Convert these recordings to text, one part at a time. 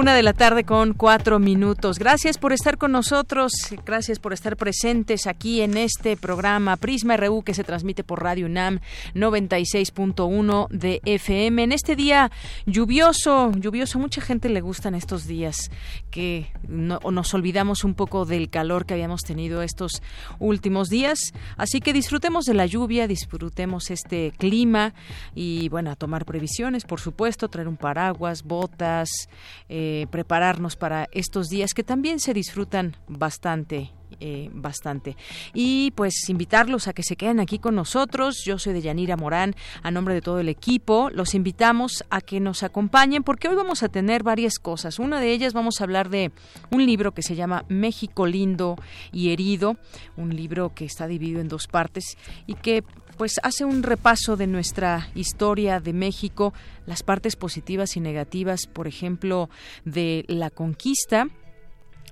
Una de la tarde con cuatro minutos. Gracias por estar con nosotros, gracias por estar presentes aquí en este programa Prisma RU que se transmite por Radio UNAM 96.1 de FM. En este día lluvioso, lluvioso, mucha gente le gustan estos días que nos olvidamos un poco del calor que habíamos tenido estos últimos días. Así que disfrutemos de la lluvia, disfrutemos este clima y bueno, tomar previsiones, por supuesto, traer un paraguas, botas. Eh, eh, prepararnos para estos días que también se disfrutan bastante eh, bastante. Y pues invitarlos a que se queden aquí con nosotros. Yo soy de Yanira Morán, a nombre de todo el equipo. Los invitamos a que nos acompañen porque hoy vamos a tener varias cosas. Una de ellas vamos a hablar de un libro que se llama México lindo y herido, un libro que está dividido en dos partes y que pues hace un repaso de nuestra historia de México, las partes positivas y negativas, por ejemplo, de la conquista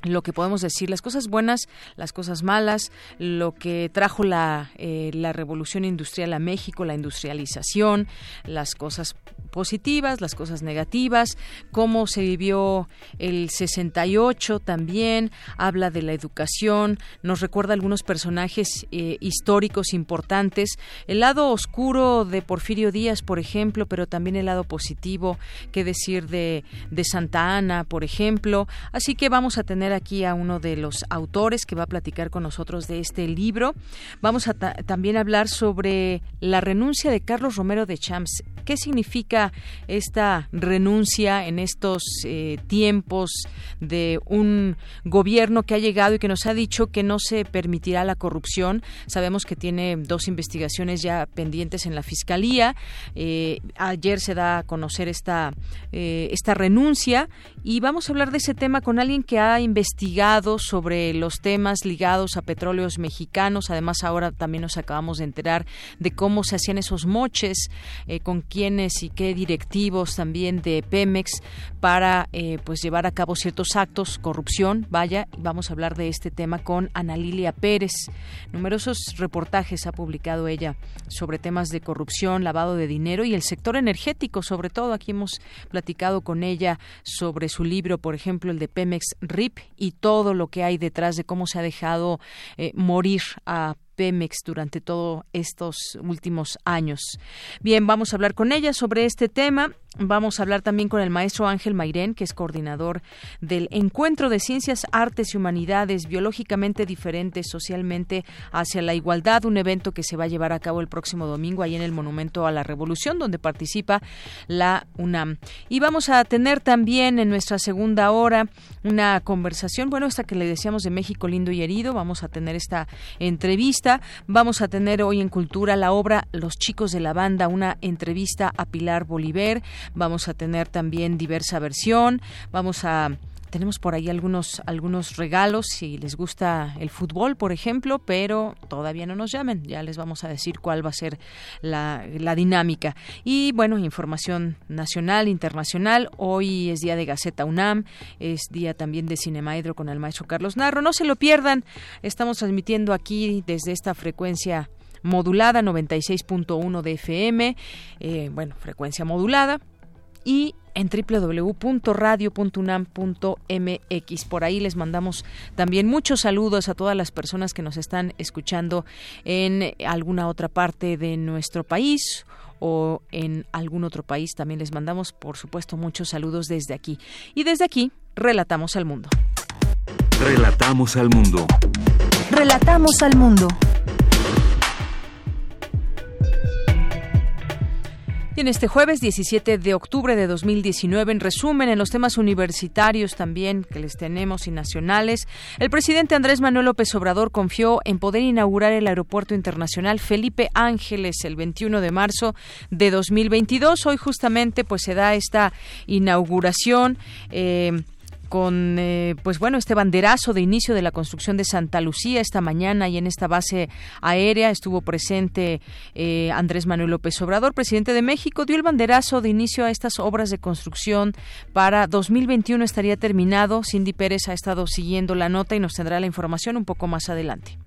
lo que podemos decir, las cosas buenas, las cosas malas, lo que trajo la, eh, la revolución industrial a México, la industrialización, las cosas positivas, las cosas negativas, cómo se vivió el 68 también, habla de la educación, nos recuerda algunos personajes eh, históricos importantes, el lado oscuro de Porfirio Díaz, por ejemplo, pero también el lado positivo, qué decir de, de Santa Ana, por ejemplo. Así que vamos a tener aquí a uno de los autores que va a platicar con nosotros de este libro. Vamos a también hablar sobre la renuncia de Carlos Romero de Champs. ¿Qué significa esta renuncia en estos eh, tiempos de un gobierno que ha llegado y que nos ha dicho que no se permitirá la corrupción? Sabemos que tiene dos investigaciones ya pendientes en la Fiscalía. Eh, ayer se da a conocer esta, eh, esta renuncia y vamos a hablar de ese tema con alguien que ha investigado sobre los temas ligados a petróleos mexicanos. Además, ahora también nos acabamos de enterar de cómo se hacían esos moches, con quiénes y qué directivos también de Pemex para eh, pues llevar a cabo ciertos actos, corrupción. Vaya, vamos a hablar de este tema con Ana Lilia Pérez. Numerosos reportajes ha publicado ella sobre temas de corrupción, lavado de dinero y el sector energético, sobre todo. Aquí hemos platicado con ella sobre su libro, por ejemplo, el de Pemex RIP y todo lo que hay detrás de cómo se ha dejado eh, morir a Pemex durante todos estos últimos años. Bien, vamos a hablar con ella sobre este tema. Vamos a hablar también con el maestro Ángel Mairén, que es coordinador del Encuentro de Ciencias, Artes y Humanidades Biológicamente Diferentes Socialmente hacia la Igualdad, un evento que se va a llevar a cabo el próximo domingo ahí en el Monumento a la Revolución, donde participa la UNAM. Y vamos a tener también en nuestra segunda hora una conversación, bueno, esta que le decíamos de México lindo y herido, vamos a tener esta entrevista Vamos a tener hoy en Cultura la obra Los chicos de la banda, una entrevista a Pilar Bolívar. Vamos a tener también diversa versión. Vamos a tenemos por ahí algunos algunos regalos si les gusta el fútbol, por ejemplo, pero todavía no nos llamen. Ya les vamos a decir cuál va a ser la, la dinámica. Y bueno, información nacional, internacional. Hoy es día de Gaceta UNAM, es día también de Cinemaedro con el maestro Carlos Narro. No se lo pierdan. Estamos transmitiendo aquí desde esta frecuencia modulada 96.1 de FM, eh, bueno, frecuencia modulada y en www.radio.unam.mx. Por ahí les mandamos también muchos saludos a todas las personas que nos están escuchando en alguna otra parte de nuestro país o en algún otro país. También les mandamos, por supuesto, muchos saludos desde aquí. Y desde aquí, relatamos al mundo. Relatamos al mundo. Relatamos al mundo. Y en este jueves 17 de octubre de 2019, en resumen, en los temas universitarios también que les tenemos y nacionales, el presidente Andrés Manuel López Obrador confió en poder inaugurar el Aeropuerto Internacional Felipe Ángeles el 21 de marzo de 2022. Hoy justamente pues se da esta inauguración. Eh, con eh, pues bueno este banderazo de inicio de la construcción de Santa Lucía esta mañana y en esta base aérea estuvo presente eh, Andrés Manuel López Obrador presidente de México dio el banderazo de inicio a estas obras de construcción para 2021 estaría terminado. Cindy Pérez ha estado siguiendo la nota y nos tendrá la información un poco más adelante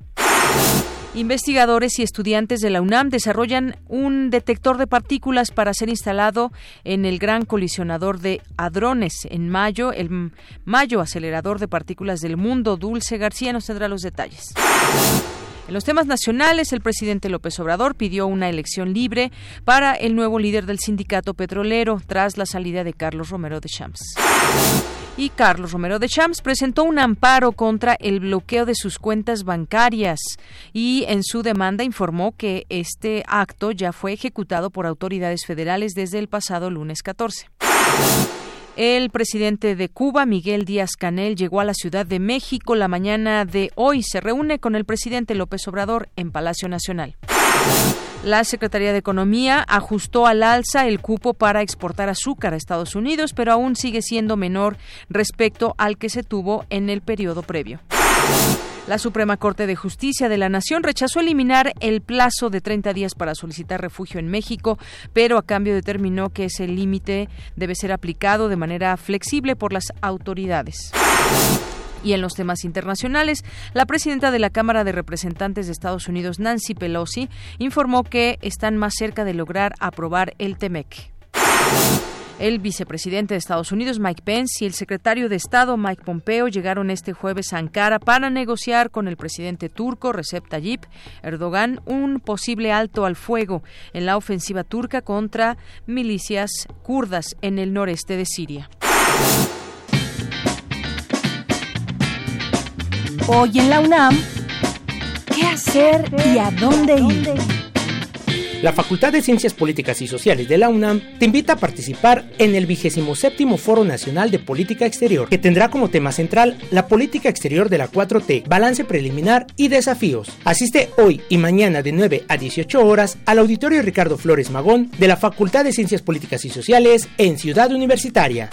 Investigadores y estudiantes de la UNAM desarrollan un detector de partículas para ser instalado en el gran colisionador de hadrones en mayo, el Mayo acelerador de partículas del mundo. Dulce García nos tendrá los detalles. En los temas nacionales, el presidente López Obrador pidió una elección libre para el nuevo líder del sindicato petrolero tras la salida de Carlos Romero de Champs y Carlos Romero de Champs presentó un amparo contra el bloqueo de sus cuentas bancarias y en su demanda informó que este acto ya fue ejecutado por autoridades federales desde el pasado lunes 14. El presidente de Cuba, Miguel Díaz Canel, llegó a la Ciudad de México la mañana de hoy. Se reúne con el presidente López Obrador en Palacio Nacional. La Secretaría de Economía ajustó al alza el cupo para exportar azúcar a Estados Unidos, pero aún sigue siendo menor respecto al que se tuvo en el periodo previo. La Suprema Corte de Justicia de la Nación rechazó eliminar el plazo de 30 días para solicitar refugio en México, pero a cambio determinó que ese límite debe ser aplicado de manera flexible por las autoridades. Y en los temas internacionales, la presidenta de la Cámara de Representantes de Estados Unidos, Nancy Pelosi, informó que están más cerca de lograr aprobar el TEMEC. El vicepresidente de Estados Unidos, Mike Pence, y el secretario de Estado, Mike Pompeo, llegaron este jueves a Ankara para negociar con el presidente turco, Recep Tayyip Erdogan, un posible alto al fuego en la ofensiva turca contra milicias kurdas en el noreste de Siria. Hoy en la UNAM, ¿qué hacer y a dónde ir? La Facultad de Ciencias Políticas y Sociales de la UNAM te invita a participar en el 27 Foro Nacional de Política Exterior, que tendrá como tema central la política exterior de la 4T, balance preliminar y desafíos. Asiste hoy y mañana de 9 a 18 horas al Auditorio Ricardo Flores Magón de la Facultad de Ciencias Políticas y Sociales en Ciudad Universitaria.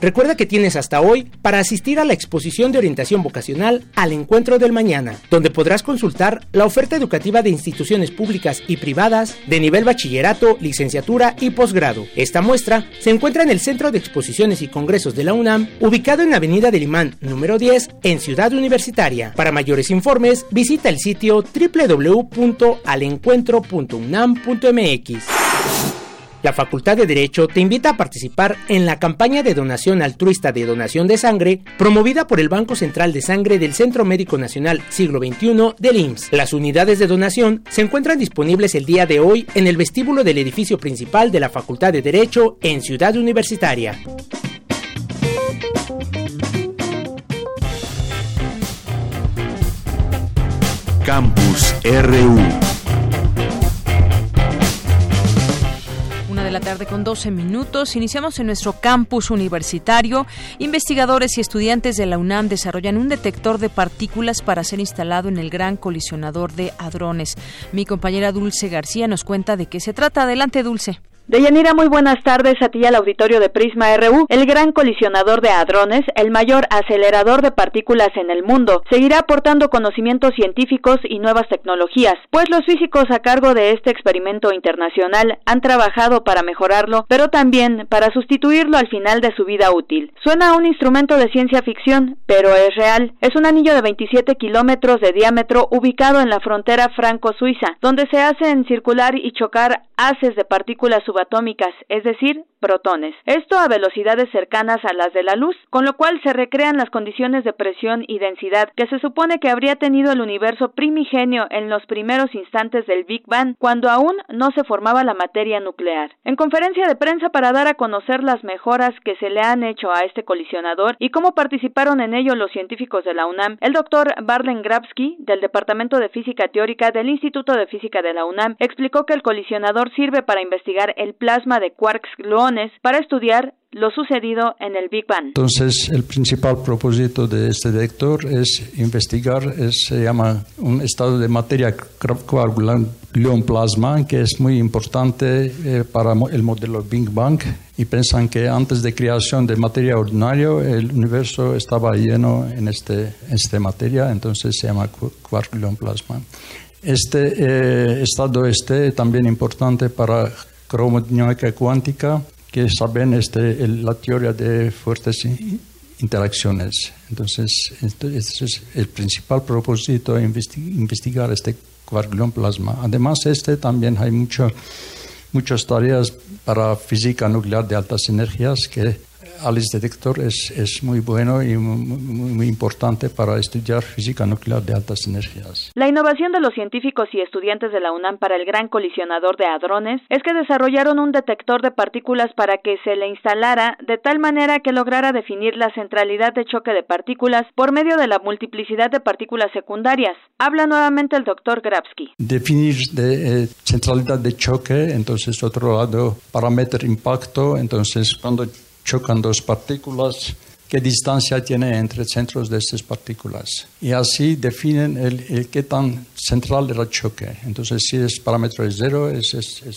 Recuerda que tienes hasta hoy para asistir a la exposición de orientación vocacional al Encuentro del Mañana, donde podrás consultar la oferta educativa de instituciones públicas y privadas de nivel bachillerato, licenciatura y posgrado. Esta muestra se encuentra en el Centro de Exposiciones y Congresos de la UNAM, ubicado en Avenida del Imán número 10, en Ciudad Universitaria. Para mayores informes, visita el sitio www.alencuentro.unam.mx. La Facultad de Derecho te invita a participar en la campaña de donación altruista de donación de sangre promovida por el Banco Central de Sangre del Centro Médico Nacional Siglo XXI del IMSS. Las unidades de donación se encuentran disponibles el día de hoy en el vestíbulo del edificio principal de la Facultad de Derecho en Ciudad Universitaria. Campus RU de la tarde con 12 minutos. Iniciamos en nuestro campus universitario. Investigadores y estudiantes de la UNAM desarrollan un detector de partículas para ser instalado en el gran colisionador de hadrones. Mi compañera Dulce García nos cuenta de qué se trata. Adelante, Dulce. Deyanira, muy buenas tardes a ti al auditorio de Prisma RU. El gran colisionador de hadrones, el mayor acelerador de partículas en el mundo, seguirá aportando conocimientos científicos y nuevas tecnologías, pues los físicos a cargo de este experimento internacional han trabajado para mejorarlo, pero también para sustituirlo al final de su vida útil. Suena a un instrumento de ciencia ficción, pero es real. Es un anillo de 27 kilómetros de diámetro ubicado en la frontera franco-suiza, donde se hacen circular y chocar haces de partículas subatómicas, es decir, protones. Esto a velocidades cercanas a las de la luz, con lo cual se recrean las condiciones de presión y densidad que se supone que habría tenido el universo primigenio en los primeros instantes del Big Bang, cuando aún no se formaba la materia nuclear. En conferencia de prensa para dar a conocer las mejoras que se le han hecho a este colisionador y cómo participaron en ello los científicos de la UNAM, el doctor Barlen Grabsky, del Departamento de Física Teórica del Instituto de Física de la UNAM, explicó que el colisionador sirve para investigar el plasma de quarks gluones para estudiar lo sucedido en el Big Bang. Entonces, el principal propósito de este detector es investigar, se llama un estado de materia gluon plasma, que es muy importante eh, para el modelo Big Bang. Y piensan que antes de creación de materia ordinaria, el universo estaba lleno en este, esta materia, entonces se llama gluon plasma. Este eh, estado este también importante para cromodinámica cuántica que saben este, la teoría de fuertes interacciones. Entonces, este, este es el principal propósito, investigar este quark plasma. Además, este también hay mucho, muchas tareas para física nuclear de altas energías que Alice Detector es, es muy bueno y muy, importante para estudiar física nuclear de altas energías. La innovación de los científicos y estudiantes de la UNAM para el gran colisionador de hadrones es que desarrollaron un detector de partículas para que se le instalara de tal manera que lograra definir la centralidad de choque de partículas por medio de la multiplicidad de partículas secundarias. Habla nuevamente el doctor Grabsky. Definir de, eh, centralidad de choque, entonces otro lado, parámetro impacto, entonces cuando chocan dos partículas, qué distancia tiene entre centros de estas partículas. Y así definen el, el qué tan central era el choque. Entonces, si es parámetro de cero, es, es, es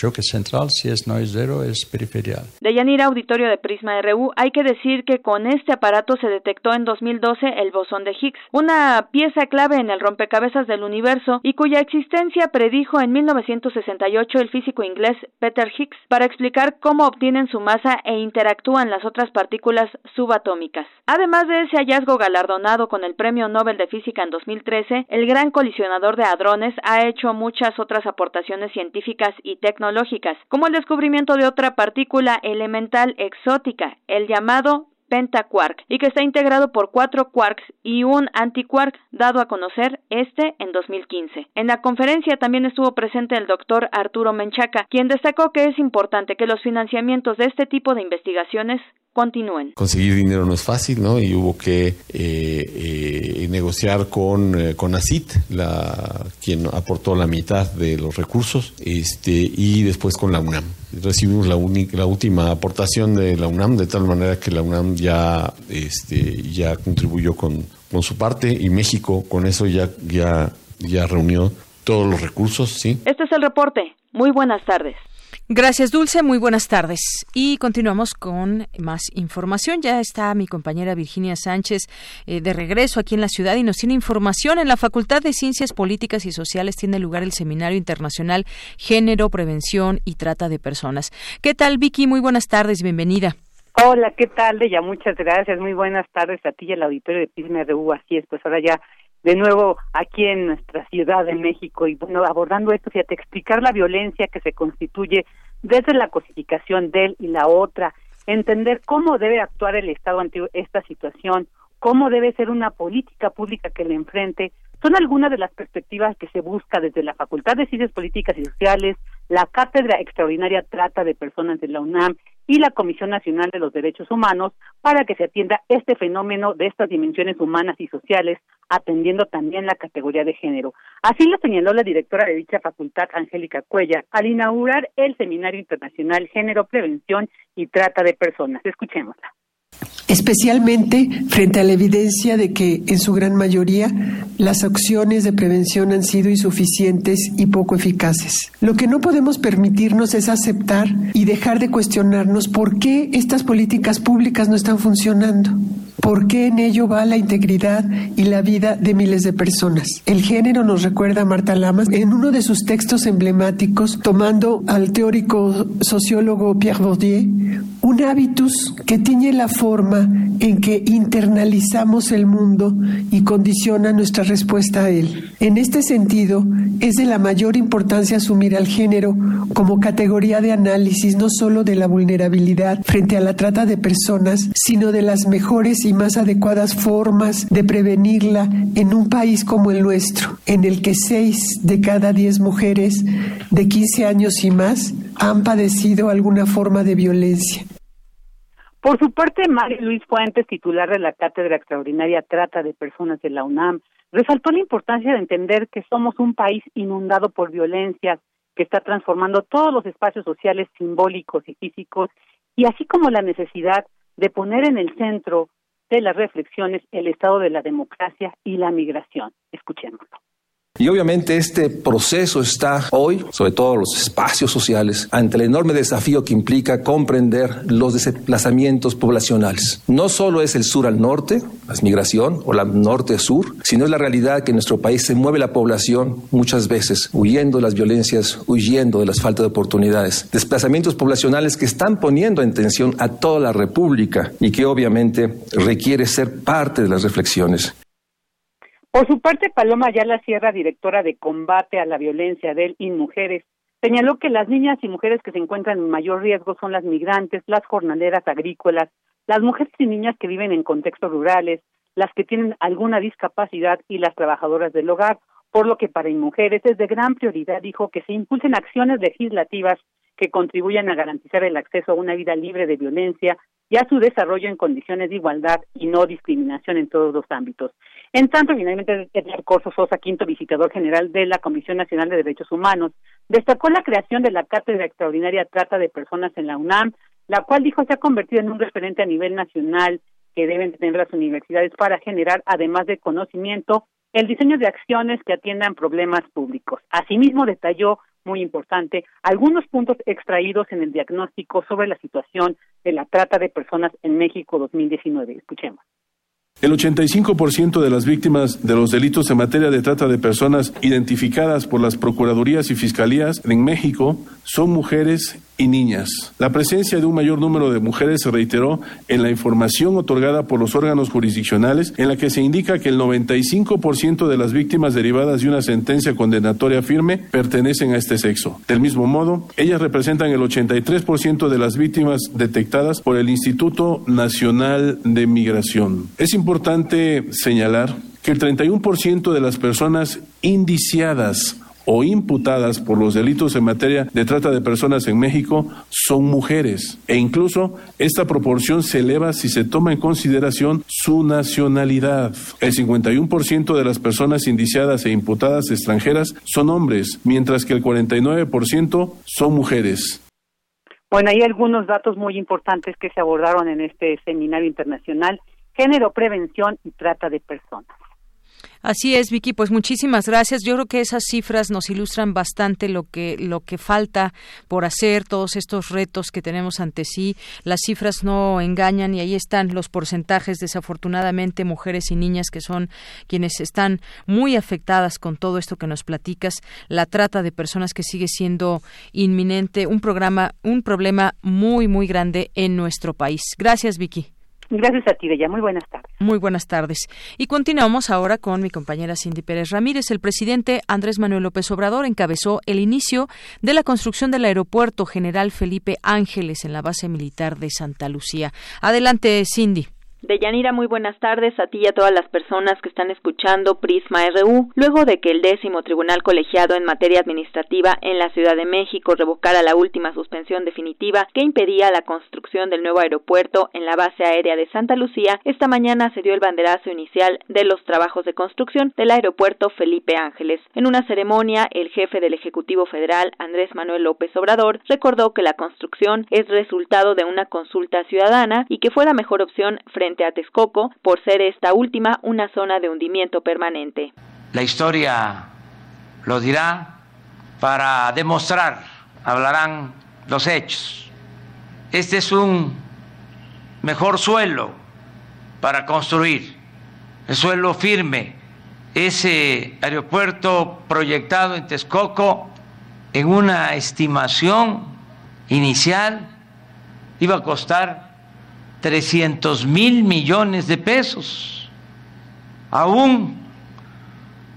choque central, si es no es es periferial. De Yanira Auditorio de Prisma RU, hay que decir que con este aparato se detectó en 2012 el bosón de Higgs, una pieza clave en el rompecabezas del universo y cuya existencia predijo en 1968 el físico inglés Peter Higgs para explicar cómo obtienen su masa e interactúan las otras partículas subatómicas. Además de ese hallazgo galardonado con el Premio Nobel de Física en 2013, el gran colisionador de hadrones ha hecho muchas otras aportaciones científicas y tecnológicas como el descubrimiento de otra partícula elemental exótica, el llamado pentaquark, y que está integrado por cuatro quarks y un antiquark, dado a conocer este en 2015. En la conferencia también estuvo presente el doctor Arturo Menchaca, quien destacó que es importante que los financiamientos de este tipo de investigaciones continúen. Conseguir dinero no es fácil, ¿no? Y hubo que eh, eh, negociar con, eh, con ACIT, la, quien aportó la mitad de los recursos, este, y después con la UNAM. Recibimos la, la última aportación de la UNAM, de tal manera que la UNAM ya, este, ya contribuyó con, con su parte y México con eso ya, ya, ya reunió todos los recursos, ¿sí? Este es el reporte. Muy buenas tardes. Gracias, Dulce. Muy buenas tardes. Y continuamos con más información. Ya está mi compañera Virginia Sánchez eh, de regreso aquí en la ciudad y nos tiene información. En la Facultad de Ciencias Políticas y Sociales tiene lugar el Seminario Internacional Género, Prevención y Trata de Personas. ¿Qué tal, Vicky? Muy buenas tardes. Bienvenida. Hola, ¿qué tal, Ya Muchas gracias. Muy buenas tardes a ti y al auditorio de Pisma RU. Así es, pues ahora ya de nuevo aquí en nuestra ciudad de México. Y bueno, abordando esto, fíjate, explicar la violencia que se constituye desde la cosificación de él y la otra, entender cómo debe actuar el Estado ante esta situación, cómo debe ser una política pública que le enfrente, son algunas de las perspectivas que se busca desde la Facultad de Ciencias Políticas y Sociales, la Cátedra Extraordinaria Trata de Personas de la UNAM y la Comisión Nacional de los Derechos Humanos para que se atienda este fenómeno de estas dimensiones humanas y sociales, atendiendo también la categoría de género. Así lo señaló la directora de dicha facultad, Angélica Cuella, al inaugurar el Seminario Internacional Género, Prevención y Trata de Personas. Escuchémosla especialmente frente a la evidencia de que en su gran mayoría las acciones de prevención han sido insuficientes y poco eficaces. Lo que no podemos permitirnos es aceptar y dejar de cuestionarnos por qué estas políticas públicas no están funcionando. ¿Por qué en ello va la integridad y la vida de miles de personas? El género nos recuerda a Marta Lamas en uno de sus textos emblemáticos, tomando al teórico sociólogo Pierre Bourdieu, un hábitus que tiene la forma en que internalizamos el mundo y condiciona nuestra respuesta a él. En este sentido, es de la mayor importancia asumir al género como categoría de análisis no solo de la vulnerabilidad frente a la trata de personas, sino de las mejores y más adecuadas formas de prevenirla en un país como el nuestro, en el que seis de cada diez mujeres de 15 años y más han padecido alguna forma de violencia. Por su parte, Mario Luis Fuentes, titular de la Cátedra Extraordinaria Trata de Personas de la UNAM, resaltó la importancia de entender que somos un país inundado por violencias que está transformando todos los espacios sociales simbólicos y físicos, y así como la necesidad de poner en el centro de las reflexiones el estado de la democracia y la migración. Escuchémoslo. Y obviamente este proceso está hoy, sobre todo los espacios sociales, ante el enorme desafío que implica comprender los desplazamientos poblacionales. No solo es el sur al norte, la migración, o la norte-sur, sino es la realidad que en nuestro país se mueve la población muchas veces huyendo de las violencias, huyendo de las faltas de oportunidades. Desplazamientos poblacionales que están poniendo en tensión a toda la República y que obviamente requiere ser parte de las reflexiones. Por su parte, Paloma Ayala Sierra, directora de combate a la violencia del INMujeres, señaló que las niñas y mujeres que se encuentran en mayor riesgo son las migrantes, las jornaleras agrícolas, las mujeres y niñas que viven en contextos rurales, las que tienen alguna discapacidad y las trabajadoras del hogar, por lo que para INMujeres es de gran prioridad, dijo, que se impulsen acciones legislativas que contribuyan a garantizar el acceso a una vida libre de violencia y a su desarrollo en condiciones de igualdad y no discriminación en todos los ámbitos. En tanto, finalmente, Edgar Corso Sosa, quinto visitador general de la Comisión Nacional de Derechos Humanos, destacó la creación de la Cátedra Extraordinaria Trata de Personas en la UNAM, la cual dijo se ha convertido en un referente a nivel nacional que deben tener las universidades para generar, además de conocimiento, el diseño de acciones que atiendan problemas públicos. Asimismo, detalló, muy importante, algunos puntos extraídos en el diagnóstico sobre la situación de la trata de personas en México 2019. Escuchemos. El 85% de las víctimas de los delitos en materia de trata de personas identificadas por las Procuradurías y Fiscalías en México son mujeres y niñas. La presencia de un mayor número de mujeres se reiteró en la información otorgada por los órganos jurisdiccionales, en la que se indica que el 95% de las víctimas derivadas de una sentencia condenatoria firme pertenecen a este sexo. Del mismo modo, ellas representan el 83% de las víctimas detectadas por el Instituto Nacional de Migración. Es importante señalar que el 31% de las personas indiciadas o imputadas por los delitos en materia de trata de personas en México son mujeres e incluso esta proporción se eleva si se toma en consideración su nacionalidad. El 51% de las personas indiciadas e imputadas extranjeras son hombres, mientras que el 49% son mujeres. Bueno, hay algunos datos muy importantes que se abordaron en este seminario internacional, género, prevención y trata de personas. Así es, Vicky, pues muchísimas gracias. Yo creo que esas cifras nos ilustran bastante lo que lo que falta por hacer, todos estos retos que tenemos ante sí. Las cifras no engañan y ahí están los porcentajes desafortunadamente mujeres y niñas que son quienes están muy afectadas con todo esto que nos platicas, la trata de personas que sigue siendo inminente, un programa un problema muy muy grande en nuestro país. Gracias, Vicky. Gracias a ti, Bella. Muy buenas tardes. Muy buenas tardes. Y continuamos ahora con mi compañera Cindy Pérez Ramírez. El presidente Andrés Manuel López Obrador encabezó el inicio de la construcción del aeropuerto General Felipe Ángeles en la base militar de Santa Lucía. Adelante, Cindy. Deyanira, muy buenas tardes a ti y a todas las personas que están escuchando Prisma RU. Luego de que el décimo tribunal colegiado en materia administrativa en la Ciudad de México revocara la última suspensión definitiva que impedía la construcción del nuevo aeropuerto en la base aérea de Santa Lucía, esta mañana se dio el banderazo inicial de los trabajos de construcción del aeropuerto Felipe Ángeles. En una ceremonia, el jefe del Ejecutivo Federal, Andrés Manuel López Obrador, recordó que la construcción es resultado de una consulta ciudadana y que fue la mejor opción frente a Texcoco, por ser esta última una zona de hundimiento permanente. La historia lo dirá para demostrar, hablarán los hechos. Este es un mejor suelo para construir, el suelo firme. Ese aeropuerto proyectado en Texcoco en una estimación inicial iba a costar 300 mil millones de pesos, aún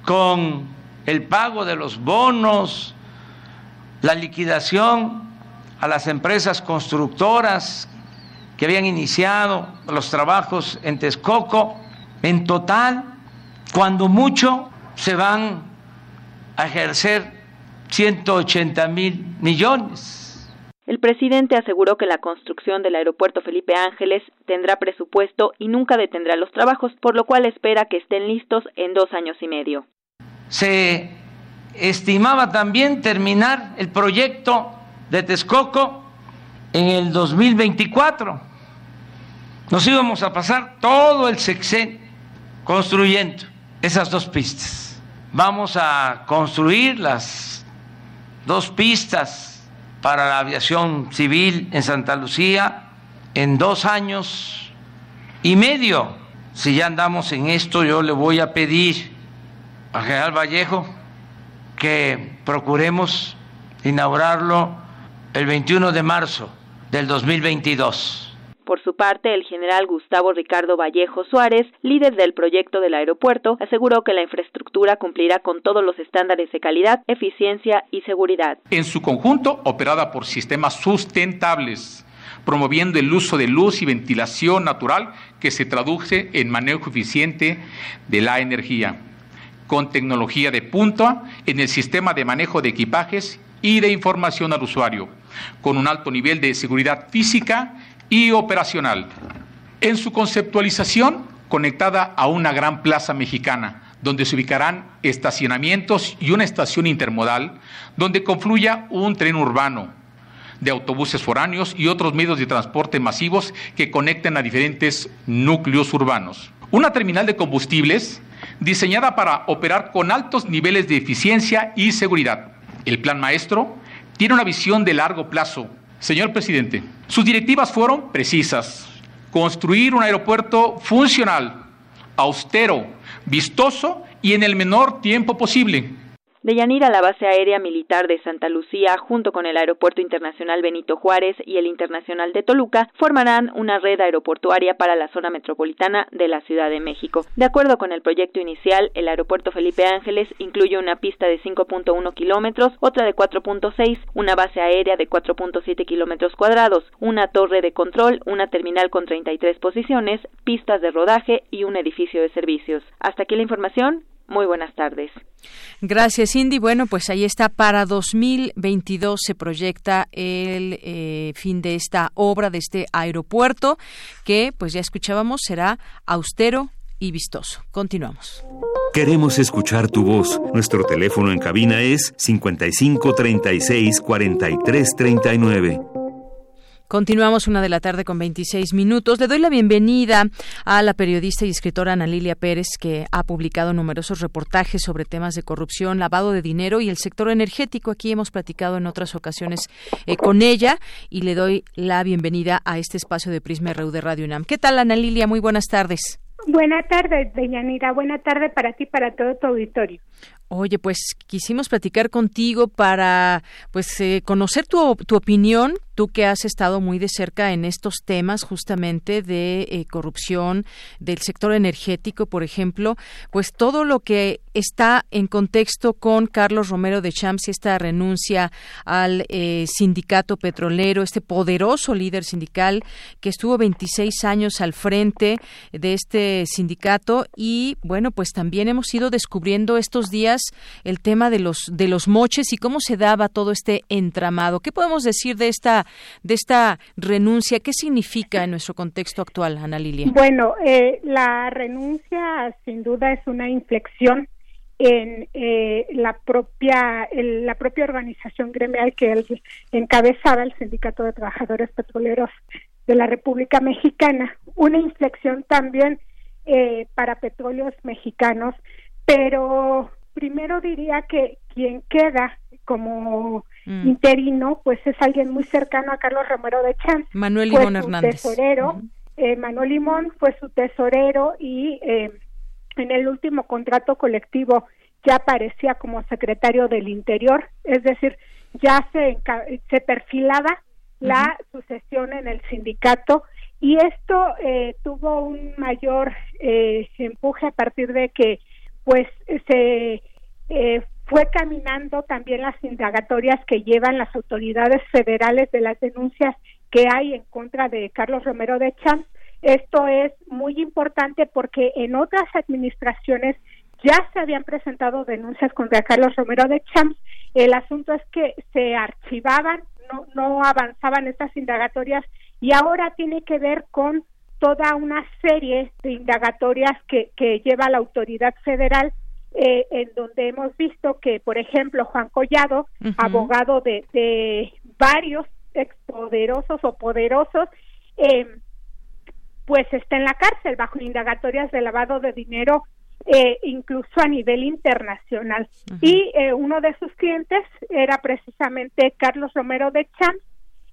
con el pago de los bonos, la liquidación a las empresas constructoras que habían iniciado los trabajos en Texcoco, en total, cuando mucho, se van a ejercer 180 mil millones el presidente aseguró que la construcción del aeropuerto Felipe Ángeles tendrá presupuesto y nunca detendrá los trabajos, por lo cual espera que estén listos en dos años y medio. Se estimaba también terminar el proyecto de Texcoco en el 2024. Nos íbamos a pasar todo el sexenio construyendo esas dos pistas. Vamos a construir las dos pistas para la aviación civil en Santa Lucía en dos años y medio. Si ya andamos en esto, yo le voy a pedir al general Vallejo que procuremos inaugurarlo el 21 de marzo del 2022. Por su parte, el general Gustavo Ricardo Vallejo Suárez, líder del proyecto del aeropuerto, aseguró que la infraestructura cumplirá con todos los estándares de calidad, eficiencia y seguridad. En su conjunto, operada por sistemas sustentables, promoviendo el uso de luz y ventilación natural que se traduce en manejo eficiente de la energía, con tecnología de punta en el sistema de manejo de equipajes y de información al usuario, con un alto nivel de seguridad física y operacional. En su conceptualización, conectada a una gran plaza mexicana, donde se ubicarán estacionamientos y una estación intermodal, donde confluya un tren urbano de autobuses foráneos y otros medios de transporte masivos que conecten a diferentes núcleos urbanos. Una terminal de combustibles diseñada para operar con altos niveles de eficiencia y seguridad. El plan maestro tiene una visión de largo plazo Señor presidente, sus directivas fueron precisas. Construir un aeropuerto funcional, austero, vistoso y en el menor tiempo posible de Yanira, la base aérea militar de Santa Lucía, junto con el Aeropuerto Internacional Benito Juárez y el Internacional de Toluca, formarán una red aeroportuaria para la zona metropolitana de la Ciudad de México. De acuerdo con el proyecto inicial, el Aeropuerto Felipe Ángeles incluye una pista de 5.1 kilómetros, otra de 4.6, una base aérea de 4.7 kilómetros cuadrados, una torre de control, una terminal con 33 posiciones, pistas de rodaje y un edificio de servicios. Hasta aquí la información. Muy buenas tardes. Gracias, Cindy. Bueno, pues ahí está. Para 2022 se proyecta el eh, fin de esta obra, de este aeropuerto, que, pues ya escuchábamos, será austero y vistoso. Continuamos. Queremos escuchar tu voz. Nuestro teléfono en cabina es 55 36 43 39. Continuamos una de la tarde con 26 minutos. Le doy la bienvenida a la periodista y escritora Ana Lilia Pérez, que ha publicado numerosos reportajes sobre temas de corrupción, lavado de dinero y el sector energético. Aquí hemos platicado en otras ocasiones eh, con ella y le doy la bienvenida a este espacio de Prisma RU de Radio UNAM. ¿Qué tal, Ana Lilia? Muy buenas tardes. Buenas tardes, Deyanira. Buenas tardes para ti para todo tu auditorio. Oye, pues quisimos platicar contigo para pues eh, conocer tu, tu opinión tú que has estado muy de cerca en estos temas justamente de eh, corrupción del sector energético, por ejemplo, pues todo lo que está en contexto con Carlos Romero de Champs y esta renuncia al eh, sindicato petrolero, este poderoso líder sindical que estuvo 26 años al frente de este sindicato y bueno, pues también hemos ido descubriendo estos días el tema de los de los moches y cómo se daba todo este entramado. ¿Qué podemos decir de esta de esta renuncia. ¿Qué significa en nuestro contexto actual, Ana Lilia? Bueno, eh, la renuncia sin duda es una inflexión en eh, la propia la propia organización gremial que él encabezaba el sindicato de trabajadores petroleros de la República Mexicana una inflexión también eh, para petróleos mexicanos pero primero diría que quien queda como mm. interino, pues es alguien muy cercano a Carlos Romero de Champs. Manuel Limón Hernández. Tesorero, eh, Manuel Limón fue su tesorero y eh, en el último contrato colectivo ya aparecía como secretario del Interior, es decir, ya se, se perfilaba la sucesión en el sindicato y esto eh, tuvo un mayor eh, empuje a partir de que pues se eh, fue caminando también las indagatorias que llevan las autoridades federales de las denuncias que hay en contra de Carlos Romero de Champs. Esto es muy importante porque en otras administraciones ya se habían presentado denuncias contra Carlos Romero de Champs. El asunto es que se archivaban, no, no avanzaban estas indagatorias y ahora tiene que ver con toda una serie de indagatorias que, que lleva la autoridad federal eh, en donde hemos visto que, por ejemplo, Juan Collado, abogado de, de varios expoderosos o poderosos, eh, pues está en la cárcel bajo indagatorias de lavado de dinero eh, incluso a nivel internacional. Y eh, uno de sus clientes era precisamente Carlos Romero de Champs.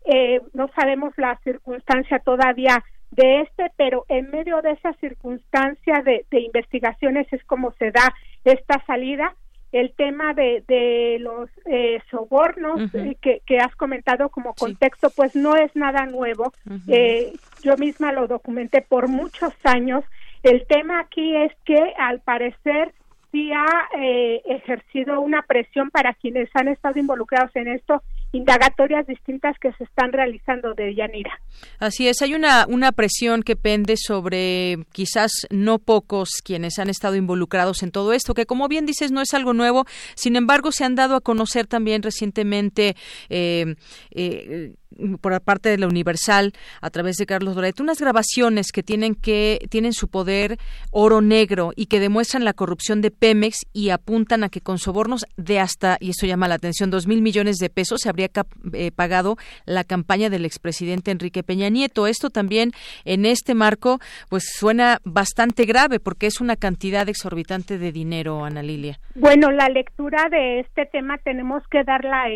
Eh, no sabemos la circunstancia todavía de este, pero en medio de esa circunstancia de, investigaciones es como se da esta salida. El tema de, de los eh, sobornos eh, que, que, has comentado como contexto, pues no es nada nuevo. eh, yo misma lo documenté por muchos años. El tema aquí es que al parecer sí ha eh, ejercido una presión para quienes han estado involucrados en esto indagatorias distintas que se están realizando de Yanira. Así es, hay una, una presión que pende sobre quizás no pocos quienes han estado involucrados en todo esto, que como bien dices no es algo nuevo, sin embargo se han dado a conocer también recientemente eh, eh, por parte de la Universal a través de Carlos Doret unas grabaciones que tienen que tienen su poder oro negro y que demuestran la corrupción de Pemex y apuntan a que con sobornos de hasta y eso llama la atención dos mil millones de pesos se habría eh, pagado la campaña del expresidente Enrique Peña Nieto. Esto también en este marco pues suena bastante grave porque es una cantidad exorbitante de dinero Ana Lilia. Bueno la lectura de este tema tenemos que darla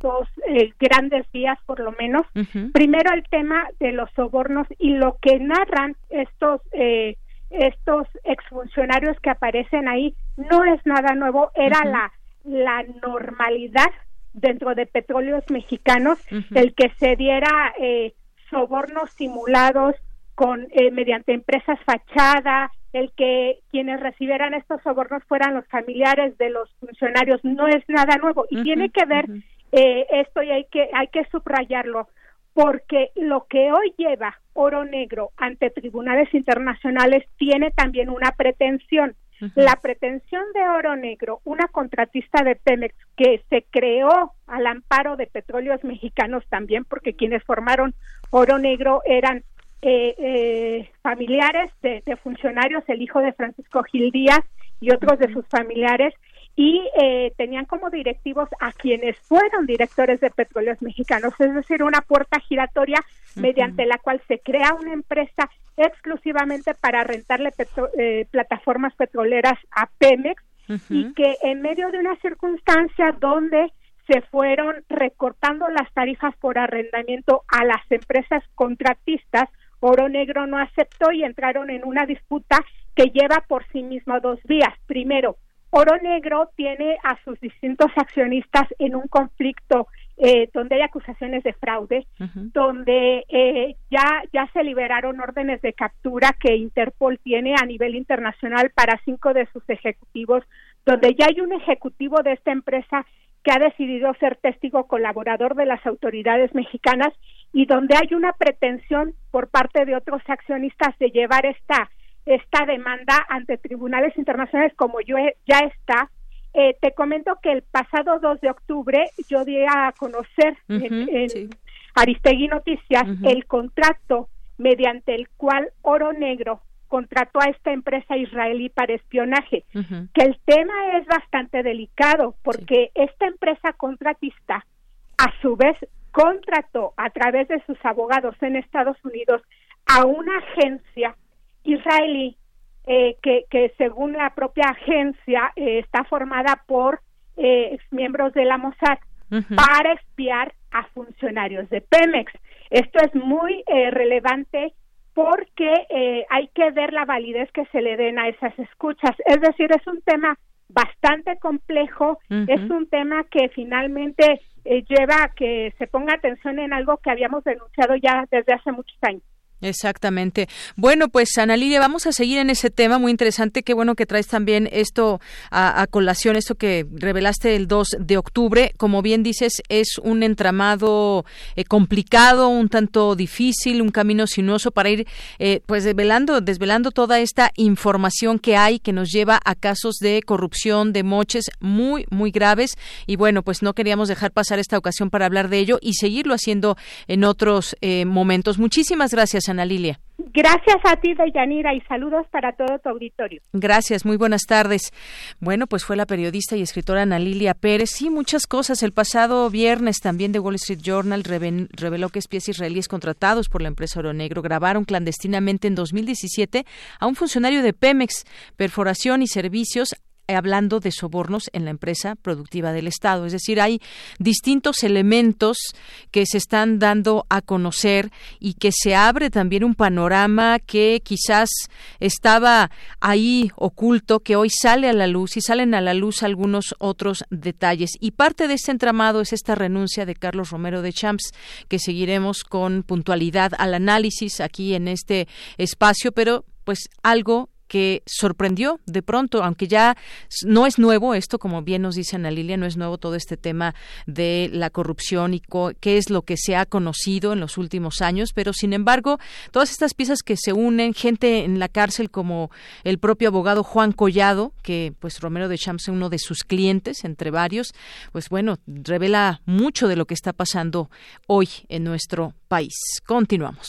dos eh, grandes vías por lo menos. Primero el tema de los sobornos y lo que narran estos eh, estos exfuncionarios que aparecen ahí no es nada nuevo, era la la normalidad dentro de petróleos mexicanos el que se diera eh, sobornos simulados con eh, mediante empresas fachada, el que quienes recibieran estos sobornos fueran los familiares de los funcionarios. No es nada nuevo. Y tiene que ver eh, esto y hay que hay que subrayarlo porque lo que hoy lleva oro negro ante tribunales internacionales tiene también una pretensión. La pretensión de oro negro una contratista de Pemex que se creó al amparo de petróleos mexicanos también porque quienes formaron oro negro eran eh, eh, familiares de, funcionarios, el hijo de Francisco Gil Díaz y otros de sus familiares, y eh, tenían como directivos a quienes fueron directores de petróleos mexicanos, es decir, una puerta giratoria mediante la cual se crea una empresa exclusivamente para rentarle plataformas petroleras a Pemex y que en medio de una circunstancia donde se fueron recortando las tarifas por arrendamiento a las empresas contratistas, Oro Negro no aceptó y entraron en una disputa que lleva por sí mismo dos vías. Primero, Oro Negro tiene a sus distintos accionistas en un conflicto eh, donde hay acusaciones de fraude, donde eh, ya, ya se liberaron órdenes de captura que Interpol tiene a nivel internacional para cinco de sus ejecutivos, donde ya hay un ejecutivo de esta empresa que ha decidido ser testigo colaborador de las autoridades mexicanas y donde hay una pretensión por parte de otros accionistas de llevar esta esta demanda ante tribunales internacionales como yo ya está eh, te comento que el pasado 2 de octubre yo di a conocer en, Aristegui Noticias el contrato mediante el cual Oro Negro contrató a esta empresa israelí para espionaje, que el tema es bastante delicado porque esta empresa contratista a su vez contrató a través de sus abogados en Estados Unidos a una agencia israelí eh, que, que, según la propia agencia eh, está formada por eh, miembros de la Mossad para espiar a funcionarios de Pemex. Esto es muy eh, relevante porque hay que ver la validez que se le den a esas escuchas. Es decir, es un tema bastante complejo, es un tema que finalmente eh, lleva a que se ponga atención en algo que habíamos denunciado ya desde hace muchos años. Exactamente. Bueno, pues Ana Lidia, vamos a seguir en ese tema muy interesante. Qué bueno que traes también esto a, colación, esto que revelaste el 2 de octubre. Como bien dices, es un entramado eh, complicado, un tanto difícil, un camino sinuoso para ir eh, pues desvelando, desvelando toda esta información que hay que nos lleva a casos de corrupción, de moches muy, muy graves. Y bueno, pues no queríamos dejar pasar esta ocasión para hablar de ello y seguirlo haciendo en otros eh, momentos. Muchísimas gracias. Tardes, Ana Lilia. Gracias a ti, Deyanira, y saludos para todo tu auditorio. Gracias, muy buenas tardes. Bueno, pues fue la periodista y escritora Ana Lilia Pérez. Sí, muchas cosas. El pasado viernes también The Wall Street Journal reveló que espías israelíes contratados por la empresa Oro Negro grabaron clandestinamente en 2017 a un funcionario de Pemex, perforación y servicios hablando de sobornos en la empresa productiva del Estado. Es decir, hay distintos elementos que se están dando a conocer y que se abre también un panorama que quizás estaba ahí oculto, que hoy sale a la luz y salen a la luz algunos otros detalles. Y parte de este entramado es esta renuncia de Carlos Romero de Champs, que seguiremos con puntualidad al análisis aquí en este espacio, pero pues algo que sorprendió de pronto, aunque ya no es nuevo esto, como bien nos dice Ana Lilia, no es nuevo todo este tema de la corrupción y qué es lo que se ha conocido en los últimos años, pero sin embargo, todas estas piezas que se unen, gente en la cárcel como el propio abogado Juan Collado, que pues Romero de Champs es uno de sus clientes, entre varios, pues bueno, revela mucho de lo que está pasando hoy en nuestro país. Continuamos.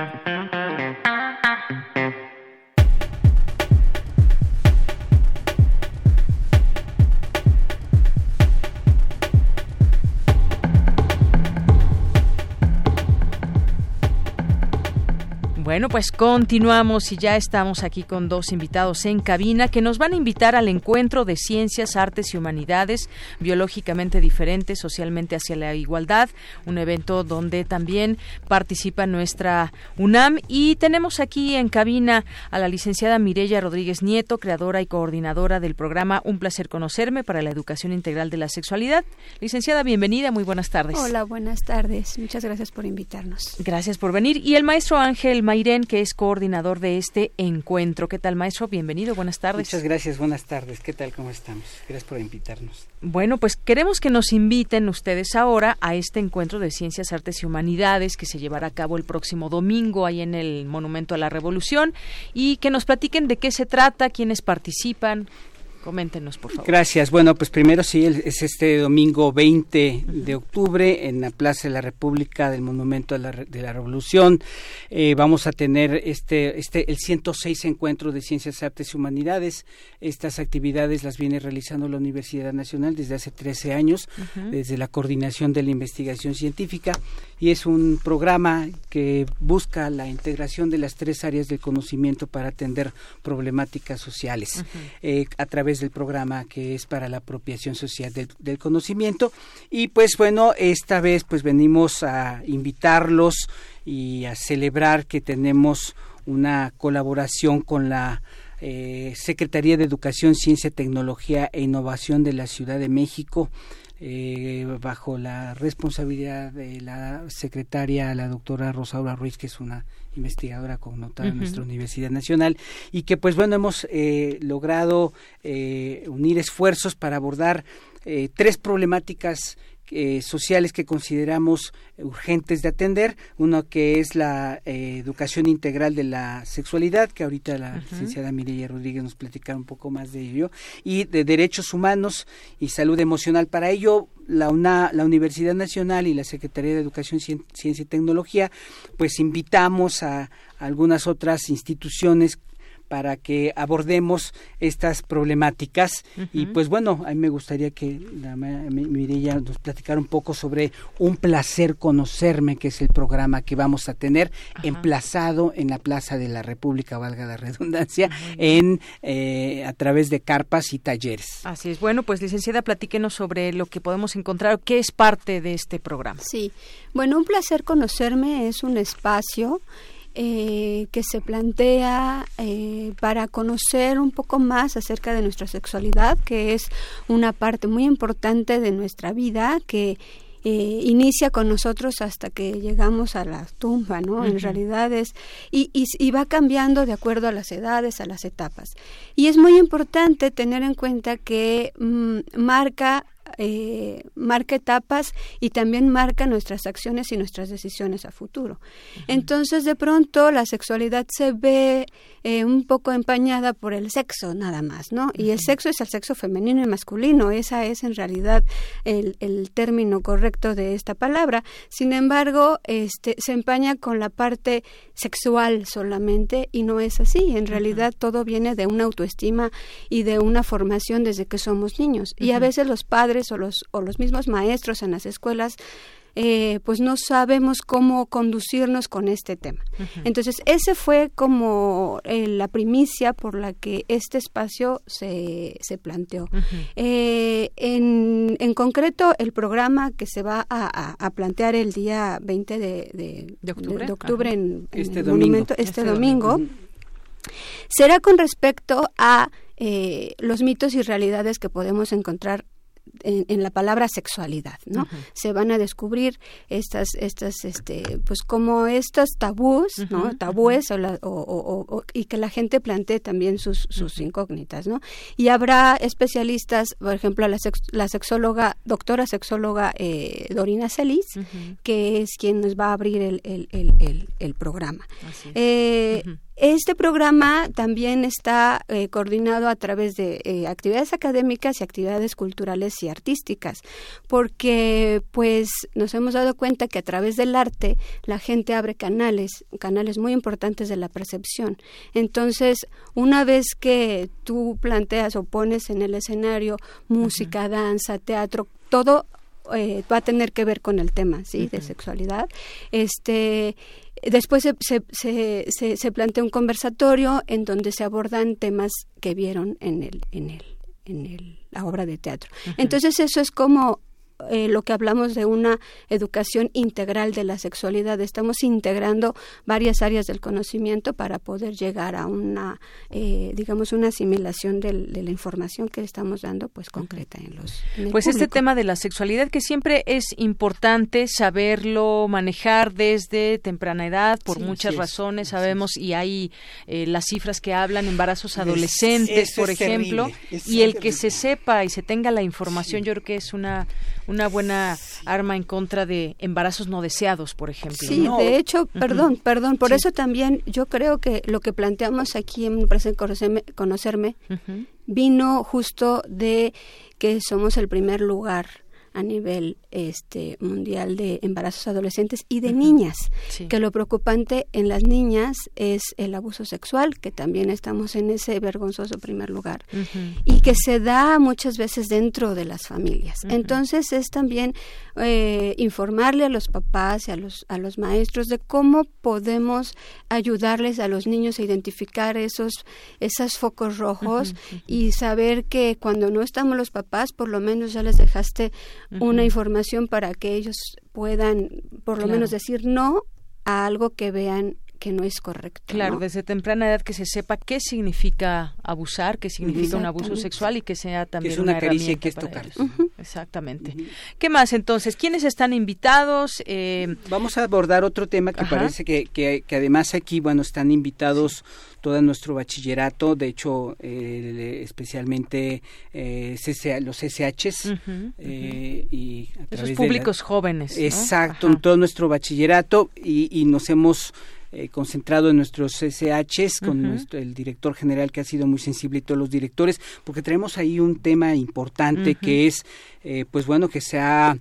Bueno, pues continuamos y ya estamos aquí con dos invitados en cabina que nos van a invitar al encuentro de ciencias, artes y humanidades biológicamente diferentes, socialmente hacia la igualdad, un evento donde también participa nuestra UNAM y tenemos aquí en cabina a la licenciada Mirella Rodríguez Nieto, creadora y coordinadora del programa Un placer conocerme para la educación integral de la sexualidad. Licenciada, bienvenida, muy buenas tardes. Hola, buenas tardes. Muchas gracias por invitarnos. Gracias por venir y el maestro Ángel Irene, que es coordinador de este encuentro. ¿Qué tal, maestro? Bienvenido, buenas tardes. Muchas gracias, buenas tardes. ¿Qué tal, cómo estamos? Gracias por invitarnos. Bueno, pues queremos que nos inviten ustedes ahora a este encuentro de Ciencias, Artes y Humanidades que se llevará a cabo el próximo domingo ahí en el Monumento a la Revolución y que nos platiquen de qué se trata, quiénes participan, Coméntenos, por favor. Gracias. Bueno, pues primero sí, es este domingo 20 de octubre en la Plaza de la República del Monumento de la, de la Revolución. Eh, vamos a tener este, este, el 106 encuentro de Ciencias, Artes y Humanidades. Estas actividades las viene realizando la Universidad Nacional desde hace 13 años, desde la coordinación de la investigación científica y es un programa que busca la integración de las tres áreas del conocimiento para atender problemáticas sociales eh, a través del programa que es para la apropiación social del, conocimiento. Y pues bueno esta vez pues venimos a invitarlos y a celebrar que tenemos una colaboración con la eh, Secretaría de Educación, Ciencia, Tecnología e Innovación de la Ciudad de México eh, bajo la responsabilidad de la secretaria, la doctora Rosaura Ruiz, que es una investigadora connotada en nuestra Universidad Nacional, y que pues bueno, hemos eh, logrado eh, unir esfuerzos para abordar tres problemáticas eh, sociales que consideramos urgentes de atender. Uno que es la eh, educación integral de la sexualidad, que ahorita la licenciada Mireya Rodríguez nos platicará un poco más de ello, y de derechos humanos y salud emocional. Para ello, la, la Universidad Nacional y la Secretaría de Educación, Ciencia y Tecnología, pues invitamos a algunas otras instituciones para que abordemos estas problemáticas. Y pues bueno, a mí me gustaría que la Mireya nos platicara un poco sobre Un placer conocerme, que es el programa que vamos a tener emplazado en la Plaza de la República, valga la redundancia, en eh, a través de carpas y talleres. Así es. Bueno, pues licenciada, platíquenos sobre lo que podemos encontrar, qué es parte de este programa. Sí. Bueno, Un placer conocerme es un espacio eh, que se plantea eh, para conocer un poco más acerca de nuestra sexualidad, que es una parte muy importante de nuestra vida, que eh, inicia con nosotros hasta que llegamos a la tumba, ¿no? En realidad es, y, y, va cambiando de acuerdo a las edades, a las etapas. Y es muy importante tener en cuenta que mm, marca eh, marca etapas y también marca nuestras acciones y nuestras decisiones a futuro. Entonces, de pronto, la sexualidad se ve eh, un poco empañada por el sexo, nada más, ¿no? Y el sexo es el sexo femenino y masculino, esa es en realidad el, el término correcto de esta palabra. Sin embargo, este, se empaña con la parte sexual solamente y no es así. En realidad, todo viene de una autoestima y de una formación desde que somos niños. Y a veces los padres o los, o los mismos maestros en las escuelas eh, pues no sabemos cómo conducirnos con este tema. Entonces, ese fue como eh, la primicia por la que este espacio se, se planteó. Eh, en, en, concreto, el programa que se va a, plantear el día 20 de, de, octubre, en, este el domingo. Monumento, este, domingo, será con respecto a los mitos y realidades que podemos encontrar en, la palabra sexualidad, ¿no? Se van a descubrir estas, estas, este, pues como estos tabús, ¿no? Tabúes o, y que la gente plantee también sus, sus incógnitas, ¿no? Y habrá especialistas, por ejemplo, la, la sexóloga, doctora sexóloga eh, Dorina Celis, que es quien nos va a abrir el, el, el, el programa. Eh, este programa también está eh, coordinado a través de eh, actividades académicas y actividades culturales y artísticas, porque pues nos hemos dado cuenta que a través del arte la gente abre canales, canales muy importantes de la percepción. Entonces, una vez que tú planteas o pones en el escenario música, danza, teatro, todo eh, va a tener que ver con el tema, ¿sí? De sexualidad. Este, después se, se, se, se, plantea un conversatorio en donde se abordan temas que vieron en el, en el, en el, la obra de teatro. Entonces eso es como eh, lo que hablamos de una educación integral de la sexualidad. Estamos integrando varias áreas del conocimiento para poder llegar a una, eh, digamos, una asimilación de la información que estamos dando, pues concreta en los. pues este tema de la sexualidad que siempre es importante saberlo manejar desde temprana edad por muchas razones. Sabemos y hay eh, las cifras que hablan embarazos adolescentes, por ejemplo, y el que se sepa y se tenga la información, yo creo que es una una buena arma en contra de embarazos no deseados, por ejemplo. Sí, de hecho, perdón, perdón, por eso también yo creo que lo que planteamos aquí en Presente Conocerme, conocerme vino justo de que somos el primer lugar a nivel este mundial de embarazos adolescentes y de niñas. Que lo preocupante en las niñas es el abuso sexual que también estamos en ese vergonzoso primer lugar. Y que se da muchas veces dentro de las familias. Entonces es también eh, informarle a los papás y a los a los maestros de cómo podemos ayudarles a los niños a identificar esos esos focos rojos y saber que cuando no estamos los papás por lo menos ya les dejaste una información para que ellos puedan por lo menos decir no a algo que vean que no es correcto. Claro, desde temprana edad que se sepa qué significa abusar, qué significa un abuso sexual y que sea también es una, caricia que es tocar. Exactamente. ¿Qué más entonces? ¿Quiénes están invitados? Eh, Vamos a abordar otro tema que parece que, que, además aquí, bueno, están invitados todo nuestro bachillerato, de hecho, eh, especialmente eh, los SHs eh, y Esos públicos jóvenes. Exacto, todo nuestro bachillerato y, y nos hemos eh, concentrado en nuestros SHs con nuestro, el director general que ha sido muy sensible y todos los directores, porque tenemos ahí un tema importante que es, eh, pues bueno, que se ha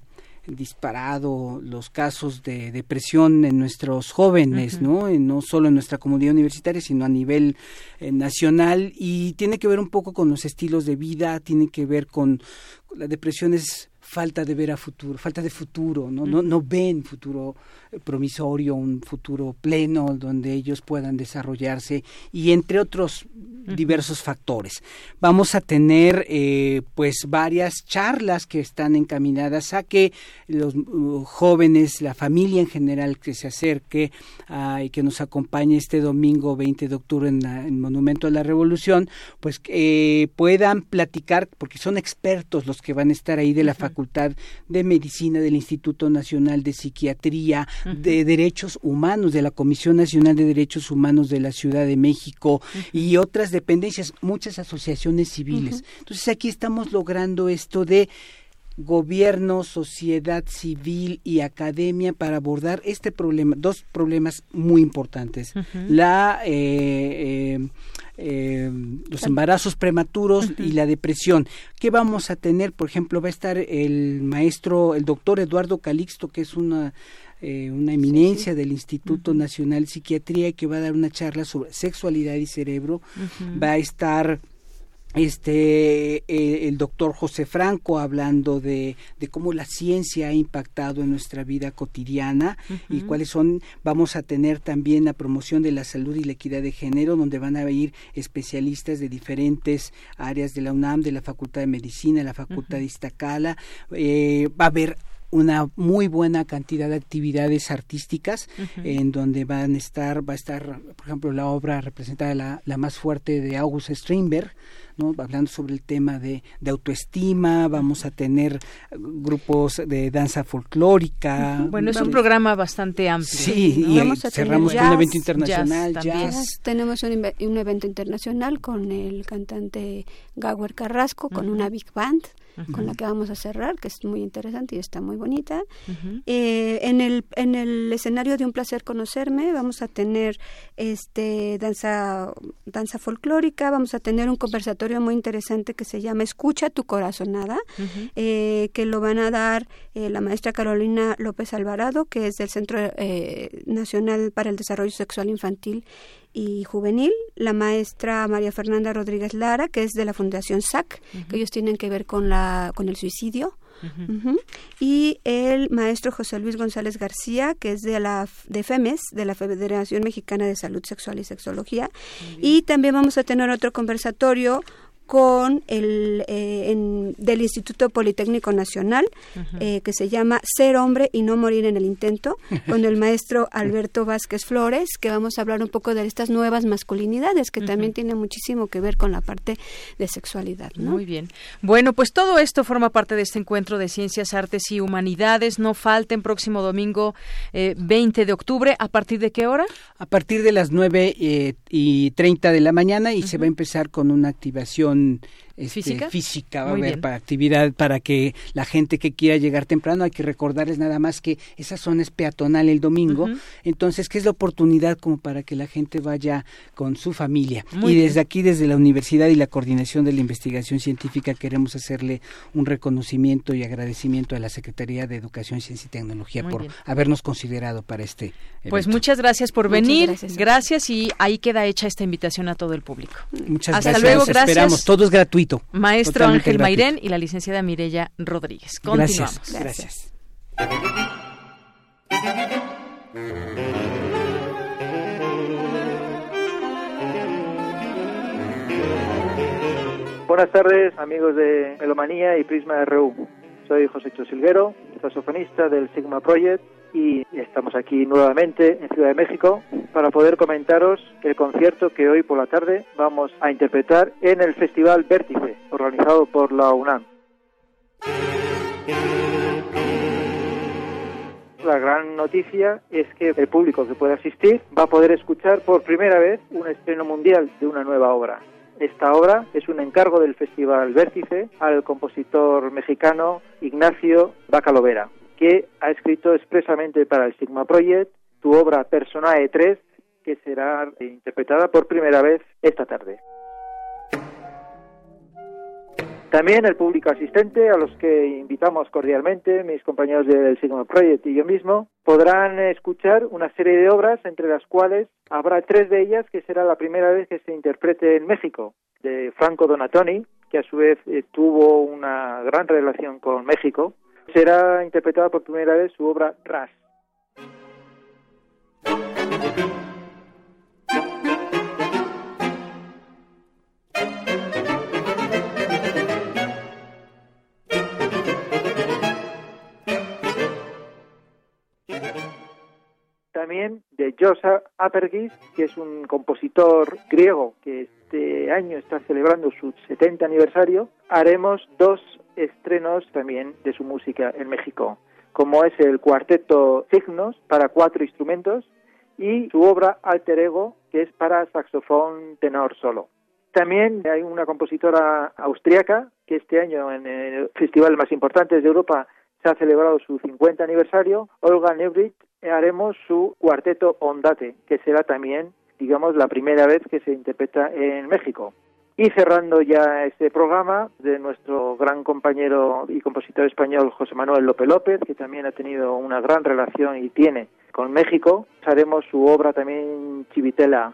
disparado los casos de depresión en nuestros jóvenes, ¿no? no solo en nuestra comunidad universitaria, sino a nivel eh, nacional y tiene que ver un poco con los estilos de vida, tiene que ver con la depresión es falta de ver a futuro, falta de futuro, no, no, no ven futuro promisorio, un futuro pleno donde ellos puedan desarrollarse y entre otros diversos factores. Vamos a tener eh, pues varias charlas que están encaminadas a que los uh, jóvenes, la familia en general que se acerque y que nos acompañe este domingo 20 de octubre en, el Monumento a la Revolución, pues eh, puedan platicar, porque son expertos los que van a estar ahí de la Facultad de Medicina del Instituto Nacional de Psiquiatría, de Derechos Humanos, de la Comisión Nacional de Derechos Humanos de la Ciudad de México y otras dependencias, muchas asociaciones civiles. Entonces aquí estamos logrando esto de gobierno, sociedad civil y academia para abordar este problema, dos problemas muy importantes. La eh, eh, eh, los embarazos prematuros y la depresión. ¿Qué vamos a tener? Por ejemplo, va a estar el maestro, el doctor Eduardo Calixto, que es una una eminencia del Instituto Nacional de Psiquiatría que va a dar una charla sobre sexualidad y cerebro. Va a estar este eh, el doctor José Franco hablando de, de, cómo la ciencia ha impactado en nuestra vida cotidiana y cuáles son vamos a tener también la promoción de la salud y la equidad de género donde van a ir especialistas de diferentes áreas de la UNAM de la Facultad de Medicina la Facultad de Iztacala. Eh, va a haber una muy buena cantidad de actividades artísticas en donde van a estar va a estar por ejemplo la obra representada la, la más fuerte de August Strindberg hablando sobre el tema de, autoestima, vamos a tener grupos de danza folclórica. Bueno, es un programa bastante amplio. Sí, y cerramos un evento internacional. Tenemos un, evento internacional con el cantante Gauer Carrasco, con una big band con la que vamos a cerrar, que es muy interesante y está muy bonita. Eh, en, el, en el escenario de Un Placer Conocerme vamos a tener este danza, danza folclórica, vamos a tener un conversatorio muy interesante que se llama Escucha tu corazonada, eh, que lo van a dar eh, la maestra Carolina López Alvarado, que es del Centro Nacional para el Desarrollo Sexual Infantil y juvenil, la maestra María Fernanda Rodríguez Lara, que es de la Fundación SAC, que ellos tienen que ver con, la, con el suicidio. Y el maestro José Luis González García, que es de la de FEMES, de la Federación Mexicana de Salud Sexual y Sexología. Y también vamos a tener otro conversatorio con el eh, del Instituto Politécnico Nacional eh, que se llama Ser hombre y no morir en el intento con el maestro Alberto Vázquez Flores que vamos a hablar un poco de estas nuevas masculinidades que también tiene muchísimo que ver con la parte de sexualidad. Muy bien. Bueno, pues todo esto forma parte de este encuentro de ciencias, artes y humanidades. No falten próximo domingo 20 eh, de octubre. ¿A partir de qué hora? A partir de las 9 y 30 de la mañana y se va a empezar con una activación on este, física, física va a haber para actividad para que la gente que quiera llegar temprano hay que recordarles nada más que esa zona es peatonal el domingo. Entonces que es la oportunidad como para que la gente vaya con su familia y desde aquí desde la universidad y la coordinación de la investigación científica queremos hacerle un reconocimiento y agradecimiento a la Secretaría de Educación Ciencia y Tecnología por habernos considerado para este pues muchas gracias por venir gracias. y ahí queda hecha esta invitación a todo el público muchas hasta luego gracias todo es gratuito. Maestro Ángel Mairén y la licenciada Mirella Rodríguez. Continuamos. Gracias. Buenas tardes, amigos de Melomanía y Prisma RU. Soy José Chosilguero, saxofonista del Sigma Project y estamos aquí nuevamente en Ciudad de México para poder comentaros el concierto que hoy por la tarde vamos a interpretar en el Festival Vértice, organizado por la UNAM. La gran noticia es que el público que puede asistir va a poder escuchar por primera vez un estreno mundial de una nueva obra. Esta obra es un encargo del Festival Vértice al compositor mexicano Ignacio Bacalovera que ha escrito expresamente para el Sigma Project tu obra Personae 3, que será interpretada por primera vez esta tarde. También el público asistente, a los que invitamos cordialmente, mis compañeros del Sigma Project y yo mismo, podrán escuchar una serie de obras, entre las cuales habrá tres de ellas que será la primera vez que se interprete en México, de Franco Donatoni, que a su vez eh, tuvo una gran relación con México, será interpretada por primera vez su obra Ras. Josa Apergis, que es un compositor griego que este año está celebrando su 70 aniversario, haremos dos estrenos también de su música en México, como es el cuarteto Signos para cuatro instrumentos y su obra Alter Ego, que es para saxofón tenor solo. También hay una compositora austriaca que este año en el festival más importante de Europa se ha celebrado su 50 aniversario, Olga Neubrit, haremos su cuarteto Ondate, que será también, digamos, la primera vez que se interpreta en México. Y cerrando ya este programa de nuestro gran compañero y compositor español José Manuel López López, que también ha tenido una gran relación y tiene con México, haremos su obra también Chivitela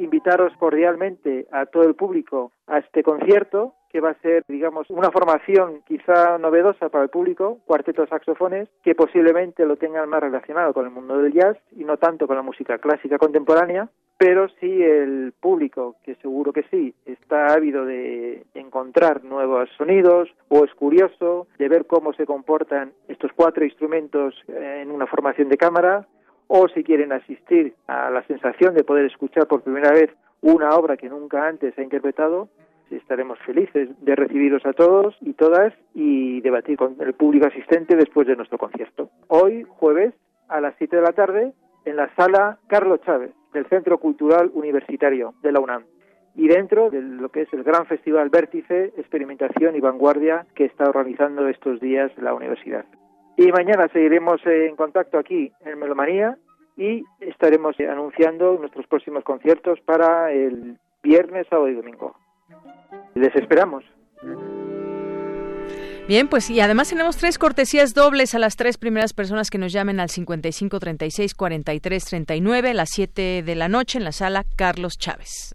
invitaros cordialmente a todo el público a este concierto que va a ser, digamos, una formación quizá novedosa para el público, cuarteto de saxofones, que posiblemente lo tengan más relacionado con el mundo del jazz y no tanto con la música clásica contemporánea, pero sí el público, que seguro que sí, está ávido de encontrar nuevos sonidos o es curioso de ver cómo se comportan estos cuatro instrumentos en una formación de cámara, o si quieren asistir a la sensación de poder escuchar por primera vez una obra que nunca antes ha interpretado, estaremos felices de recibiros a todos y todas y debatir con el público asistente después de nuestro concierto. Hoy, jueves, a las 7 de la tarde, en la sala Carlos Chávez del Centro Cultural Universitario de la UNAM y dentro de lo que es el gran festival Vértice, Experimentación y Vanguardia que está organizando estos días la universidad. Y mañana seguiremos en contacto aquí en Melomanía y estaremos anunciando nuestros próximos conciertos para el viernes, sábado y domingo. Les esperamos. Bien, pues y además tenemos tres cortesías dobles a las tres primeras personas que nos llamen al 55 36 43 39 a las 7 de la noche en la sala Carlos Chávez.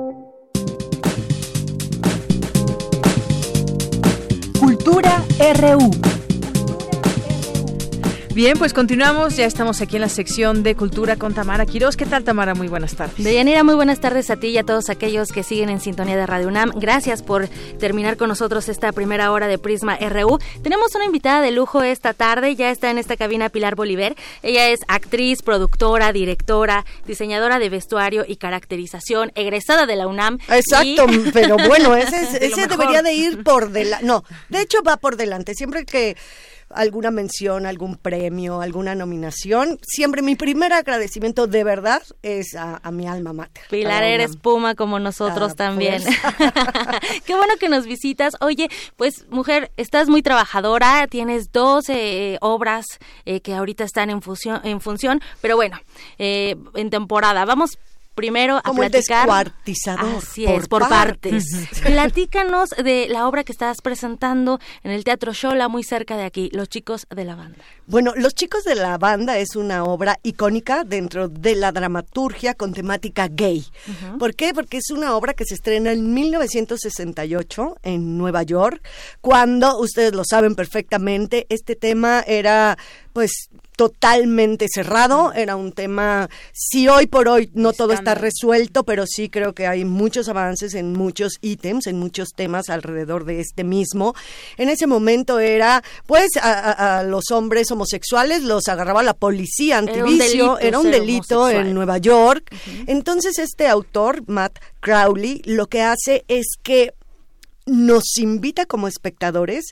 Bien, pues continuamos. Ya estamos aquí en la sección de Cultura con Tamara Quiroz. ¿Qué tal, Tamara? Muy buenas tardes. Deyanira, muy buenas tardes a ti y a todos aquellos que siguen en sintonía de Radio UNAM. Gracias por terminar con nosotros esta primera hora de Prisma RU. Tenemos una invitada de lujo esta tarde. Ya está en esta cabina Pilar Bolívar. Ella es actriz, productora, directora, diseñadora de vestuario y caracterización, egresada de la UNAM. Exacto, pero bueno, ese, ese debería de ir por delante. No, de hecho va por delante. Siempre que alguna mención, algún premio, alguna nominación, siempre mi primer agradecimiento de verdad es a, mi alma mater. Pilar, eres puma como nosotros ah, también. Pues. Qué bueno que nos visitas. Oye, pues mujer, estás muy trabajadora, tienes dos eh, obras eh, que ahorita están en, fusión, en función, pero bueno, eh, en temporada. Vamos primero a Como platicar. descuartizador. Así es, por, partes. Platícanos de la obra que estás presentando en el Teatro Shola, muy cerca de aquí, Los Chicos de la Banda. Bueno, Los Chicos de la Banda es una obra icónica dentro de la dramaturgia con temática gay. ¿Por qué? Porque es una obra que se estrena en 1968 en Nueva York, cuando, ustedes lo saben perfectamente, este tema era pues totalmente cerrado, era un tema, si hoy por hoy no todo está resuelto, pero sí creo que hay muchos avances en muchos ítems, en muchos temas alrededor de este mismo. En ese momento era, pues, a, los hombres homosexuales los agarraba la policía antivicio, era un delito, en Nueva York. Entonces este autor, Matt Crowley, lo que hace es que nos invita como espectadores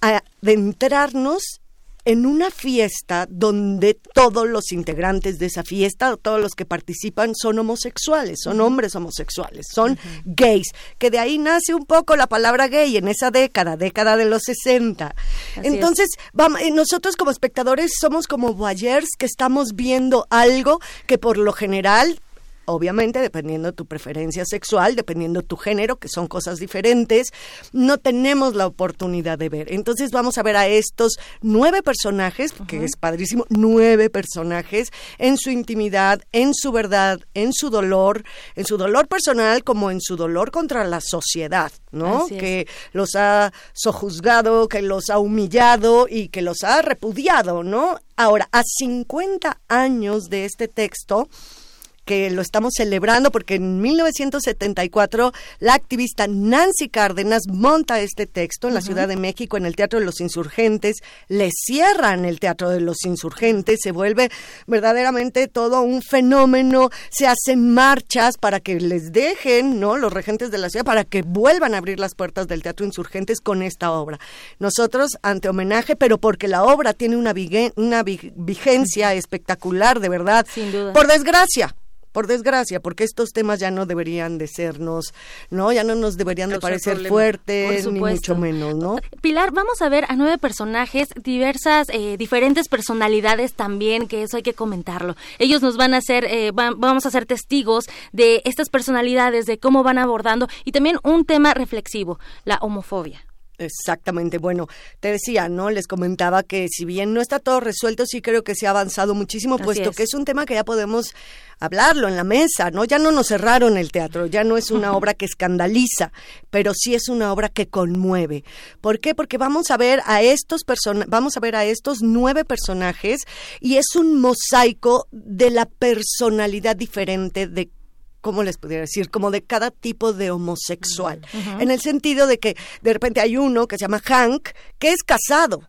a adentrarnos en una fiesta donde todos los integrantes de esa fiesta, todos los que participan son homosexuales, son hombres homosexuales, son gays, que de ahí nace un poco la palabra gay en esa década, década de los 60. Entonces, vamos, eh, nosotros como espectadores somos como voyeurs que estamos viendo algo que por lo general obviamente, dependiendo de tu preferencia sexual, dependiendo de tu género, que son cosas diferentes, no tenemos la oportunidad de ver. Entonces vamos a ver a estos nueve personajes, que es padrísimo, nueve personajes en su intimidad, en su verdad, en su dolor, en su dolor personal como en su dolor contra la sociedad, ¿no? Que los ha sojuzgado, que los ha humillado y que los ha repudiado, ¿no? Ahora, a 50 años de este texto, que lo estamos celebrando porque en 1974 la activista Nancy Cárdenas monta este texto en la Ciudad de México en el Teatro de los Insurgentes, le cierran el Teatro de los Insurgentes, se vuelve verdaderamente todo un fenómeno, se hacen marchas para que les dejen, ¿no? Los regentes de la ciudad para que vuelvan a abrir las puertas del Teatro Insurgentes con esta obra. Nosotros ante homenaje, pero porque la obra tiene una, una vigencia espectacular, de verdad. Sin duda. Por desgracia, por desgracia, porque estos temas ya no deberían de sernos, ¿no? Ya no nos deberían de parecer fuertes, ni mucho menos, ¿no? Pilar, vamos a ver a nueve personajes, diversas, eh, diferentes personalidades también, que eso hay que comentarlo. Ellos nos van a hacer, eh, vamos a ser testigos de estas personalidades, de cómo van abordando, y también un tema reflexivo, la homofobia. Exactamente. Bueno, te decía, ¿no? Les comentaba que si bien no está todo resuelto, sí creo que se ha avanzado muchísimo, puesto que es un tema que ya podemos hablarlo en la mesa, ¿no? Ya no nos cerraron el teatro, ya no es una obra que escandaliza, pero sí es una obra que conmueve. ¿Por qué? Porque vamos a ver a estos vamos a ver a estos nueve personajes y es un mosaico de la personalidad diferente de ¿cómo les pudiera decir? Como de cada tipo de homosexual. En el sentido de que de repente hay uno que se llama Hank, que es casado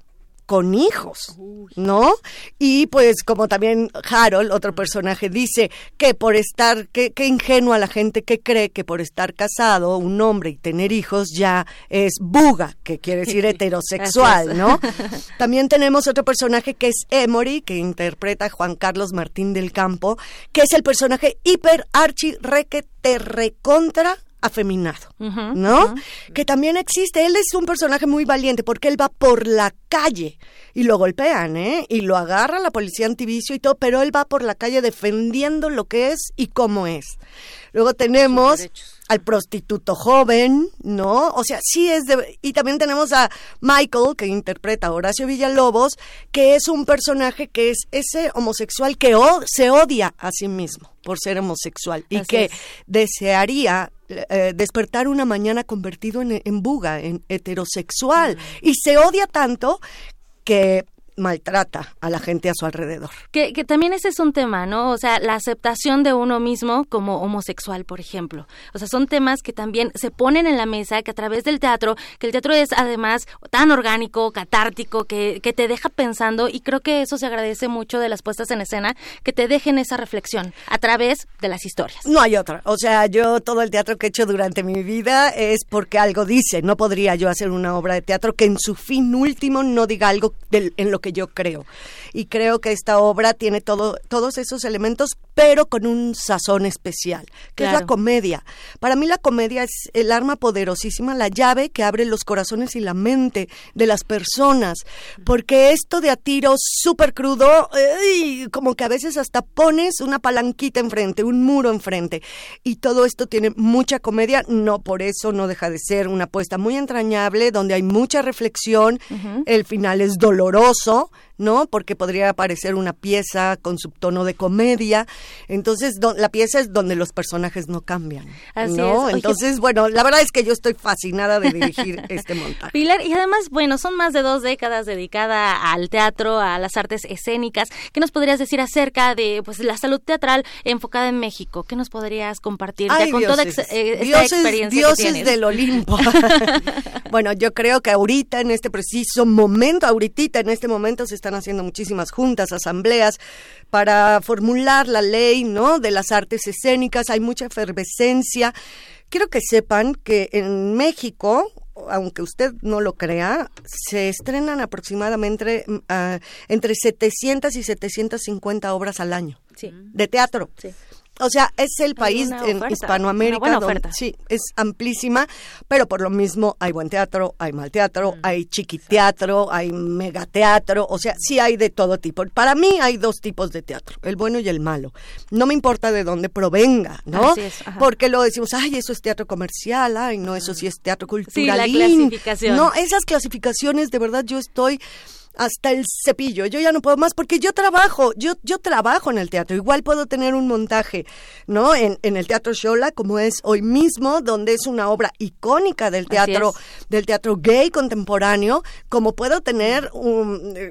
con hijos, ¿no? Y pues como también Harold, otro personaje, dice que por estar, que, que ingenua la gente que cree que por estar casado un hombre y tener hijos ya es buga, que quiere decir heterosexual, ¿no? También tenemos otro personaje que es Emory, que interpreta Juan Carlos Martín del Campo, que es el personaje hiper archi requete recontra afeminado, ¿no? Que también existe. Él es un personaje muy valiente porque él va por la calle y lo golpean, ¿eh? Y lo agarra la policía antivicio y todo, pero él va por la calle defendiendo lo que es y cómo es. Luego tenemos al prostituto joven, ¿no? O sea, sí es de... Y también tenemos a Michael, que interpreta a Horacio Villalobos, que es un personaje que es ese homosexual que se odia a sí mismo por ser homosexual y que desearía eh, despertar una mañana convertido en, en buga, en heterosexual. Y se odia tanto que maltrata a la gente a su alrededor. Que, que, también ese es un tema, ¿no? O sea, la aceptación de uno mismo como homosexual, por ejemplo. O sea, son temas que también se ponen en la mesa, que a través del teatro, que el teatro es además tan orgánico, catártico, que, que te deja pensando y creo que eso se agradece mucho de las puestas en escena, que te dejen esa reflexión a través de las historias. No hay otra. O sea, yo todo el teatro que he hecho durante mi vida es porque algo dice. No podría yo hacer una obra de teatro que en su fin último no diga algo en lo que yo creo. Y creo que esta obra tiene todo, todos esos elementos, pero con un sazón especial, que es la comedia. Para mí la comedia es el arma poderosísima, la llave que abre los corazones y la mente de las personas, porque esto de a tiro súper crudo, como que a veces hasta pones una palanquita enfrente, un muro enfrente, y todo esto tiene mucha comedia, no por eso no deja de ser una apuesta muy entrañable, donde hay mucha reflexión, el final es doloroso, ¿no? Porque podría aparecer una pieza con subtono de comedia. Entonces, la pieza es donde los personajes no cambian, ¿no? Entonces, bueno, la verdad es que yo estoy fascinada de dirigir este montaje. Pilar, y además, bueno, son más de dos décadas dedicada al teatro, a las artes escénicas. ¿Qué nos podrías decir acerca de pues la salud teatral enfocada en México? ¿Qué nos podrías compartir ya con toda eh, esta experiencia dioses del Olimpo. bueno, yo creo que ahorita en este preciso momento, ahorita en este momento se están haciendo muchísimas juntas, asambleas para formular la ley, ¿no? De las artes escénicas, hay mucha efervescencia. Quiero que sepan que en México, aunque usted no lo crea, se estrenan aproximadamente uh, entre 700 y 750 obras al año de teatro. O sea, es el país en Hispanoamérica donde sí, es amplísima, pero por lo mismo hay buen teatro, hay mal teatro, mm. hay chiquiteatro, hay megateatro, o sea, sí hay de todo tipo. Para mí hay dos tipos de teatro, el bueno y el malo. No me importa de dónde provenga, ¿no? Porque lo decimos, ay, eso es teatro comercial, ay, no, eso sí es teatro cultural. Sí, la clasificación. No, esas clasificaciones, de verdad, yo estoy hasta el cepillo. Yo ya no puedo más porque yo trabajo, yo, yo trabajo en el teatro. Igual puedo tener un montaje, ¿no? En, en el Teatro Shola, como es hoy mismo, donde es una obra icónica del teatro, del teatro gay contemporáneo, como puedo tener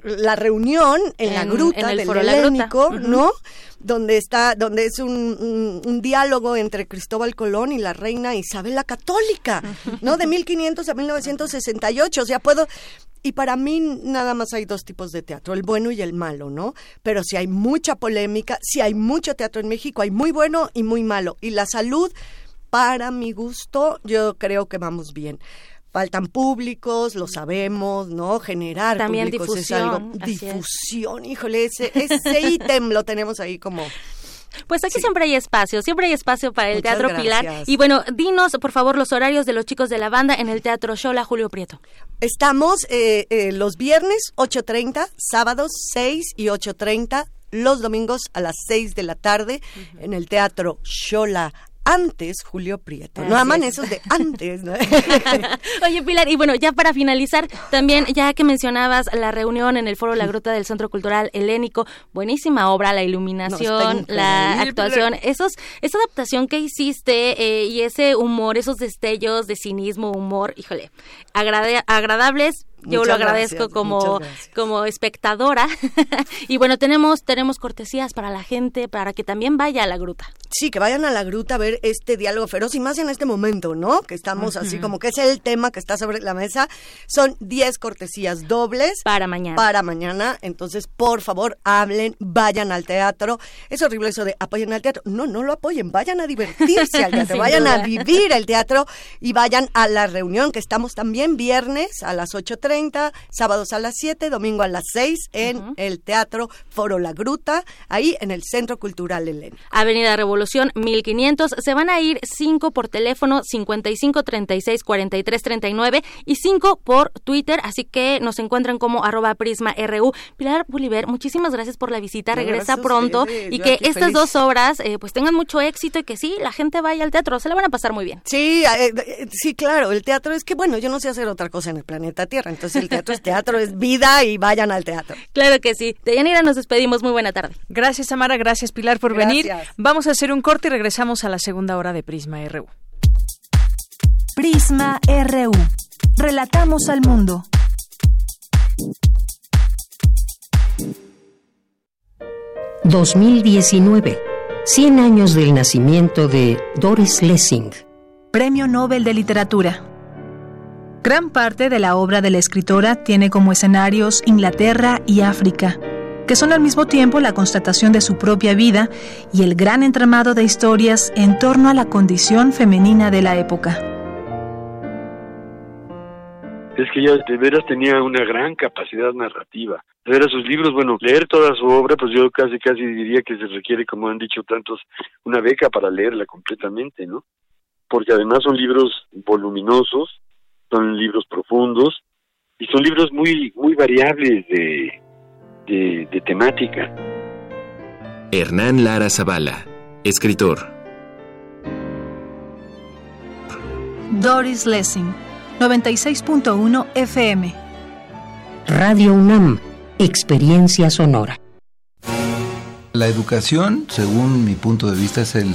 la reunión en, la gruta del Helénico, ¿no? donde está, donde es un, un, diálogo entre Cristóbal Colón y la reina Isabel la Católica, ¿no? De 1500 a 1968, o sea, puedo, y para mí nada más hay dos tipos de teatro, el bueno y el malo, ¿no? Pero si hay mucha polémica, si hay mucho teatro en México, hay muy bueno y muy malo. Y la salud, para mi gusto, yo creo que vamos bien faltan públicos, lo sabemos, ¿no? Generar También públicos difusión, es algo difusión, híjole, ese, ese ítem lo tenemos ahí como pues aquí siempre hay espacio, siempre hay espacio para el Teatro Pilar. Y bueno, dinos por favor los horarios de los chicos de la banda en el Teatro Shola Julio Prieto. Estamos eh, eh, los viernes 8.30, sábados 6 y 8.30, los domingos a las 6 de la tarde en el Teatro Shola antes Julio Prieto. no aman esos de antes. Oye, Pilar, y bueno, ya para finalizar, también ya que mencionabas la reunión en el Foro La Gruta del Centro Cultural Helénico, buenísima obra, la iluminación, la actuación, esos, esa adaptación que hiciste eh, y ese humor, esos destellos de cinismo, humor, híjole, agradables yo lo agradezco como, como espectadora. y bueno, tenemos, tenemos cortesías para la gente, para que también vaya a la gruta. Sí, que vayan a la gruta a ver este diálogo feroz y más en este momento, ¿no? Que estamos así como que es el tema que está sobre la mesa. Son 10 cortesías dobles. Para mañana. Para mañana. Entonces, por favor, hablen, vayan al teatro. Es horrible eso de apoyen al teatro. No, no lo apoyen, vayan a divertirse al teatro, vayan a vivir el teatro y vayan a la reunión que estamos también viernes a las 8.30 sábados a las 7, domingo a las 6 en el Teatro Foro La Gruta, ahí en el Centro Cultural Elena. Avenida Revolución 1500. Se van a ir 5 por teléfono 55 36 43 39 y 5 por Twitter, así que nos encuentran como arroba prisma RU. Pilar Bolívar, muchísimas gracias por la visita, regresa pronto y que estas dos obras eh, pues tengan mucho éxito y que sí, la gente vaya al teatro, se la van a pasar muy bien. Sí, eh, sí, claro, el teatro es que bueno, yo no sé hacer otra cosa en el planeta Tierra, entonces el teatro es teatro, es vida y vayan al teatro. Claro que sí. De Yanira nos despedimos. Muy buena tarde. Gracias, Amara. Gracias, Pilar, por venir. Vamos a hacer un corte y regresamos a la segunda hora de Prisma RU. Prisma RU. Relatamos al mundo. ...2019... 100 años del nacimiento de Doris Lessing. Premio Nobel de Literatura. Gran parte de la obra de la escritora tiene como escenarios Inglaterra y África, que son al mismo tiempo la constatación de su propia vida y el gran entramado de historias en torno a la condición femenina de la época. Es que ella de veras tenía una gran capacidad narrativa. De veras sus libros, bueno, leer toda su obra, pues yo casi casi diría que se requiere, como han dicho tantos, una beca para leerla completamente, ¿no? Porque además son libros voluminosos, son libros profundos y son libros muy, muy variables de, de, temática. Hernán Lara Zavala, escritor. Doris Lessing, 96.1 FM. Radio UNAM, experiencia sonora. La educación, según mi punto de vista, es el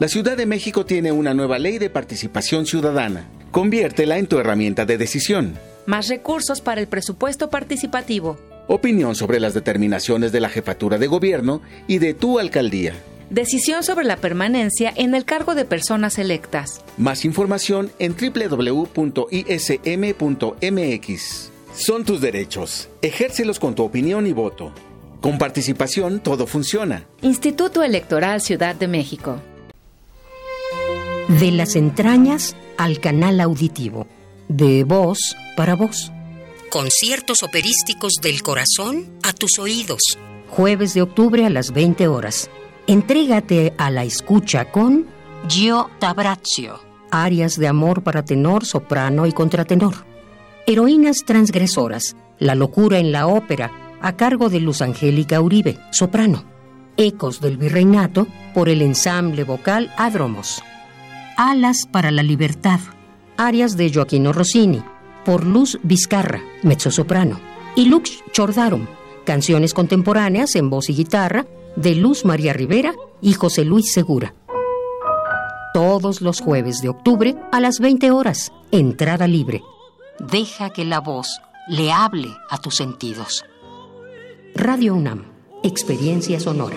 La Ciudad de México tiene una nueva ley de participación ciudadana. Conviértela en tu herramienta de decisión. Más recursos para el presupuesto participativo. Opinión sobre las determinaciones de la jefatura de gobierno y de tu alcaldía. Decisión sobre la permanencia en el cargo de personas electas. Más información en www.ism.mx. Son tus derechos. Ejércelos con tu opinión y voto. Con participación todo funciona. Instituto Electoral Ciudad de México. De las entrañas al canal auditivo. De voz para voz. Conciertos operísticos del corazón a tus oídos. Jueves de octubre a las 20 horas. Entrégate a la escucha con Gio Tabrazio. Arias de amor para tenor, soprano y contratenor. Heroínas transgresoras. La locura en la ópera, a cargo de Luz Angélica Uribe, soprano. Ecos del Virreinato por el ensamble vocal Adromos. Alas para la Libertad, arias de Joaquino Rossini, por Luz Vizcarra, mezzosoprano, y Lux Chordarum, canciones contemporáneas en voz y guitarra de Luz María Rivera y José Luis Segura. Todos los jueves de octubre a las 20 horas, entrada libre. Deja que la voz le hable a tus sentidos. Radio UNAM, experiencia sonora.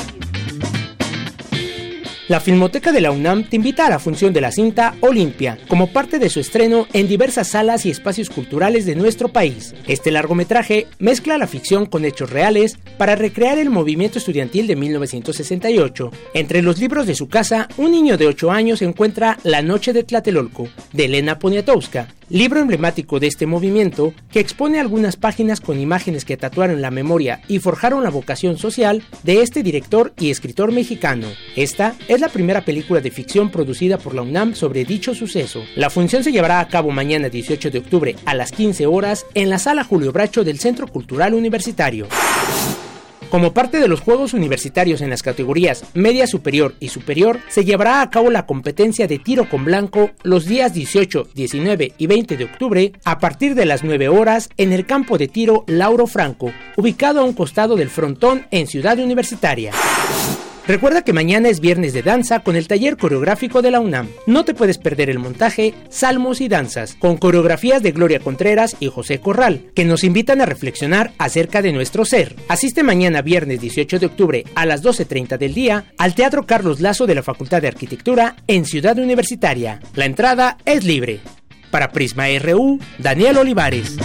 La Filmoteca de la UNAM te invita a la función de la cinta Olimpia, como parte de su estreno en diversas salas y espacios culturales de nuestro país. Este largometraje mezcla la ficción con hechos reales para recrear el movimiento estudiantil de 1968. Entre los libros de su casa, un niño de 8 años encuentra La Noche de Tlatelolco, de Elena Poniatowska, libro emblemático de este movimiento que expone algunas páginas con imágenes que tatuaron la memoria y forjaron la vocación social de este director y escritor mexicano. Esta es la primera película de ficción producida por la UNAM sobre dicho suceso. La función se llevará a cabo mañana 18 de octubre a las 15 horas en la sala Julio Bracho del Centro Cultural Universitario. Como parte de los Juegos Universitarios en las categorías media superior y superior, se llevará a cabo la competencia de tiro con blanco los días 18, 19 y 20 de octubre a partir de las 9 horas en el campo de tiro Lauro Franco, ubicado a un costado del frontón en Ciudad Universitaria. Recuerda que mañana es viernes de danza con el taller coreográfico de la UNAM. No te puedes perder el montaje Salmos y Danzas, con coreografías de Gloria Contreras y José Corral, que nos invitan a reflexionar acerca de nuestro ser. Asiste mañana viernes 18 de octubre a las 12.30 del día al Teatro Carlos Lazo de la Facultad de Arquitectura en Ciudad Universitaria. La entrada es libre. Para Prisma RU, Daniel Olivares.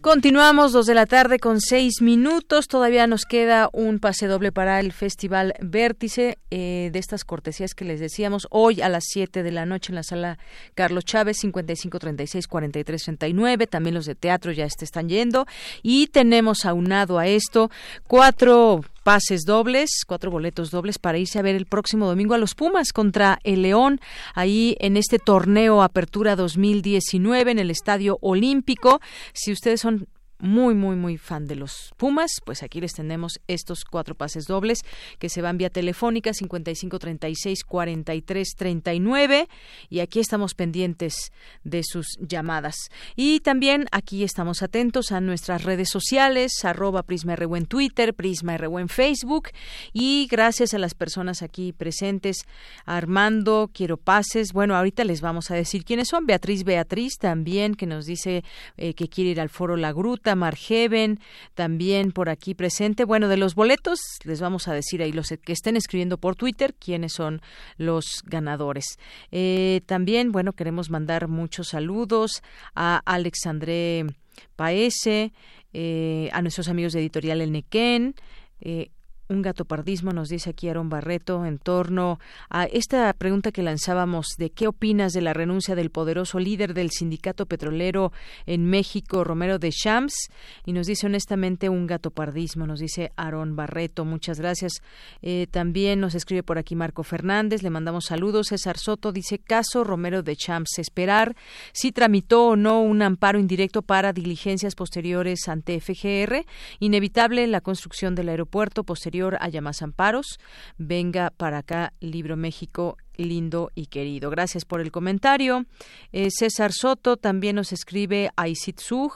Continuamos dos de la tarde con seis minutos. Todavía nos queda un pase doble para el Festival Vértice eh, de estas cortesías que les decíamos hoy a las siete de la noche en la sala Carlos Chávez, 55 36 43 39. También los de teatro ya están yendo. Y tenemos aunado a esto cuatro pases dobles, cuatro boletos dobles para irse a ver el próximo domingo a los Pumas contra el León, ahí en este torneo Apertura 2019 en el Estadio Olímpico. Si ustedes son muy, muy, muy fan de los Pumas, pues aquí les tenemos estos cuatro pases dobles que se van vía telefónica 55 36 43 39 y aquí estamos pendientes de sus llamadas. Y también aquí estamos atentos a nuestras redes sociales, arroba Prisma RU en Twitter, Prisma RU en Facebook y gracias a las personas aquí presentes, Armando, quiero pases, bueno, ahorita les vamos a decir quiénes son, Beatriz Beatriz también que nos dice eh, que quiere ir al foro La Gruta, Margeven, también por aquí presente. Bueno, de los boletos les vamos a decir ahí los que estén escribiendo por Twitter quiénes son los ganadores. Eh, también, bueno, queremos mandar muchos saludos a Alexandre Paese, eh, a nuestros amigos de Editorial El Nequén, eh, un gatopardismo, nos dice aquí Aaron Barreto, en torno a esta pregunta que lanzábamos de qué opinas de la renuncia del poderoso líder del sindicato petrolero en México, Romero de Shams, y nos dice honestamente un gatopardismo, nos dice Aaron Barreto, muchas gracias. Eh, también nos escribe por aquí Marco Fernández, le mandamos saludos. César Soto dice caso Romero de Champs, esperar si tramitó o no un amparo indirecto para diligencias posteriores ante FGR, inevitable la construcción del aeropuerto posterior haya más amparos. Venga para acá, Libro México lindo y querido. Gracias por el comentario. Eh, César Soto también nos escribe a Isitzug.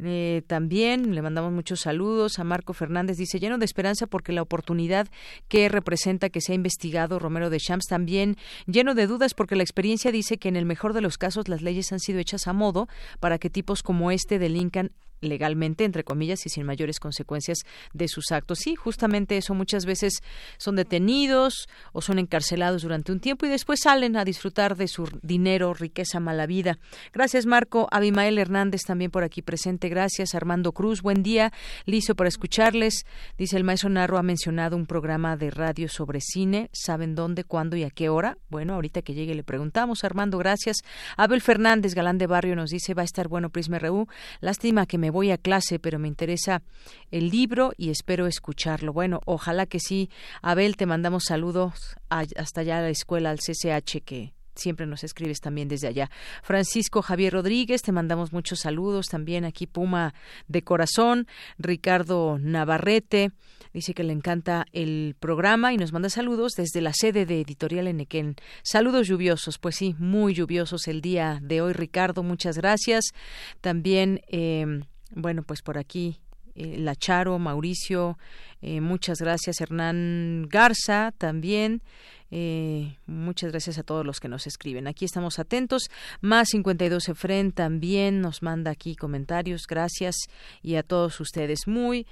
Eh, también le mandamos muchos saludos a Marco Fernández. Dice lleno de esperanza porque la oportunidad que representa que se ha investigado Romero de Champs también lleno de dudas porque la experiencia dice que en el mejor de los casos las leyes han sido hechas a modo para que tipos como este delincan legalmente, entre comillas, y sin mayores consecuencias de sus actos. Sí, justamente eso muchas veces son detenidos o son encarcelados durante un tiempo y después salen a disfrutar de su dinero, riqueza, mala vida. Gracias, Marco. Abimael Hernández también por aquí presente. Gracias, Armando Cruz. Buen día. Listo para escucharles. Dice el maestro Narro ha mencionado un programa de radio sobre cine. ¿Saben dónde, cuándo y a qué hora? Bueno, ahorita que llegue le preguntamos. Armando, gracias. Abel Fernández, galán de barrio, nos dice va a estar bueno Prisma RU. Lástima que me voy a clase, pero me interesa el libro y espero escucharlo. Bueno, ojalá que sí. Abel, te mandamos saludos hasta allá a la escuela, al CCH, que siempre nos escribes también desde allá. Francisco Javier Rodríguez, te mandamos muchos saludos también aquí Puma de corazón. Ricardo Navarrete dice que le encanta el programa y nos manda saludos desde la sede de Editorial Enequén. Saludos lluviosos, pues sí, muy lluviosos el día de hoy, Ricardo, muchas gracias. También eh, bueno, pues por aquí eh, Lacharo, Mauricio, eh, muchas gracias Hernán Garza también. Eh, muchas gracias a todos los que nos escriben. Aquí estamos atentos. Más 52 Efren también nos manda aquí comentarios. Gracias y a todos ustedes. Muy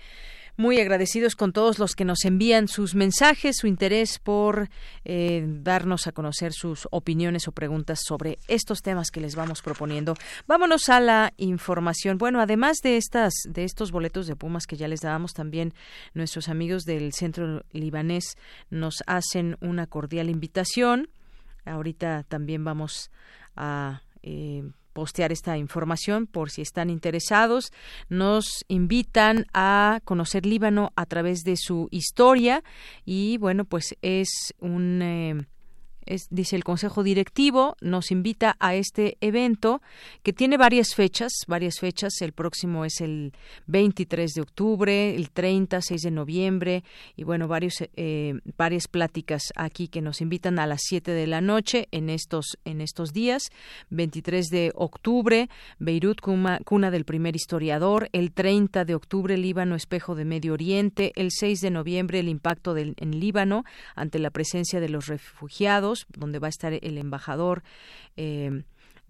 muy agradecidos con todos los que nos envían sus mensajes, su interés por eh, darnos a conocer sus opiniones o preguntas sobre estos temas que les vamos proponiendo. Vámonos a la información. Bueno, además de estas de estos boletos de Pumas que ya les dábamos también nuestros amigos del Centro Libanés nos hacen una cordial invitación. Ahorita también vamos a eh, postear esta información por si están interesados. Nos invitan a conocer Líbano a través de su historia y bueno, pues es un... Eh, dice el Consejo Directivo, nos invita a este evento que tiene varias fechas, varias fechas. El próximo es el 23 de octubre, el 30, 6 de noviembre y bueno, varios, eh, varias pláticas aquí que nos invitan a las 7 de la noche en estos, en estos días. 23 de octubre, Beirut, cuna, del primer historiador. El 30 de octubre, Líbano, espejo de Medio Oriente. El 6 de noviembre, el impacto del, en Líbano ante la presencia de los refugiados donde va a estar el embajador. Eh,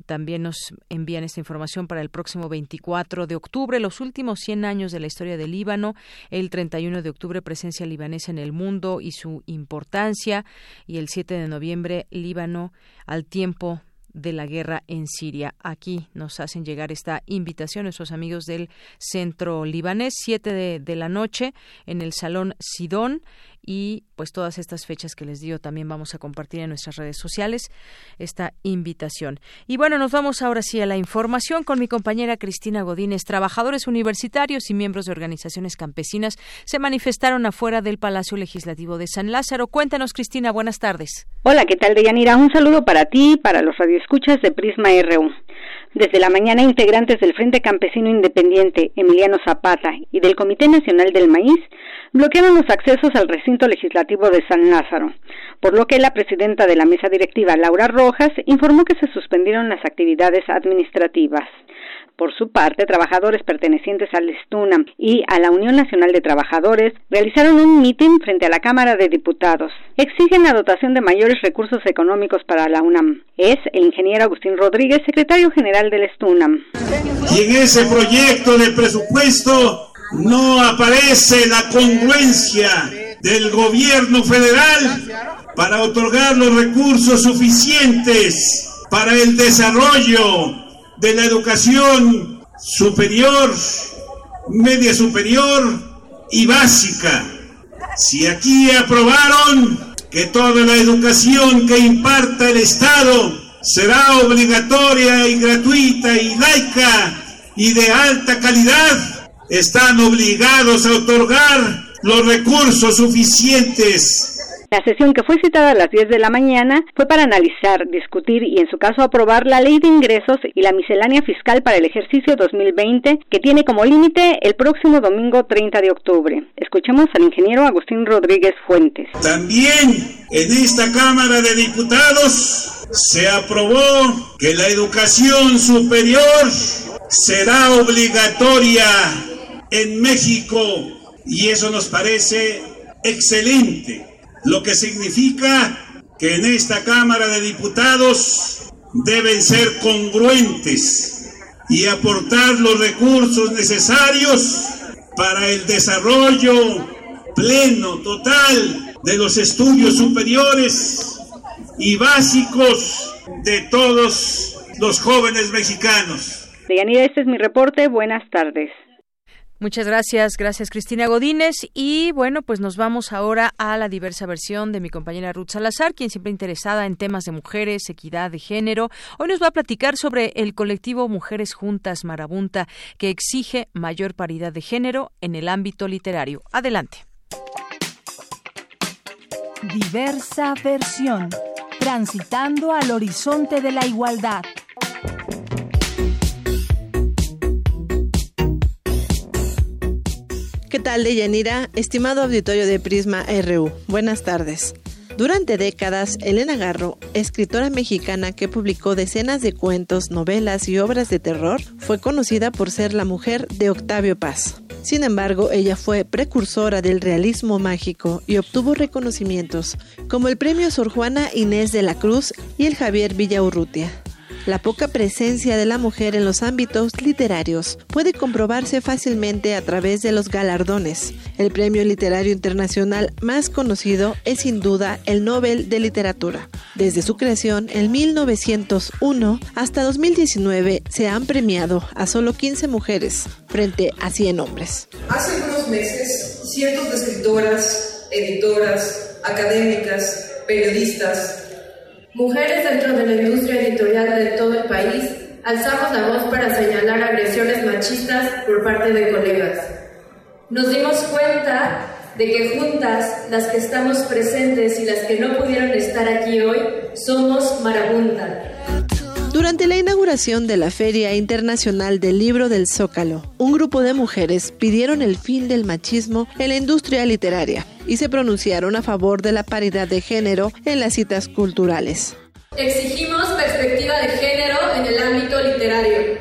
también nos envían esta información para el próximo 24 de octubre, los últimos 100 años de la historia del Líbano, el 31 de octubre presencia libanesa en el mundo y su importancia y el 7 de noviembre Líbano al tiempo de la guerra en Siria. Aquí nos hacen llegar esta invitación nuestros amigos del Centro Libanés, 7 de, de la noche en el Salón Sidón y pues todas estas fechas que les dio también vamos a compartir en nuestras redes sociales esta invitación. Y bueno, nos vamos ahora sí a la información con mi compañera Cristina Godínez. Trabajadores universitarios y miembros de organizaciones campesinas se manifestaron afuera del Palacio Legislativo de San Lázaro. Cuéntanos, Cristina, buenas tardes. Hola, ¿qué tal, Deyanira? Un saludo para ti y para los radioescuchas de Prisma RU. Desde la mañana, integrantes del Frente Campesino Independiente Emiliano Zapata y del Comité Nacional del Maíz bloquearon los accesos al recinto legislativo de San Lázaro, por lo que la presidenta de la mesa directiva, Laura Rojas, informó que se suspendieron las actividades administrativas. Por su parte, trabajadores pertenecientes al STUNAM y a la Unión Nacional de Trabajadores realizaron un mitin frente a la Cámara de Diputados. Exigen la dotación de mayores recursos económicos para la UNAM. Es el ingeniero Agustín Rodríguez, secretario general del STUNAM. Y en ese proyecto de presupuesto no aparece la congruencia del gobierno federal para otorgar los recursos suficientes para el desarrollo de la educación superior media superior y básica. Si aquí aprobaron que toda la educación que imparta el Estado será obligatoria y gratuita y laica y de alta calidad, están obligados a otorgar los recursos suficientes la sesión que fue citada a las 10 de la mañana fue para analizar, discutir y en su caso aprobar la ley de ingresos y la miscelánea fiscal para el ejercicio 2020 que tiene como límite el próximo domingo 30 de octubre. Escuchemos al ingeniero Agustín Rodríguez Fuentes. También en esta Cámara de Diputados se aprobó que la educación superior será obligatoria en México y eso nos parece excelente lo que significa que en esta Cámara de Diputados deben ser congruentes y aportar los recursos necesarios para el desarrollo pleno, total de los estudios superiores y básicos de todos los jóvenes mexicanos. Deyanira, este es mi reporte. Buenas tardes. Muchas gracias, gracias Cristina Godínez. Y bueno, pues nos vamos ahora a la diversa versión de mi compañera Ruth Salazar, quien siempre interesada en temas de mujeres, equidad de género. Hoy nos va a platicar sobre el colectivo Mujeres Juntas Marabunta, que exige mayor paridad de género en el ámbito literario. Adelante. Diversa versión, transitando al horizonte de la igualdad. ¿Qué tal, Deyanira? Estimado auditorio de Prisma RU, buenas tardes. Durante décadas, Elena Garro, escritora mexicana que publicó decenas de cuentos, novelas y obras de terror, fue conocida por ser la mujer de Octavio Paz. Sin embargo, ella fue precursora del realismo mágico y obtuvo reconocimientos como el premio Sor Juana Inés de la Cruz y el Javier Villaurrutia. La poca presencia de la mujer en los ámbitos literarios puede comprobarse fácilmente a través de los galardones. El premio literario internacional más conocido es sin duda el Nobel de Literatura. Desde su creación en 1901 hasta 2019 se han premiado a solo 15 mujeres frente a 100 hombres. Hace unos meses, cientos de escritoras, editoras, académicas, periodistas, Mujeres dentro de la industria editorial de todo el país, alzamos la voz para señalar agresiones machistas por parte de colegas. Nos dimos cuenta de que juntas, las que estamos presentes y las que no pudieron estar aquí hoy, somos marabunta. Durante la inauguración de la Feria Internacional del Libro del Zócalo, un grupo de mujeres pidieron el fin del machismo en la industria literaria y se pronunciaron a favor de la paridad de género en las citas culturales. Exigimos perspectiva de género en el ámbito literario.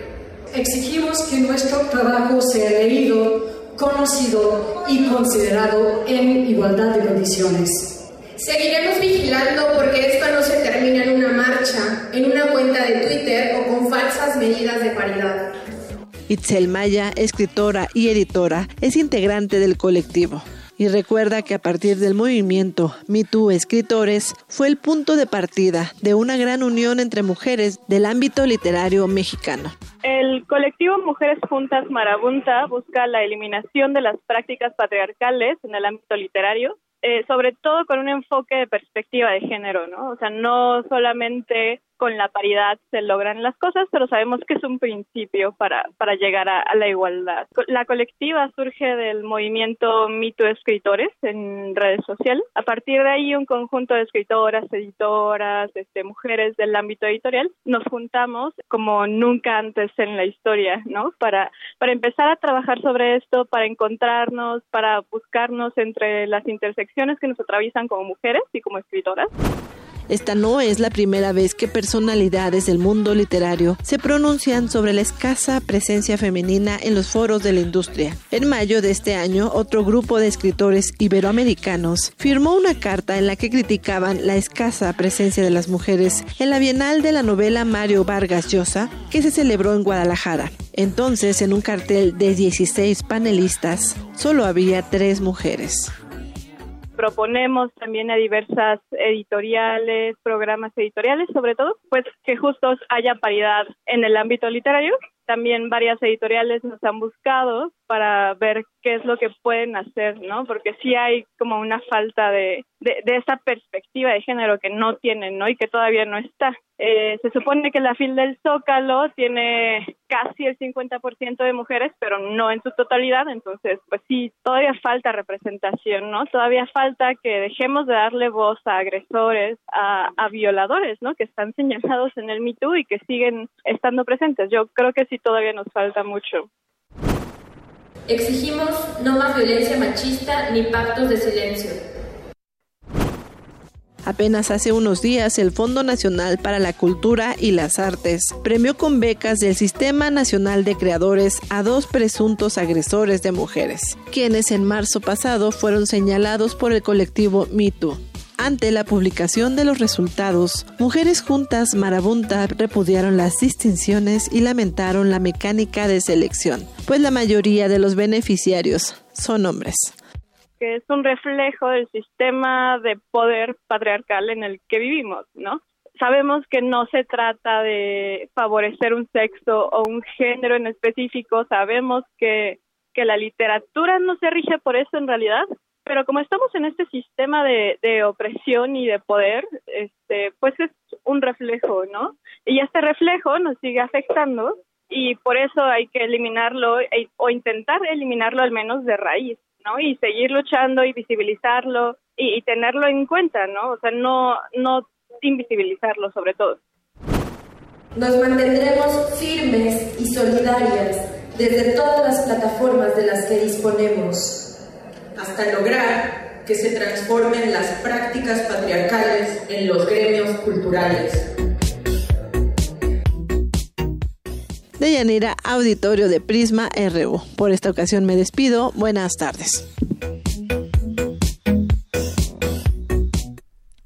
Exigimos que nuestro trabajo sea leído, conocido y considerado en igualdad de condiciones. Seguiremos vigilando porque esto no se termina en una marcha, en una cuenta de Twitter o con falsas medidas de paridad. Itzel Maya, escritora y editora, es integrante del colectivo y recuerda que a partir del movimiento MeToo Escritores fue el punto de partida de una gran unión entre mujeres del ámbito literario mexicano. El colectivo Mujeres Juntas Marabunta busca la eliminación de las prácticas patriarcales en el ámbito literario eh, sobre todo con un enfoque de perspectiva de género, ¿no? O sea, no solamente con la paridad se logran las cosas, pero sabemos que es un principio para, para llegar a, la igualdad. La colectiva surge del movimiento Mito Escritores en redes sociales. A partir de ahí, un conjunto de escritoras, editoras, este, mujeres del ámbito editorial, nos juntamos como nunca antes en la historia, ¿no? Para, para empezar a trabajar sobre esto, para encontrarnos, para buscarnos entre las intersecciones que nos atraviesan como mujeres y como escritoras. Esta no es la primera vez que personalidades del mundo literario se pronuncian sobre la escasa presencia femenina en los foros de la industria. En mayo de este año, otro grupo de escritores iberoamericanos firmó una carta en la que criticaban la escasa presencia de las mujeres en la Bienal de la novela Mario Vargas Llosa, que se celebró en Guadalajara. Entonces, en un cartel de 16 panelistas, solo había tres mujeres proponemos también a diversas editoriales, programas editoriales, sobre todo, pues que justo haya paridad en el ámbito literario también varias editoriales nos han buscado para ver qué es lo que pueden hacer, ¿no? Porque sí hay como una falta de, de, esa perspectiva de género que no tienen, ¿no? Y que todavía no está. Eh, se supone que la fil del Zócalo tiene casi el 50% de mujeres, pero no en su totalidad, entonces, pues sí, todavía falta representación, ¿no? Todavía falta que dejemos de darle voz a agresores, a, a violadores, ¿no? Que están señalados en el Me y que siguen estando presentes. Yo creo que sí todavía nos falta mucho. Exigimos no más violencia machista ni pactos de silencio. Apenas hace unos días el Fondo Nacional para la Cultura y las Artes premió con becas del Sistema Nacional de Creadores a dos presuntos agresores de mujeres, quienes en marzo pasado fueron señalados por el colectivo MeToo. Ante la publicación de los resultados, Mujeres Juntas Marabunta repudiaron las distinciones y lamentaron la mecánica de selección, pues la mayoría de los beneficiarios son hombres. Que es un reflejo del sistema de poder patriarcal en el que vivimos, ¿no? Sabemos que no se trata de favorecer un sexo o un género en específico, sabemos que, que la literatura no se rige por eso en realidad, pero como estamos en este sistema de, de, opresión y de poder, este, pues es un reflejo, ¿no? Y este reflejo nos sigue afectando y por eso hay que eliminarlo e, o intentar eliminarlo al menos de raíz, ¿no? Y seguir luchando y visibilizarlo y, y tenerlo en cuenta, ¿no? O sea, no, no invisibilizarlo sobre todo. Nos mantendremos firmes y solidarias desde todas las plataformas de las que disponemos hasta lograr que se transformen las prácticas patriarcales en los gremios culturales. De Yanira, auditorio de Prisma RU. Por esta ocasión me despido. Buenas tardes.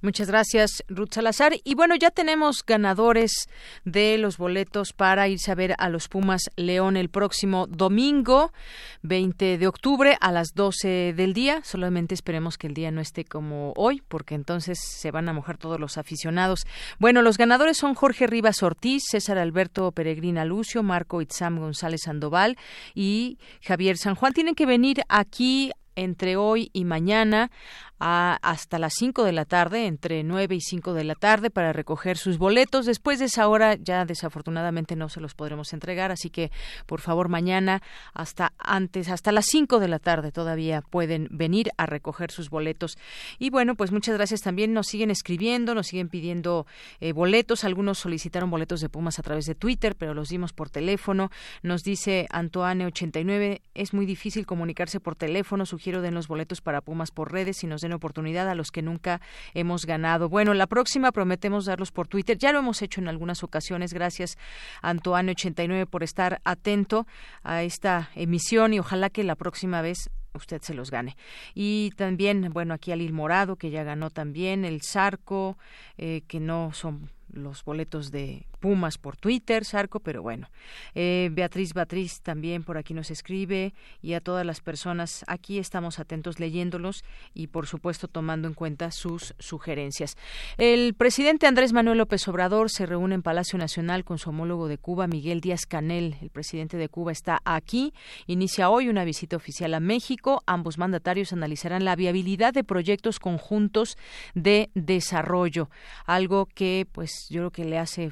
Muchas gracias, Ruth Salazar. Y bueno, ya tenemos ganadores de los boletos para irse a ver a los Pumas León el próximo domingo, 20 de octubre, a las 12 del día. Solamente esperemos que el día no esté como hoy, porque entonces se van a mojar todos los aficionados. Bueno, los ganadores son Jorge Rivas Ortiz, César Alberto Peregrina Lucio, Marco Itzam González Sandoval y Javier San Juan. Tienen que venir aquí entre hoy y mañana hasta las 5 de la tarde, entre 9 y 5 de la tarde, para recoger sus boletos. Después de esa hora ya desafortunadamente no se los podremos entregar, así que por favor mañana hasta antes, hasta las 5 de la tarde todavía pueden venir a recoger sus boletos. Y bueno, pues muchas gracias también. Nos siguen escribiendo, nos siguen pidiendo eh, boletos. Algunos solicitaron boletos de Pumas a través de Twitter, pero los dimos por teléfono. Nos dice Antoine89, es muy difícil comunicarse por teléfono. Sugiero den los boletos para Pumas por redes y nos den oportunidad a los que nunca hemos ganado. Bueno, la próxima prometemos darlos por Twitter. Ya lo hemos hecho en algunas ocasiones. Gracias, Antoine89, por estar atento a esta emisión y ojalá que la próxima vez usted se los gane. Y también, bueno, aquí Alil Morado, que ya ganó también, el Zarco, eh, que no son los boletos de Pumas por Twitter, Sarco, pero bueno. Eh, Beatriz Batriz también por aquí nos escribe y a todas las personas aquí estamos atentos leyéndolos y por supuesto tomando en cuenta sus sugerencias. El presidente Andrés Manuel López Obrador se reúne en Palacio Nacional con su homólogo de Cuba, Miguel Díaz Canel. El presidente de Cuba está aquí. Inicia hoy una visita oficial a México. Ambos mandatarios analizarán la viabilidad de proyectos conjuntos de desarrollo, algo que pues yo creo que le hace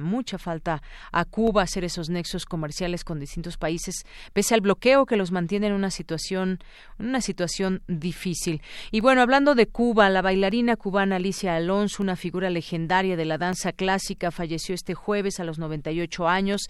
mucha falta a Cuba hacer esos nexos comerciales con distintos países, pese al bloqueo que los mantiene en una situación, una situación difícil. Y bueno, hablando de Cuba, la bailarina cubana Alicia Alonso, una figura legendaria de la danza clásica, falleció este jueves a los 98 años.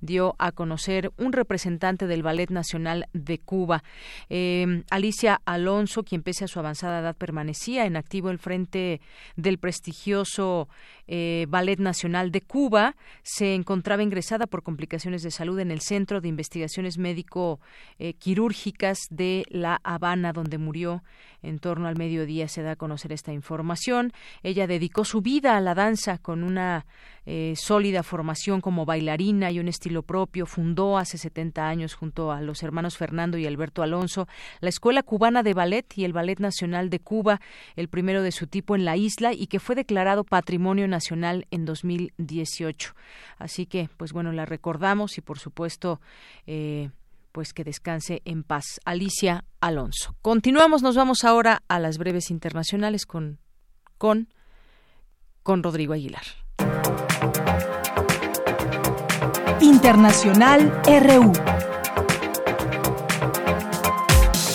Dio a conocer un representante del Ballet Nacional de Cuba. Eh, Alicia Alonso, quien pese a su avanzada edad permanecía en activo el frente del prestigioso eh, Ballet Nacional de Cuba, se encontraba ingresada por complicaciones de salud en el Centro de Investigaciones Médico-Quirúrgicas de La Habana, donde murió en torno al mediodía. Se da a conocer esta información. Ella dedicó su vida a la danza con una eh, sólida formación como bailarina y un estilo propio. Fundó hace 70 años junto a los hermanos Fernando y Alberto Alonso la Escuela Cubana de Ballet y el Ballet Nacional de Cuba, el primero de su tipo en la isla y que fue declarado Patrimonio Nacional en 2018. Así que, pues bueno, la recordamos y por supuesto, eh, pues que descanse en paz. Alicia Alonso. Continuamos, nos vamos ahora a las breves internacionales con con con Rodrigo Aguilar. Internacional RU.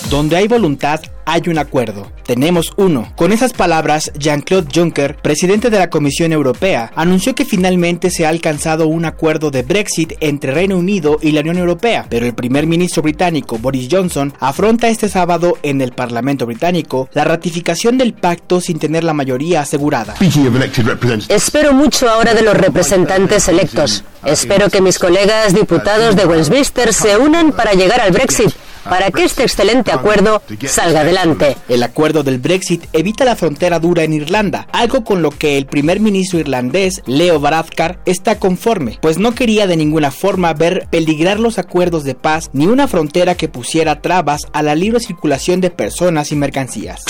Donde hay voluntad, hay un acuerdo. Tenemos uno. Con esas palabras, Jean-Claude Juncker, presidente de la Comisión Europea, anunció que finalmente se ha alcanzado un acuerdo de Brexit entre Reino Unido y la Unión Europea, pero el primer ministro británico Boris Johnson afronta este sábado en el Parlamento británico la ratificación del pacto sin tener la mayoría asegurada. Espero mucho ahora de los representantes electos. Espero que mis colegas diputados de Westminster se unan para llegar al Brexit para que este excelente acuerdo salga adelante. El acuerdo del Brexit evita la frontera dura en Irlanda, algo con lo que el primer ministro irlandés, Leo Varadkar, está conforme, pues no quería de ninguna forma ver peligrar los acuerdos de paz ni una frontera que pusiera trabas a la libre circulación de personas y mercancías.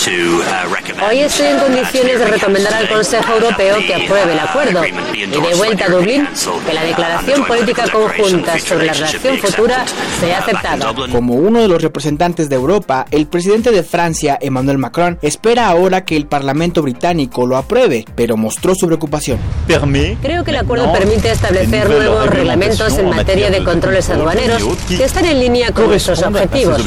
Hoy estoy en condiciones de recomendar al Consejo Europeo que apruebe el acuerdo y de vuelta a Dublín que la declaración política conjunta sobre la relación futura sea aceptada. Como uno de los representantes de Europa, el presidente de Francia, Emmanuel Macron, espera ahora que el Parlamento británico lo apruebe, pero mostró su preocupación. Creo que el acuerdo permite establecer nuevos reglamentos en materia de controles aduaneros que están en línea con nuestros objetivos.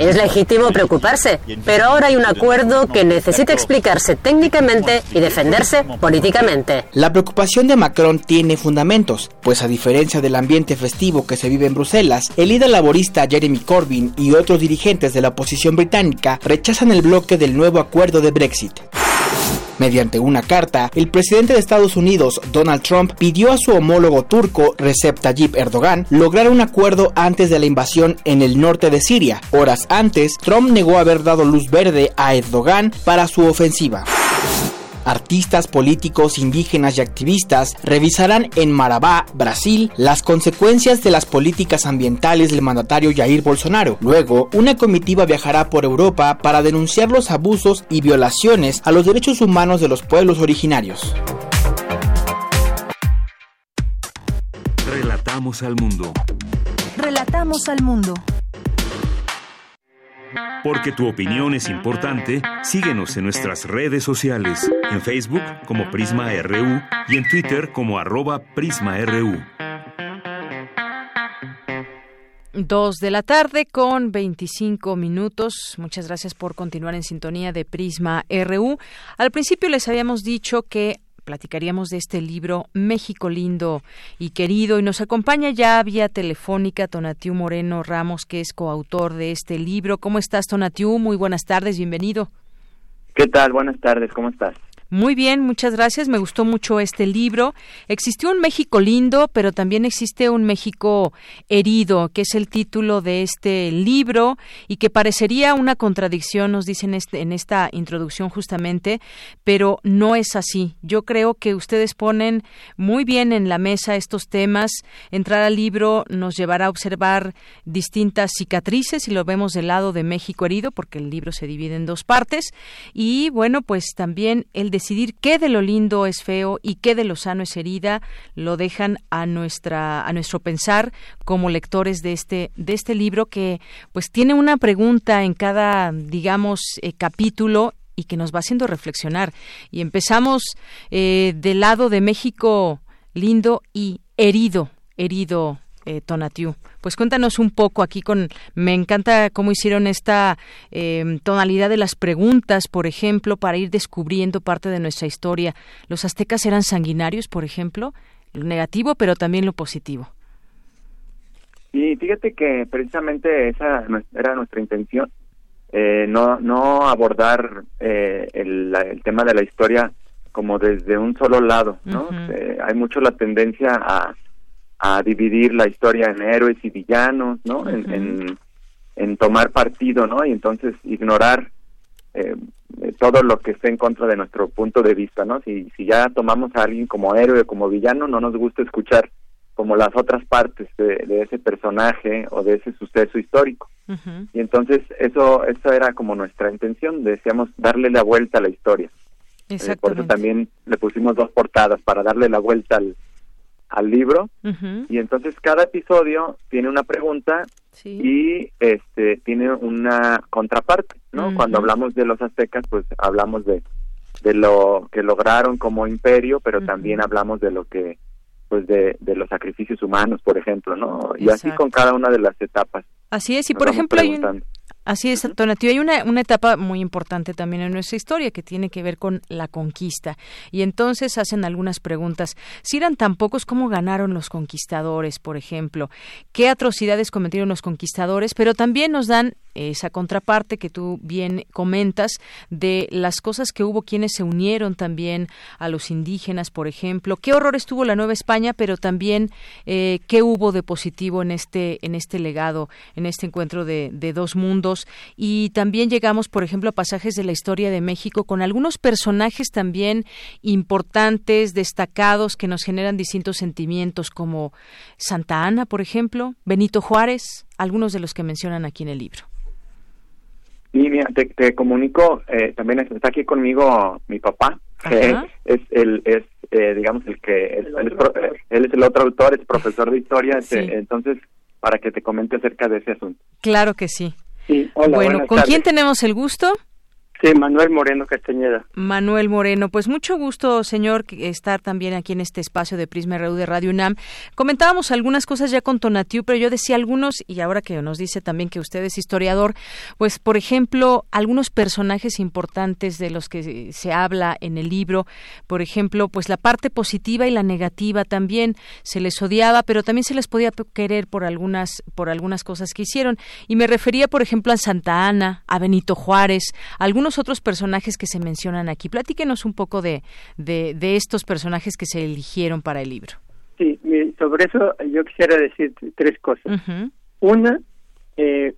Es legítimo preocuparse, pero ahora hay un acuerdo que necesita explicarse técnicamente y defenderse políticamente. La preocupación de Macron tiene fundamentos, pues a diferencia del ambiente festivo que se vive en Bruselas, el líder laborista Jeremy Corbyn y otros dirigentes de la oposición británica rechazan el bloque del nuevo acuerdo de Brexit. Mediante una carta, el presidente de Estados Unidos, Donald Trump, pidió a su homólogo turco, Recep Tayyip Erdogan, lograr un acuerdo antes de la invasión en el norte de Siria. Horas antes, Trump negó haber dado luz verde a Erdogan para su ofensiva. Artistas, políticos, indígenas y activistas revisarán en Marabá, Brasil, las consecuencias de las políticas ambientales del mandatario Jair Bolsonaro. Luego, una comitiva viajará por Europa para denunciar los abusos y violaciones a los derechos humanos de los pueblos originarios. Relatamos al mundo. Relatamos al mundo. Porque tu opinión es importante, síguenos en nuestras redes sociales, en Facebook como Prisma RU y en Twitter como arroba PrismaRU. Dos de la tarde con 25 minutos. Muchas gracias por continuar en sintonía de Prisma RU. Al principio les habíamos dicho que platicaríamos de este libro México lindo y querido y nos acompaña ya vía telefónica Tonatiu Moreno Ramos que es coautor de este libro. ¿Cómo estás Tonatiu? Muy buenas tardes, bienvenido. ¿Qué tal? Buenas tardes, ¿cómo estás? Muy bien, muchas gracias. Me gustó mucho este libro. Existió un México lindo, pero también existe un México herido, que es el título de este libro y que parecería una contradicción, nos dicen este, en esta introducción justamente, pero no es así. Yo creo que ustedes ponen muy bien en la mesa estos temas. Entrar al libro nos llevará a observar distintas cicatrices y lo vemos del lado de México herido, porque el libro se divide en dos partes. Y bueno, pues también el de decidir qué de lo lindo es feo y qué de lo sano es herida, lo dejan a nuestra a nuestro pensar como lectores de este de este libro que pues tiene una pregunta en cada digamos eh, capítulo y que nos va haciendo reflexionar. Y empezamos eh, del lado de México lindo y herido herido eh, Tonatiu. Pues cuéntanos un poco aquí con, me encanta cómo hicieron esta em, tonalidad de las preguntas, por ejemplo, para ir descubriendo parte de nuestra historia. Los aztecas eran sanguinarios, por ejemplo, lo negativo, pero también lo positivo. Sí, fíjate que precisamente esa era nuestra intención, eh, no, no abordar eh, el, tema de la historia como desde un solo lado, ¿no? Eh, hay mucho la tendencia a a dividir la historia en héroes y villanos, ¿no? en, en, tomar partido, ¿no? Y entonces ignorar eh, todo lo que esté en contra de nuestro punto de vista, ¿no? Si, si ya tomamos a alguien como héroe o como villano, no nos gusta escuchar como las otras partes de, ese personaje o de ese suceso histórico. Y entonces eso, eso era como nuestra intención, decíamos darle la vuelta a la historia. Eh, por eso también le pusimos dos portadas para darle la vuelta al, al libro. Y entonces cada episodio tiene una pregunta y este tiene una contraparte, ¿no? Cuando hablamos de los aztecas, pues hablamos de de lo que lograron como imperio, pero también hablamos de lo que pues de, de los sacrificios humanos, por ejemplo, ¿no? Y así con cada una de las etapas. Así es, y por ejemplo hay un, Así es, Tonatiuh. Hay una, una etapa muy importante también en nuestra historia que tiene que ver con la conquista. Y entonces hacen algunas preguntas. Si eran tan pocos, ¿cómo ganaron los conquistadores, por ejemplo? ¿Qué atrocidades cometieron los conquistadores? Pero también nos dan esa contraparte que tú bien comentas de las cosas que hubo quienes se unieron también a los indígenas, por ejemplo. ¿Qué horrores tuvo la Nueva España, pero también eh, qué hubo de positivo en este, en este legado, en este encuentro de, de dos mundos? Y también llegamos, por ejemplo, a pasajes de la historia de México con algunos personajes también importantes, destacados, que nos generan distintos sentimientos, como Santa Ana, por ejemplo, Benito Juárez, algunos de los que mencionan aquí en el libro. Y mira, te, comunico, eh, también está aquí conmigo mi papá, que es el, es, eh, digamos, el que, él, es el otro autor, es profesor de historia, entonces, para que te comente acerca de ese asunto. Claro que sí hola, bueno, ¿con quién tenemos el gusto? Sí, Manuel Moreno Castañeda. Manuel Moreno, pues mucho gusto, señor, estar también aquí en este espacio de Prisma RU de Radio UNAM. Comentábamos algunas cosas ya con Tonatiu, pero yo decía algunos, y ahora que nos dice también que usted es historiador, pues, por ejemplo, algunos personajes importantes de los que se habla en el libro, por ejemplo, pues la parte positiva y la negativa también se les odiaba, pero también se les podía querer por algunas, por algunas cosas que hicieron. Y me refería, por ejemplo, a Santa Ana, a Benito Juárez, algunos otros personajes que se mencionan aquí. Platíquenos un poco de, de, estos personajes que se eligieron para el libro. Sí, sobre eso yo quisiera decir tres cosas. Una, eh,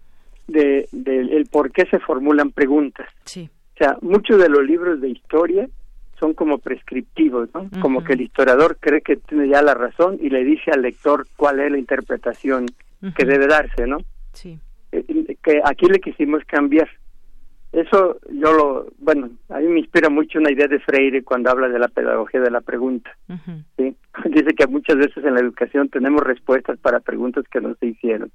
de, el por qué se formulan preguntas. Sí. O sea, muchos de los libros de historia son como prescriptivos, ¿no? Como que el historiador cree que tiene ya la razón y le dice al lector cuál es la interpretación que debe darse, ¿no? Sí. Eh, que aquí le quisimos cambiar. Eso yo lo, bueno, a mí me inspira mucho una idea de Freire cuando habla de la pedagogía de la pregunta. ¿sí? Dice que muchas veces en la educación tenemos respuestas para preguntas que no se hicieron.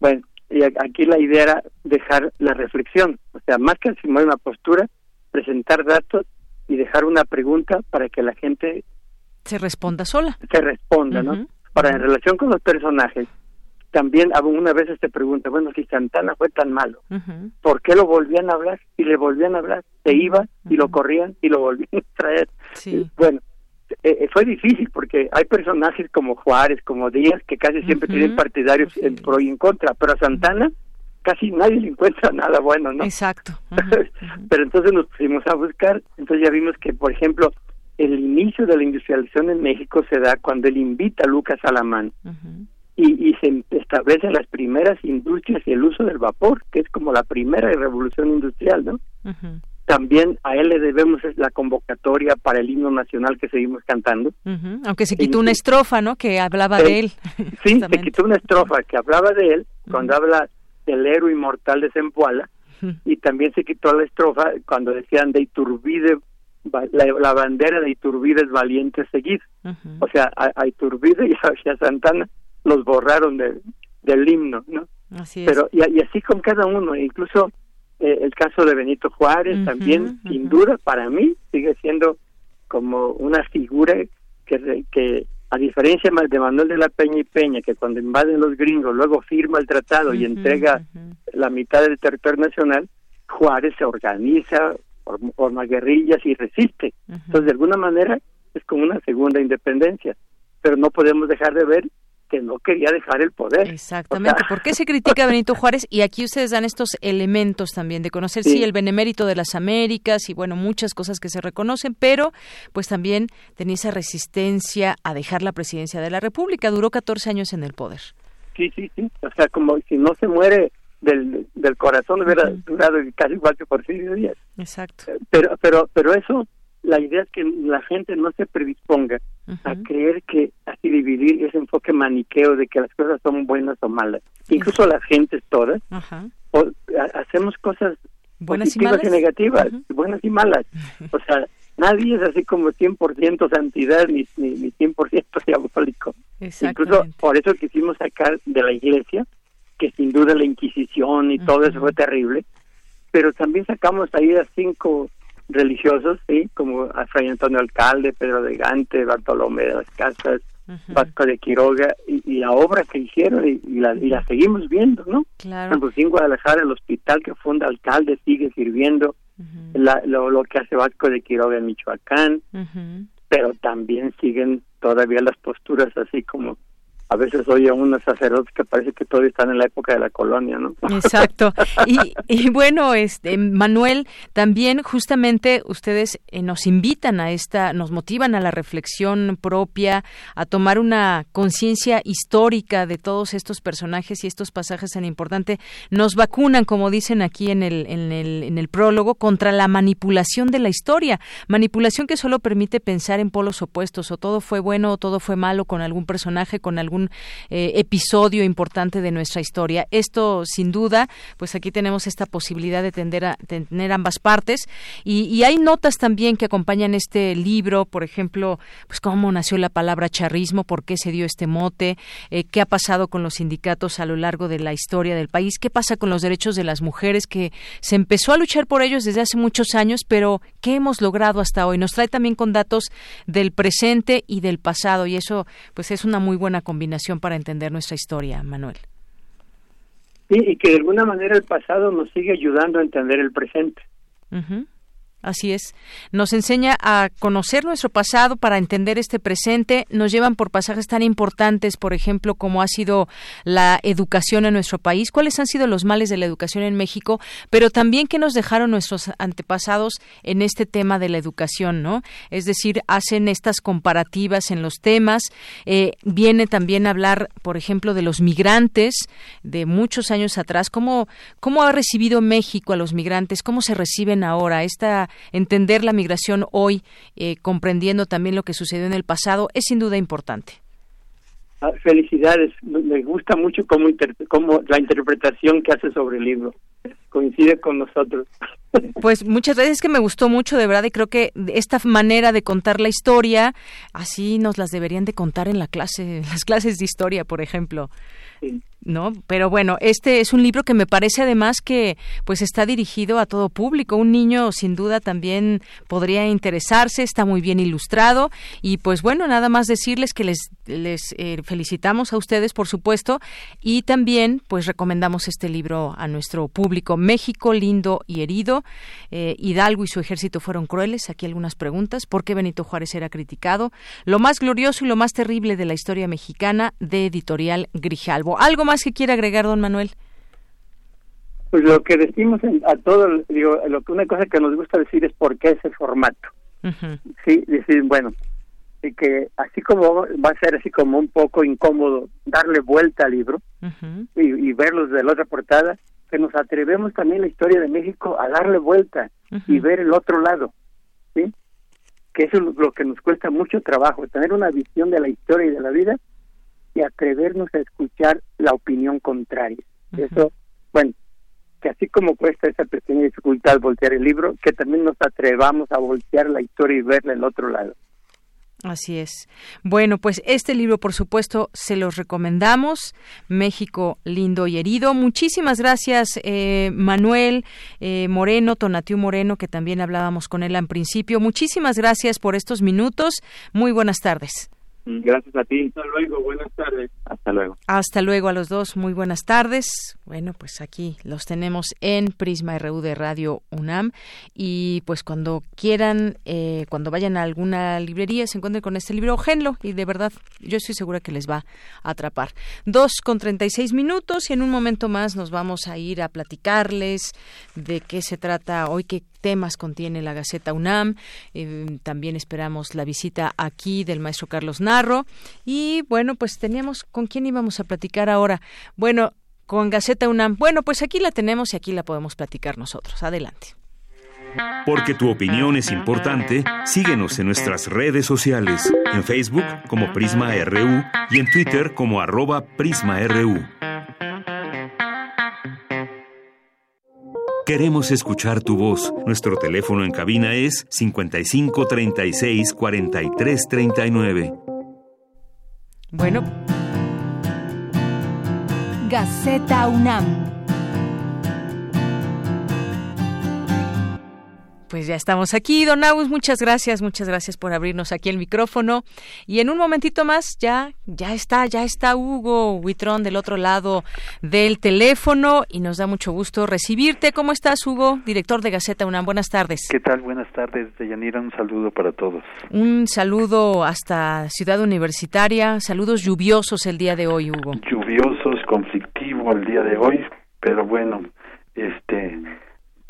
Bueno, y aquí la idea era dejar la reflexión, o sea, más que asumir una postura, presentar datos y dejar una pregunta para que la gente se responda sola. Se responda, ¿no? Para en relación con los personajes, también una vez se pregunta, bueno, si Santana fue tan malo, ¿por qué lo volvían a hablar? Y le volvían a hablar, se iba y lo corrían y lo volvían a traer. Sí. Bueno, eh, eh, fue difícil porque hay personajes como Juárez, como Díaz, que casi siempre tienen partidarios en pro y en contra, pero a Santana casi nadie le encuentra nada bueno, ¿no? Exacto. pero entonces nos pusimos a buscar, entonces ya vimos que, por ejemplo, el inicio de la industrialización en México se da cuando él invita a Lucas Alamán y, y se establecen las primeras industrias y el uso del vapor, que es como la primera revolución industrial, ¿no? También a él le debemos la convocatoria para el himno nacional que seguimos cantando. Aunque se quitó una estrofa, ¿no? Que hablaba de él. Sí, se quitó una estrofa que hablaba de él, cuando habla del héroe inmortal de Zempoala, y también se quitó la estrofa cuando decían de Iturbide, la, bandera de Iturbide es valiente seguir. O sea, a, Iturbide y a Santana los borraron del himno, ¿no? Así Pero y, así con cada uno, incluso eh, el caso de Benito Juárez también, sin duda, para mí sigue siendo como una figura que, que a diferencia de Manuel de la Peña y Peña, que cuando invaden los gringos luego firma el tratado y entrega la mitad del territorio nacional, Juárez se organiza, forma guerrillas y resiste. Entonces, de alguna manera, es como una segunda independencia. Pero no podemos dejar de ver que no quería dejar el poder. Exactamente. ¿Por qué se critica a Benito Juárez? Y aquí ustedes dan estos elementos también de conocer, sí. el benemérito de las Américas y bueno, muchas cosas que se reconocen, pero pues también tenía esa resistencia a dejar la presidencia de la República. Duró 14 años en el poder. Sí, sí, sí. O sea, como si no se muere del, del corazón hubiera durado casi igual que Porfirio Díaz. Exacto. Pero, pero, pero eso, la idea es que la gente no se predisponga a creer que así dividir ese enfoque maniqueo de que las cosas son buenas o malas. Incluso las gentes todas hacemos cosas buenas y, malas? y negativas, buenas y malas. O sea, nadie es así como 100% santidad ni, ni, ni 100% diabólico. Incluso por eso quisimos sacar de la iglesia, que sin duda la Inquisición y todo eso fue terrible, pero también sacamos ahí a cinco religiosos, sí, como a Fray Antonio Alcalde, Pedro de Gante, Bartolomé de las Casas, Vasco de Quiroga, y, la obra que hicieron, y, la, y la seguimos viendo, ¿no? Claro. en Guadalajara, el hospital que funda Alcalde sigue sirviendo, lo, lo, que hace Vasco de Quiroga en Michoacán, pero también siguen todavía las posturas así como a veces oye a unos sacerdotes que parece que todavía están en la época de la colonia, ¿no? Exacto. Y, y bueno, este Manuel, también justamente ustedes eh, nos invitan a esta, nos motivan a la reflexión propia, a tomar una conciencia histórica de todos estos personajes y estos pasajes tan importantes. Nos vacunan, como dicen aquí en el, en el, en el prólogo, contra la manipulación de la historia. Manipulación que solo permite pensar en polos opuestos, o todo fue bueno o todo fue malo con algún personaje, con algún eh, episodio importante de nuestra historia. Esto, sin duda, pues aquí tenemos esta posibilidad de, a, tener ambas partes y, hay notas también que acompañan este libro, por ejemplo, pues cómo nació la palabra charrismo, por qué se dio este mote, eh, qué ha pasado con los sindicatos a lo largo de la historia del país, qué pasa con los derechos de las mujeres, que se empezó a luchar por ellos desde hace muchos años, pero qué hemos logrado hasta hoy. Nos trae también con datos del presente y del pasado y eso pues es una muy buena combinación para entender nuestra historia, Manuel. Sí, y que de alguna manera el pasado nos sigue ayudando a entender el presente. Así es. Nos enseña a conocer nuestro pasado para entender este presente. Nos llevan por pasajes tan importantes, por ejemplo, como ha sido la educación en nuestro país, cuáles han sido los males de la educación en México, pero también qué nos dejaron nuestros antepasados en este tema de la educación, ¿no? Es decir, hacen estas comparativas en los temas. Eh, viene también a hablar, por ejemplo, de los migrantes de muchos años atrás, cómo, cómo ha recibido México a los migrantes, cómo se reciben ahora. Esta entender la migración hoy, eh, comprendiendo también lo que sucedió en el pasado, es sin duda importante. Ah, felicidades, me gusta mucho cómo, cómo la interpretación que hace sobre el libro coincide con nosotros. Pues muchas veces que me gustó mucho, de verdad, y creo que esta manera de contar la historia, así nos las deberían de contar en la clase, en las clases de historia, por ejemplo. ¿No? Pero bueno, este es un libro que me parece además que pues está dirigido a todo público. Un niño sin duda también podría interesarse, está muy bien ilustrado y pues bueno, nada más decirles que les, les eh, felicitamos a ustedes por supuesto y también pues recomendamos este libro a nuestro público. México lindo y herido. Eh, Hidalgo y su ejército fueron crueles. Aquí algunas preguntas. ¿Por qué Benito Juárez era criticado? Lo más glorioso y lo más terrible de la historia mexicana de editorial Grijalvo. ¿Algo más que quiere agregar, don Manuel? Pues lo que decimos a todos, digo, lo que una cosa que nos gusta decir es por qué ese formato. Sí, decir, bueno, y que así como va a ser así como un poco incómodo darle vuelta al libro y, y, verlos de la otra portada, que nos atrevemos también la historia de México a darle vuelta y ver el otro lado, ¿sí? Que eso es lo que nos cuesta mucho trabajo, tener una visión de la historia y de la vida y atrevernos a escuchar la opinión contraria. Eso, bueno, que así como cuesta esa pequeña dificultad voltear el libro, que también nos atrevamos a voltear la historia y verla el otro lado. Así es. Bueno, pues este libro, por supuesto, se los recomendamos. México lindo y herido. Muchísimas gracias, eh, Manuel eh, Moreno, Tonatiu Moreno, que también hablábamos con él en principio. Muchísimas gracias por estos minutos. Muy buenas tardes. Gracias a ti. Hasta luego. Buenas tardes. Hasta luego. Hasta luego a los dos. Muy buenas tardes. Bueno, pues aquí los tenemos en Prisma RU de Radio UNAM. Y pues cuando quieran, eh, cuando vayan a alguna librería, se encuentren con este libro, genlo. Y de verdad, yo estoy segura que les va a atrapar. Dos con treinta y seis minutos. Y en un momento más nos vamos a ir a platicarles de qué se trata hoy, qué temas contiene la Gaceta UNAM. Eh, también esperamos la visita aquí del maestro Carlos Narro. Y bueno, pues teníamos con quién íbamos a platicar ahora. Bueno, con Gaceta UNAM. Bueno, pues aquí la tenemos y aquí la podemos platicar nosotros. Adelante. Porque tu opinión es importante, síguenos en nuestras redes sociales, en Facebook como Prisma RU y en Twitter como arroba PrismaRU. Queremos escuchar tu voz. Nuestro teléfono en cabina es 55 36 43 39. Bueno. Gaceta UNAM. Pues ya estamos aquí, Don Agus, muchas gracias, muchas gracias por abrirnos aquí el micrófono. Y en un momentito más ya, ya está, ya está Hugo Huitrón del otro lado del teléfono y nos da mucho gusto recibirte. ¿Cómo estás, Hugo, director de Gaceta UNAM? Buenas tardes. ¿Qué tal? Buenas tardes, Deyanira. Un saludo para todos. Un saludo hasta Ciudad Universitaria. Saludos lluviosos el día de hoy, Hugo. Lluviosos, conflictivo el día de hoy, pero bueno, este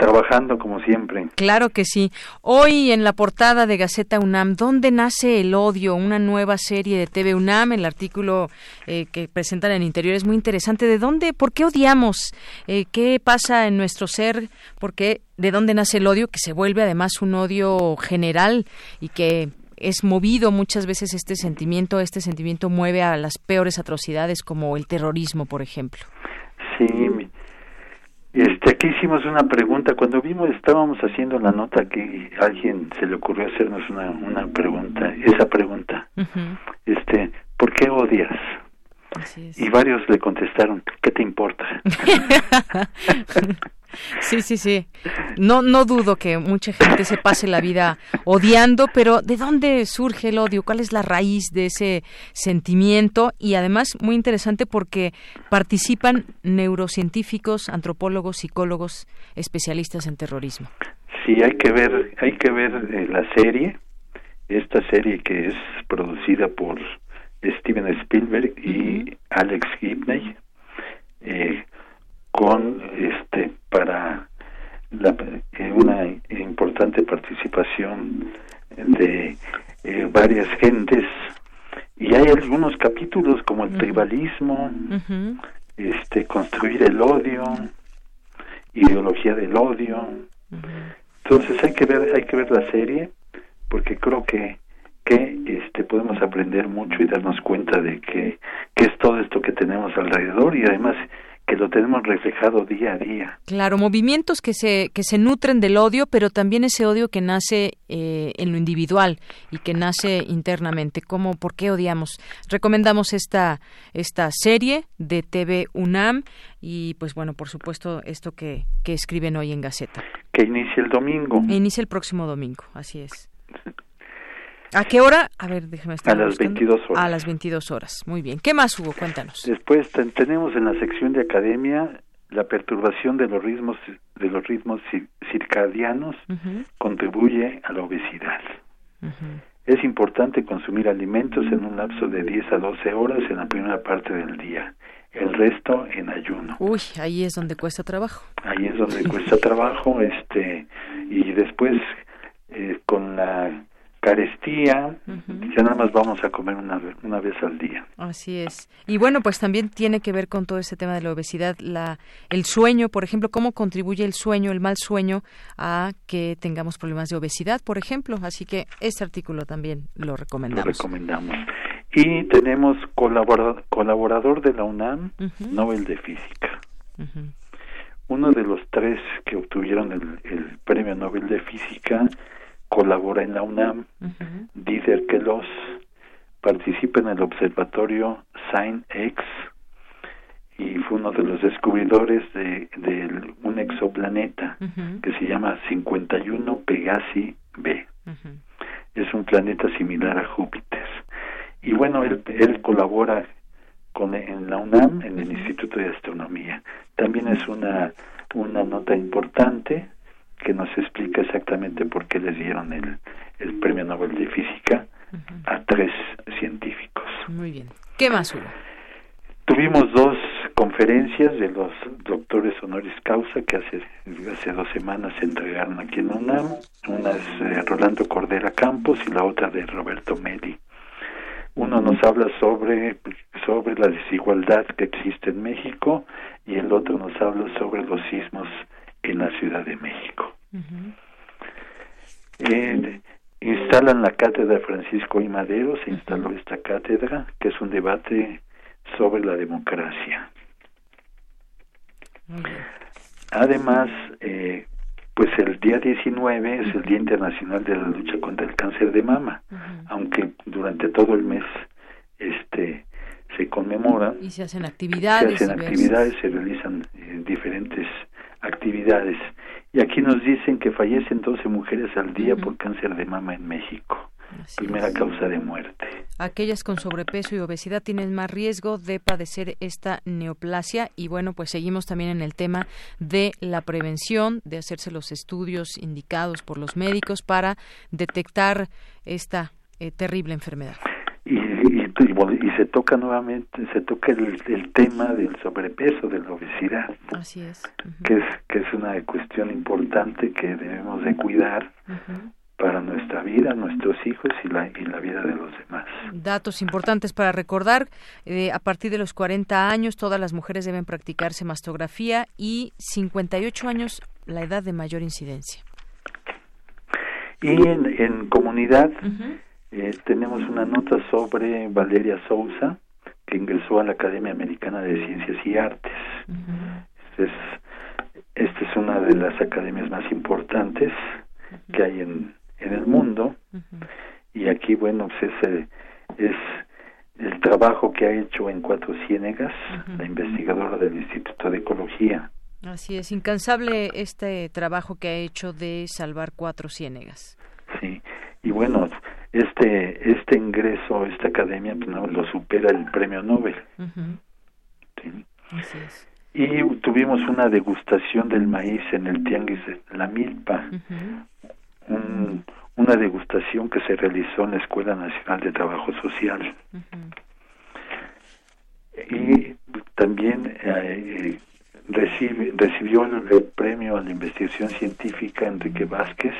trabajando como siempre. Claro que sí. Hoy en la portada de Gaceta UNAM, ¿dónde nace el odio? Una nueva serie de TV UNAM, el artículo eh, que presentan en el interior es muy interesante. ¿De dónde, por qué odiamos? Eh, ¿Qué pasa en nuestro ser? ¿Por qué, de dónde nace el odio? Que se vuelve además un odio general y que es movido muchas veces este sentimiento, este sentimiento mueve a las peores atrocidades como el terrorismo, por ejemplo. Sí, este, aquí hicimos una pregunta. Cuando vimos, estábamos haciendo la nota que alguien se le ocurrió hacernos una, una pregunta. Esa pregunta, este, ¿por qué odias? Y varios le contestaron, ¿qué te importa? Sí, sí, sí. No, no dudo que mucha gente se pase la vida odiando, pero ¿de dónde surge el odio? ¿Cuál es la raíz de ese sentimiento? Y además, muy interesante porque participan neurocientíficos, antropólogos, psicólogos, especialistas en terrorismo. Sí, hay que ver, hay que ver eh, la serie, esta serie que es producida por Steven Spielberg y Alex Gibney. Eh, con este para la, eh, una importante participación de eh, varias gentes. Y hay algunos capítulos como el tribalismo este construir el odio ideología del odio. Entonces hay que ver hay que ver la serie porque creo que que este podemos aprender mucho y darnos cuenta de que, que es todo esto que tenemos alrededor y además que lo tenemos reflejado día a día. Claro, movimientos que se que se nutren del odio, pero también ese odio que nace eh, en lo individual y que nace internamente. ¿Cómo, por qué odiamos? Recomendamos esta esta serie de TV UNAM y, pues bueno, por supuesto esto que que escriben hoy en Gaceta. Que inicia el domingo. inicia el próximo domingo, así es. ¿A qué hora? A ver, déjeme estar. A las 22 horas. A las 22 horas. Muy bien. ¿Qué más, Hugo? Cuéntanos. Después tenemos en la sección de academia la perturbación de los ritmos de los ritmos circadianos contribuye a la obesidad. Es importante consumir alimentos en un lapso de 10 a 12 horas en la primera parte del día. El resto en ayuno. Uy, ahí es donde cuesta trabajo. Ahí es donde cuesta trabajo, este, y después eh, con la carestía, ya nada más vamos a comer una, una vez al día. Así es. Y bueno, pues también tiene que ver con todo ese tema de la obesidad, la, el sueño, por ejemplo, cómo contribuye el sueño, el mal sueño, a que tengamos problemas de obesidad, por ejemplo. Así que este artículo también lo recomendamos. Lo recomendamos. Y tenemos colaborador, colaborador de la UNAM, Nobel de Física. Uno de los tres que obtuvieron el, el Premio Nobel de Física colabora en la UNAM, Dider Queloz participa en el observatorio SIGN-X y fue uno de los descubridores de, un exoplaneta que se llama 51 Pegasi b. Es un planeta similar a Júpiter. Y bueno, él, él colabora con, en la UNAM, en el Instituto de Astronomía. También es una, una nota importante que nos explica exactamente por qué les dieron el, el Premio Nobel de Física a tres científicos. Muy bien. ¿Qué más hubo? Tuvimos dos conferencias de los doctores honoris causa que hace, hace dos semanas se entregaron aquí en UNAM. Una es de Rolando Cordera Campos y la otra de Roberto Meli. Uno nos habla sobre sobre la desigualdad que existe en México y el otro nos habla sobre los sismos en la Ciudad de México. Eh, instalan la cátedra Francisco y Madero, se instaló esta cátedra, que es un debate sobre la democracia. Además, eh, pues el día 19 es el Día Internacional de la Lucha contra el Cáncer de Mama, aunque durante todo el mes este se conmemora y se hacen actividades, se hacen actividades, se realizan eh, diferentes actividades. Y aquí nos dicen que fallecen 12 mujeres al día por cáncer de mama en México. primera causa de muerte. Aquellas con sobrepeso y obesidad tienen más riesgo de padecer esta neoplasia y bueno, pues seguimos también en el tema de la prevención, de hacerse los estudios indicados por los médicos para detectar esta eh, terrible enfermedad y, y, se toca nuevamente, se toca el, el, tema del sobrepeso, de la obesidad. Así es. que es. Que es una cuestión importante que debemos de cuidar para nuestra vida, nuestros hijos y la, y la vida de los demás. Datos importantes para recordar, eh, a partir de los 40 años todas las mujeres deben practicarse mastografía y 58 años la edad de mayor incidencia. Y en, en comunidad... Eh, tenemos una nota sobre Valeria Sousa, que ingresó a la Academia Americana de Ciencias y Artes. es, esta es una de las academias más importantes que hay en, en el mundo. Y aquí, bueno, pues ese es el trabajo que ha hecho en Cuatro Ciénegas, la investigadora del Instituto de Ecología. Así es, incansable este trabajo que ha hecho de salvar Cuatro Ciénegas. Sí, y bueno, este este ingreso esta academia pues, no, lo supera el premio Nobel. Y tuvimos una degustación del maíz en el Tianguis de la Milpa, una degustación que se realizó en la Escuela Nacional de Trabajo Social. Y también eh, recibe, recibió el, premio a la investigación científica Enrique Vázquez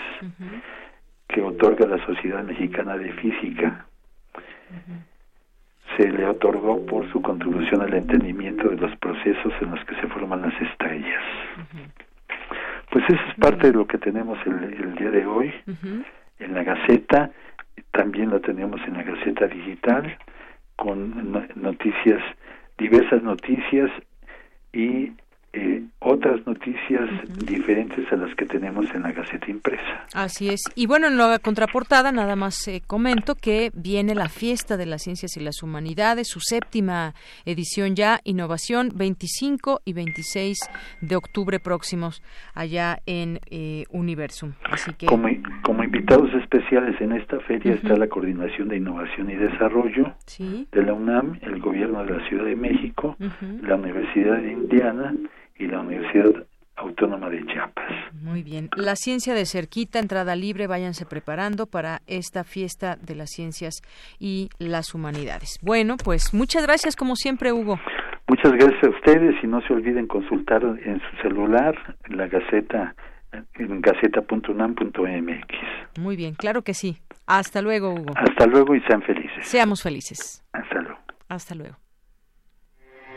que otorga la Sociedad Mexicana de Física. Se le otorgó por su contribución al entendimiento de los procesos en los que se forman las estrellas. Pues eso es parte de lo que tenemos el, día de hoy en la Gaceta. También lo tenemos en la Gaceta Digital con noticias, diversas noticias y eh, otras noticias diferentes a las que tenemos en la Gaceta Impresa. Así es. Y bueno, en la contraportada nada más eh, comento que viene la Fiesta de las Ciencias y las Humanidades, su séptima edición ya, Innovación, 25 y 26 de octubre próximos allá en eh, Universum. Así que... Como, como, invitados especiales en esta feria está la Coordinación de Innovación y Desarrollo de la UNAM, el Gobierno de la Ciudad de México, la Universidad de Indiana, y la Universidad Autónoma de Chiapas. Muy bien. La ciencia de cerquita, entrada libre, váyanse preparando para esta fiesta de las ciencias y las humanidades. Bueno, pues muchas gracias como siempre, Hugo. Muchas gracias a ustedes y no se olviden consultar en su celular la Gaceta en gaceta.unam.mx. Muy bien, claro que sí. Hasta luego, Hugo. Hasta luego y sean felices. Seamos felices. Hasta luego. Hasta luego.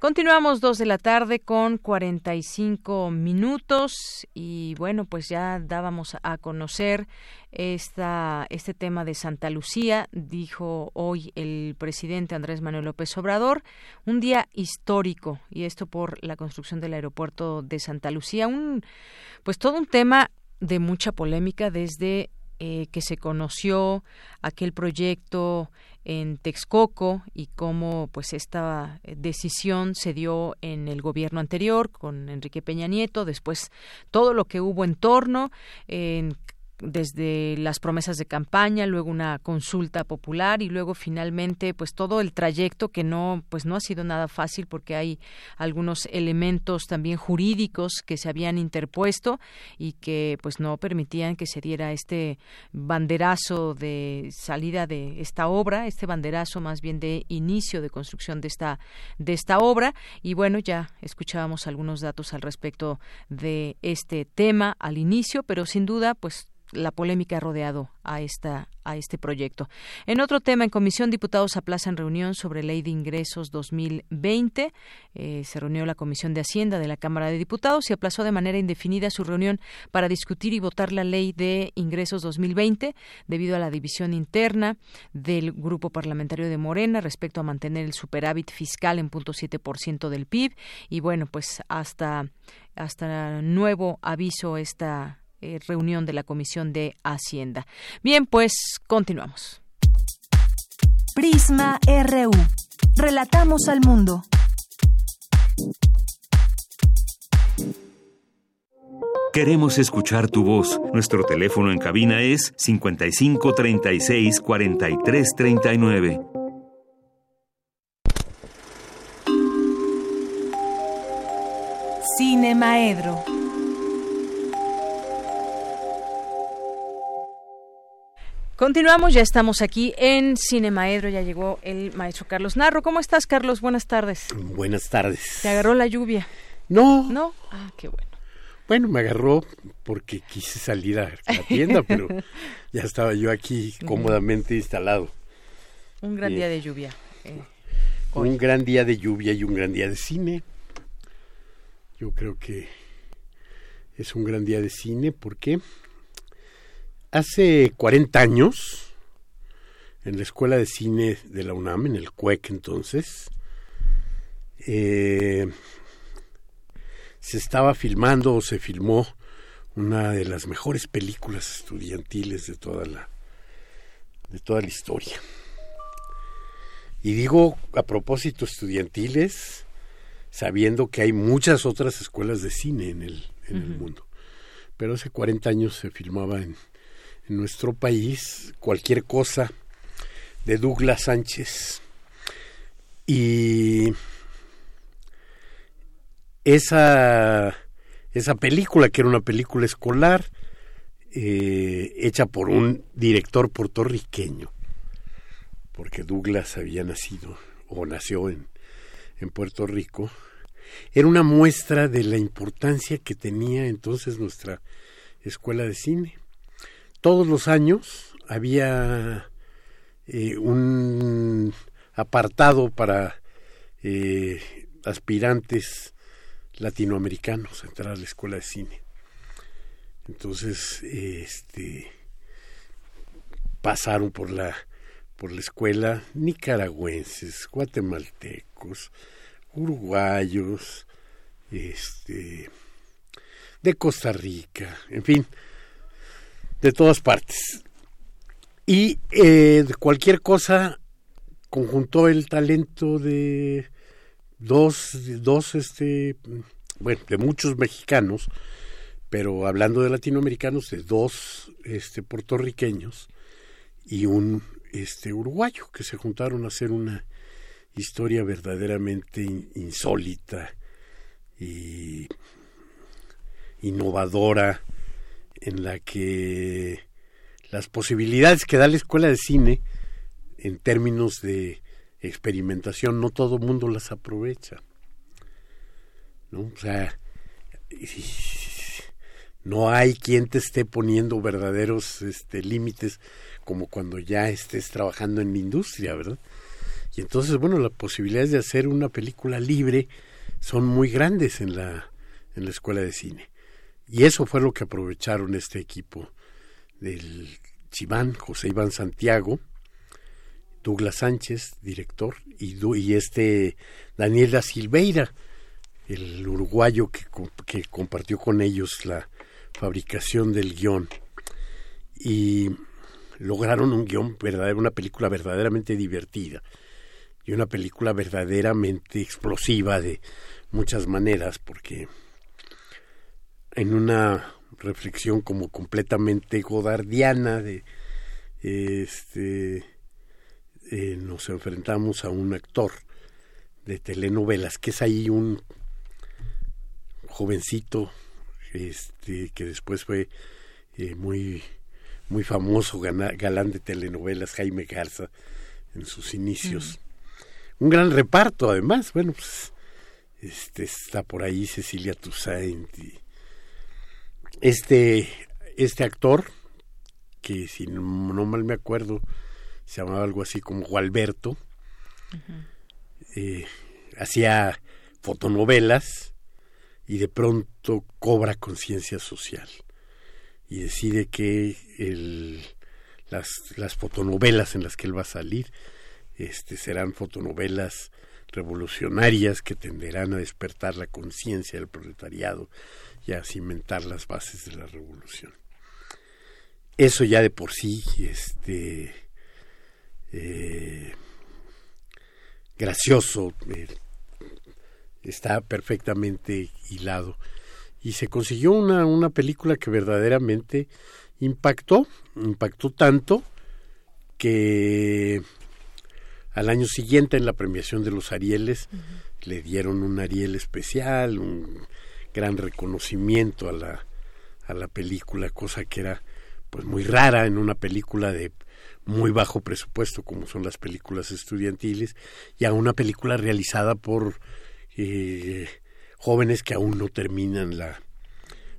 Continuamos dos de la tarde con 45 minutos y bueno, pues ya dábamos a conocer esta, este tema de Santa Lucía, dijo hoy el presidente Andrés Manuel López Obrador, un día histórico y esto por la construcción del aeropuerto de Santa Lucía, un pues todo un tema de mucha polémica desde eh, que se conoció aquel proyecto en Texcoco y cómo pues esta decisión se dio en el gobierno anterior con Enrique Peña Nieto, después todo lo que hubo en torno en desde las promesas de campaña, luego una consulta popular y luego finalmente pues todo el trayecto que no pues no ha sido nada fácil porque hay algunos elementos también jurídicos que se habían interpuesto y que pues no permitían que se diera este banderazo de salida de esta obra, este banderazo más bien de inicio de construcción de esta de esta obra. Y bueno, ya escuchábamos algunos datos al respecto de este tema al inicio, pero sin duda pues la polémica rodeado a esta a este proyecto. En otro tema, en comisión, diputados aplazan reunión sobre ley de ingresos 2020. Eh, se reunió la Comisión de Hacienda de la Cámara de Diputados y aplazó de manera indefinida su reunión para discutir y votar la ley de ingresos 2020 debido a la división interna del grupo parlamentario de Morena respecto a mantener el superávit fiscal en 0.7% del PIB. Y bueno, pues hasta, hasta nuevo aviso esta eh, reunión de la Comisión de Hacienda. Bien, pues continuamos. Prisma RU. Relatamos al mundo. Queremos escuchar tu voz. Nuestro teléfono en cabina es 55 36 43 39. Cine Maedro. Continuamos, ya estamos aquí en Cinemaedro, ya llegó el maestro Carlos Narro. ¿Cómo estás, Carlos? Buenas tardes. Buenas tardes. ¿Te agarró la lluvia? No. ¿No? Ah, qué bueno. Bueno, me agarró porque quise salir a la tienda, pero ya estaba yo aquí cómodamente instalado. Un gran día de lluvia. Eh, un gran día de lluvia y un gran día de cine. Yo creo que es un gran día de cine porque Hace 40 años, en la Escuela de Cine de la UNAM, en el CUEC entonces, eh, se estaba filmando o se filmó una de las mejores películas estudiantiles de toda la de toda la historia. Y digo a propósito estudiantiles, sabiendo que hay muchas otras escuelas de cine en el, en el mundo. Pero hace 40 años se filmaba en, nuestro país cualquier cosa de Douglas Sánchez. Y esa, esa película, que era una película escolar, eh, hecha por un director puertorriqueño, porque Douglas había nacido o nació en, en Puerto Rico, era una muestra de la importancia que tenía entonces nuestra escuela de cine todos los años había eh, un apartado para eh, aspirantes latinoamericanos a entrar a la escuela de cine. Entonces, este pasaron por la por la escuela nicaragüenses, guatemaltecos, uruguayos, este de Costa Rica, en fin, de todas partes. Y eh, cualquier cosa conjuntó el talento de dos, dos, este, bueno, de muchos mexicanos, pero hablando de latinoamericanos, de dos este, puertorriqueños y un este, uruguayo, que se juntaron a hacer una historia verdaderamente insólita y innovadora en la que las posibilidades que da la escuela de cine en términos de experimentación no todo el mundo las aprovecha. ¿no? O sea, no hay quien te esté poniendo verdaderos este, límites como cuando ya estés trabajando en la industria, ¿verdad? Y entonces, bueno, las posibilidades de hacer una película libre son muy grandes en la, en la escuela de cine. Y eso fue lo que aprovecharon este equipo del Chiván, José Iván Santiago, Douglas Sánchez, director, y, este Daniel da Silveira, el uruguayo que, que compartió con ellos la fabricación del guion. Y lograron un guion verdadero, una película verdaderamente divertida y una película verdaderamente explosiva de muchas maneras, porque en una reflexión como completamente godardiana de este eh, nos enfrentamos a un actor de telenovelas que es ahí un jovencito este que después fue eh, muy muy famoso galán de telenovelas Jaime Garza en sus inicios. Un gran reparto además. Bueno pues este está por ahí Cecilia Toussaint y este este actor que si no, mal me acuerdo se llamaba algo así como Gualberto eh, hacía fotonovelas y de pronto cobra conciencia social y decide que el, las, las fotonovelas en las que él va a salir este, serán fotonovelas revolucionarias que tenderán a despertar la conciencia del proletariado y a cimentar las bases de la revolución. Eso ya de por sí, este, eh, gracioso, eh, está perfectamente hilado. Y se consiguió una, una película que verdaderamente impactó, impactó tanto que al año siguiente en la premiación de los Arieles le dieron un Ariel especial, un gran reconocimiento a la, a la película, cosa que era pues muy rara en una película de muy bajo presupuesto como son las películas estudiantiles y a una película realizada por eh, jóvenes que aún no terminan la,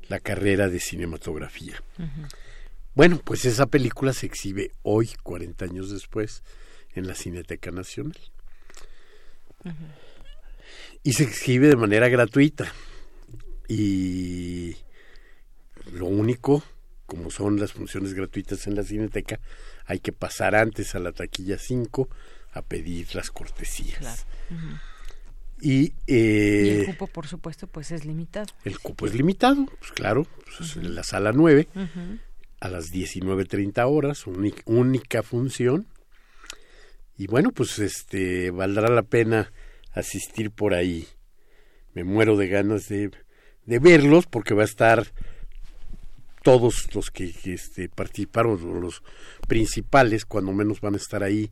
la carrera de cinematografía. Bueno, pues esa película se exhibe hoy, 40 años después, en la Cineteca Nacional. Y se exhibe de manera gratuita. Y lo único, como son las funciones gratuitas en la Cineteca, hay que pasar antes a la taquilla 5 a pedir las cortesías. y, el eh, cupo, por supuesto, pues es limitado. El cupo es limitado, pues claro, pues en la sala 9, a las 19.30 horas, única función, y bueno, pues este valdrá la pena asistir por ahí. Me muero de ganas de, de verlos porque va a estar todos los que, este, participaron, los principales, cuando menos van a estar ahí,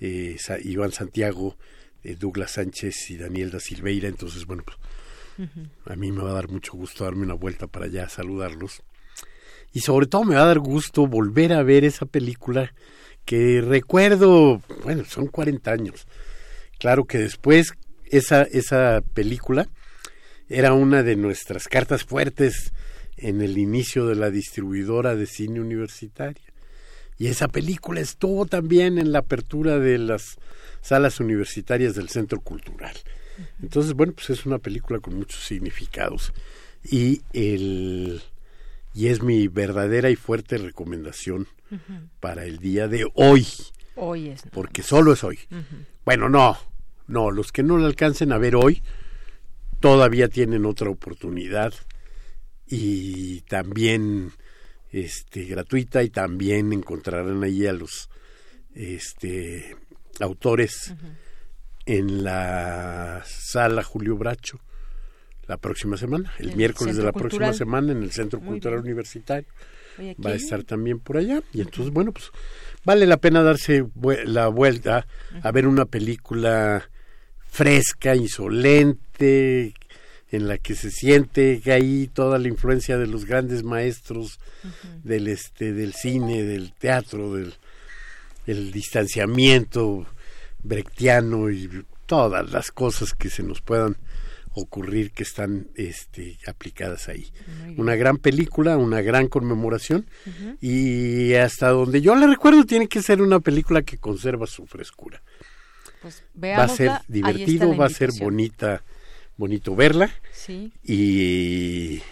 eh, Iván Santiago, eh, Douglas Sánchez y Daniel da Silveira. Entonces, bueno, pues a mí me va a dar mucho gusto darme una vuelta para allá saludarlos. Y sobre todo me va a dar gusto volver a ver esa película que recuerdo, bueno, son 40 años. Claro que después esa, esa película era una de nuestras cartas fuertes en el inicio de la distribuidora de cine universitaria. Y esa película estuvo también en la apertura de las salas universitarias del Centro Cultural. Entonces, bueno, pues es una película con muchos significados. Y el y es mi verdadera y fuerte recomendación para el día de hoy. Hoy es. Porque solo es hoy. Bueno, no, no, los que no lo alcancen a ver hoy todavía tienen otra oportunidad y también este gratuita y también encontrarán ahí a los este autores en la sala Julio Bracho la próxima semana, el, miércoles de la próxima semana en el Centro Cultural Universitario. Va a estar también por allá. Y entonces, bueno, pues vale la pena darse la vuelta a ver una película fresca, insolente, en la que se siente ahí toda la influencia de los grandes maestros del este del cine, del teatro, del el distanciamiento brechtiano y todas las cosas que se nos puedan ocurrir que están este, aplicadas ahí. Una gran película, una gran conmemoración y hasta donde yo la recuerdo tiene que ser una película que conserva su frescura. Pues va a ser divertido, va a ser bonita, bonito verla. Y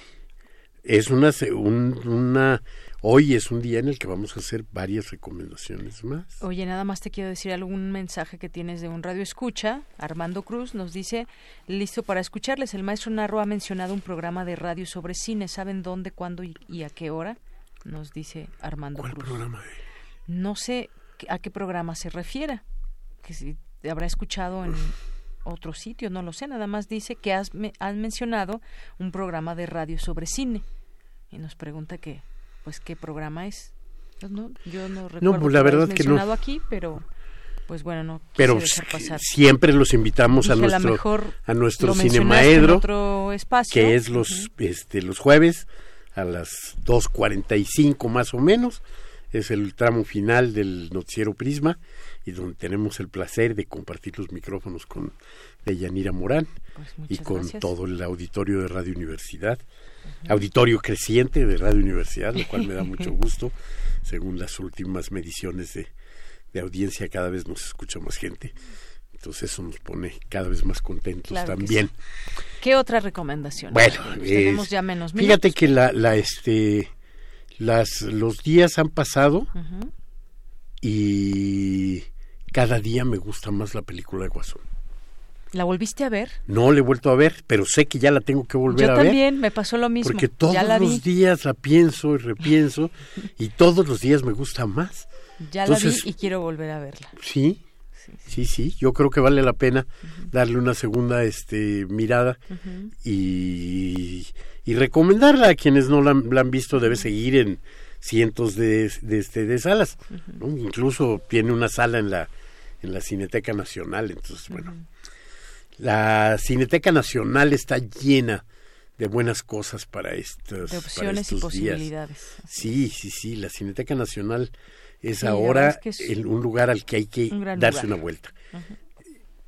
es una, una Hoy es un día en el que vamos a hacer varias recomendaciones más. Oye, nada más te quiero decir algún mensaje que tienes de un radio escucha. Armando Cruz nos dice, listo para escucharles. El maestro Narro ha mencionado un programa de radio sobre cine. ¿Saben dónde, cuándo y, a qué hora? Nos dice Armando ¿Cuál Cruz. programa? No sé a qué programa se refiera. Que si habrá escuchado en otro sitio, no lo sé. Nada más dice que has, me, has mencionado un programa de radio sobre cine y nos pregunta que, pues, ¿qué programa es? Pues no, yo no recuerdo no, pues la verdad que no. aquí, pero pues bueno, no Pero siempre los invitamos a nuestro a nuestro cinemaedro espacio. que es los este los jueves a las 2:45 más o menos, es el tramo final del noticiero Prisma y donde tenemos el placer de compartir los micrófonos con Deyanira Morán pues y con todo el auditorio de Radio Universidad, auditorio creciente de Radio Universidad, lo cual me da mucho gusto, según las últimas mediciones de, de audiencia cada vez nos escucha más gente. Entonces eso nos pone cada vez más contentos también. ¿Qué otra recomendación? Bueno, tenemos ya menos Fíjate que la, la este las los días han pasado y cada día me gusta más la película de Guasón. ¿La volviste a ver? No la he vuelto a ver, pero sé que ya la tengo que volver a ver. Yo también, me pasó lo mismo. Porque todos los días la pienso y repienso y todos los días me gusta más. Ya la vi y quiero volver a verla. Sí, sí, sí, yo creo que vale la pena darle una segunda este, mirada y, y, recomendarla a quienes no la, han visto, debe seguir en cientos de, de, este, de salas. Incluso tiene una sala en la, en la Cineteca Nacional, entonces, bueno. La Cineteca Nacional está llena de buenas cosas para estos de opciones y posibilidades. Sí, sí, sí, la Cineteca Nacional es ahora un lugar al que hay que darse una vuelta.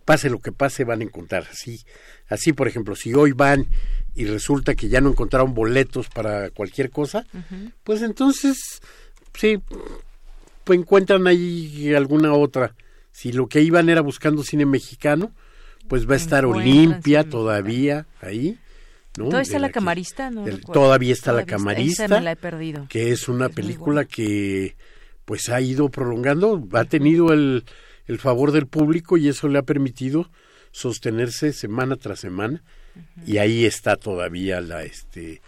Pase lo que pase, van a encontrar. Así, así, por ejemplo, si hoy van y resulta que ya no encontraron boletos para cualquier cosa, pues entonces, sí, pues encuentran ahí alguna otra. Si lo que iban era buscando cine mexicano, pues va a estar Olimpia todavía ahí. ¿no? ¿Todavía está la, camarista? todavía está la camarista. me la he perdido. Que es una película que pues ha ido prolongando, ha tenido el, el favor del público y eso le ha permitido sostenerse semana tras semana. Y ahí está todavía la este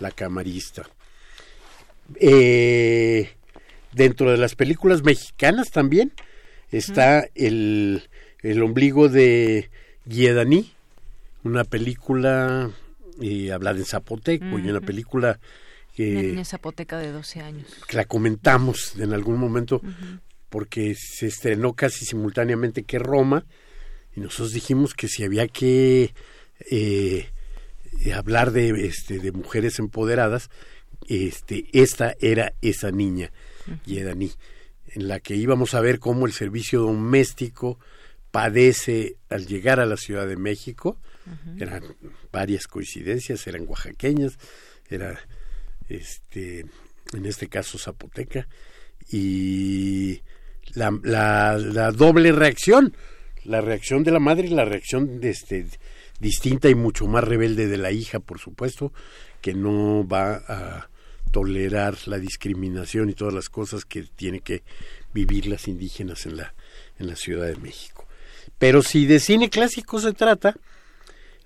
la camarista. Eh, dentro de las películas mexicanas también está el, el ombligo de Guiedaní una película eh, hablada en zapoteco y una película una niña zapoteca de 12 años. la comentamos en algún momento porque se estrenó casi simultáneamente que Roma y nosotros dijimos que si había que eh, hablar de, este, de mujeres empoderadas, este, esta era esa niña, Yedani, en la que íbamos a ver cómo el servicio doméstico padece al llegar a la Ciudad de México. Eran varias coincidencias, eran oaxaqueñas, era este, en este caso Zapoteca, y la, la, doble reacción, la reacción de la madre y la reacción de este, distinta y mucho más rebelde de la hija, por supuesto, que no va a tolerar la discriminación y todas las cosas que tiene que vivir las indígenas en la, en la Ciudad de México. Pero si de cine clásico se trata,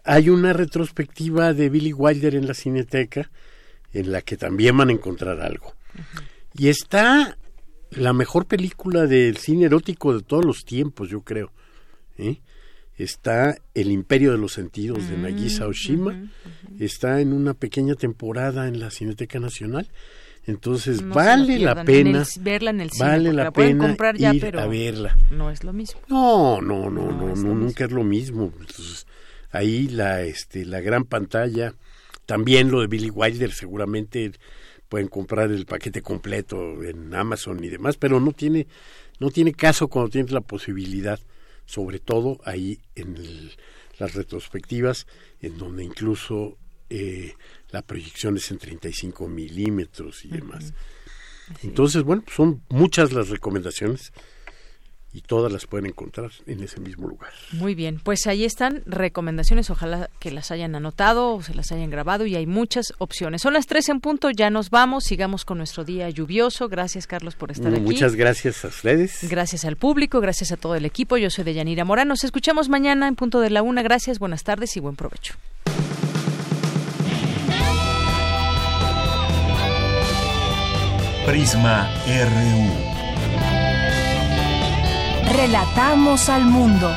hay una retrospectiva de Billy Wilder en la Cineteca, en la que también van a encontrar algo. Y está la mejor película del cine erótico de todos los tiempos, yo creo. ¿eh? Está El Imperio de los Sentidos de Nagisa mm, Oshima. Está en una pequeña temporada en la Cineteca Nacional. Entonces vale la pena verla en el cine, vale la, pena comprar ya, ir a verla. No es lo mismo. No, no, no, no, no, nunca es lo mismo. Entonces, ahí la este la gran pantalla también lo de Billy Wilder, seguramente pueden comprar el paquete completo en Amazon y demás, pero no tiene, no tiene caso cuando tienes la posibilidad, sobre todo ahí en las retrospectivas, en donde incluso eh, la proyección es en 35 milímetros y demás. Entonces, bueno, son muchas las recomendaciones y todas las pueden encontrar en ese mismo lugar. Muy bien, pues ahí están recomendaciones, ojalá que las hayan anotado o se las hayan grabado y hay muchas opciones. Son las tres en punto, ya nos vamos, sigamos con nuestro día lluvioso. Gracias Carlos por estar aquí. Muchas gracias a ustedes. Gracias al público, gracias a todo el equipo. Yo soy Deyanira Morán, nos escuchamos mañana en punto de la una. Gracias, buenas tardes y buen provecho. Prisma RU. Relatamos al mundo.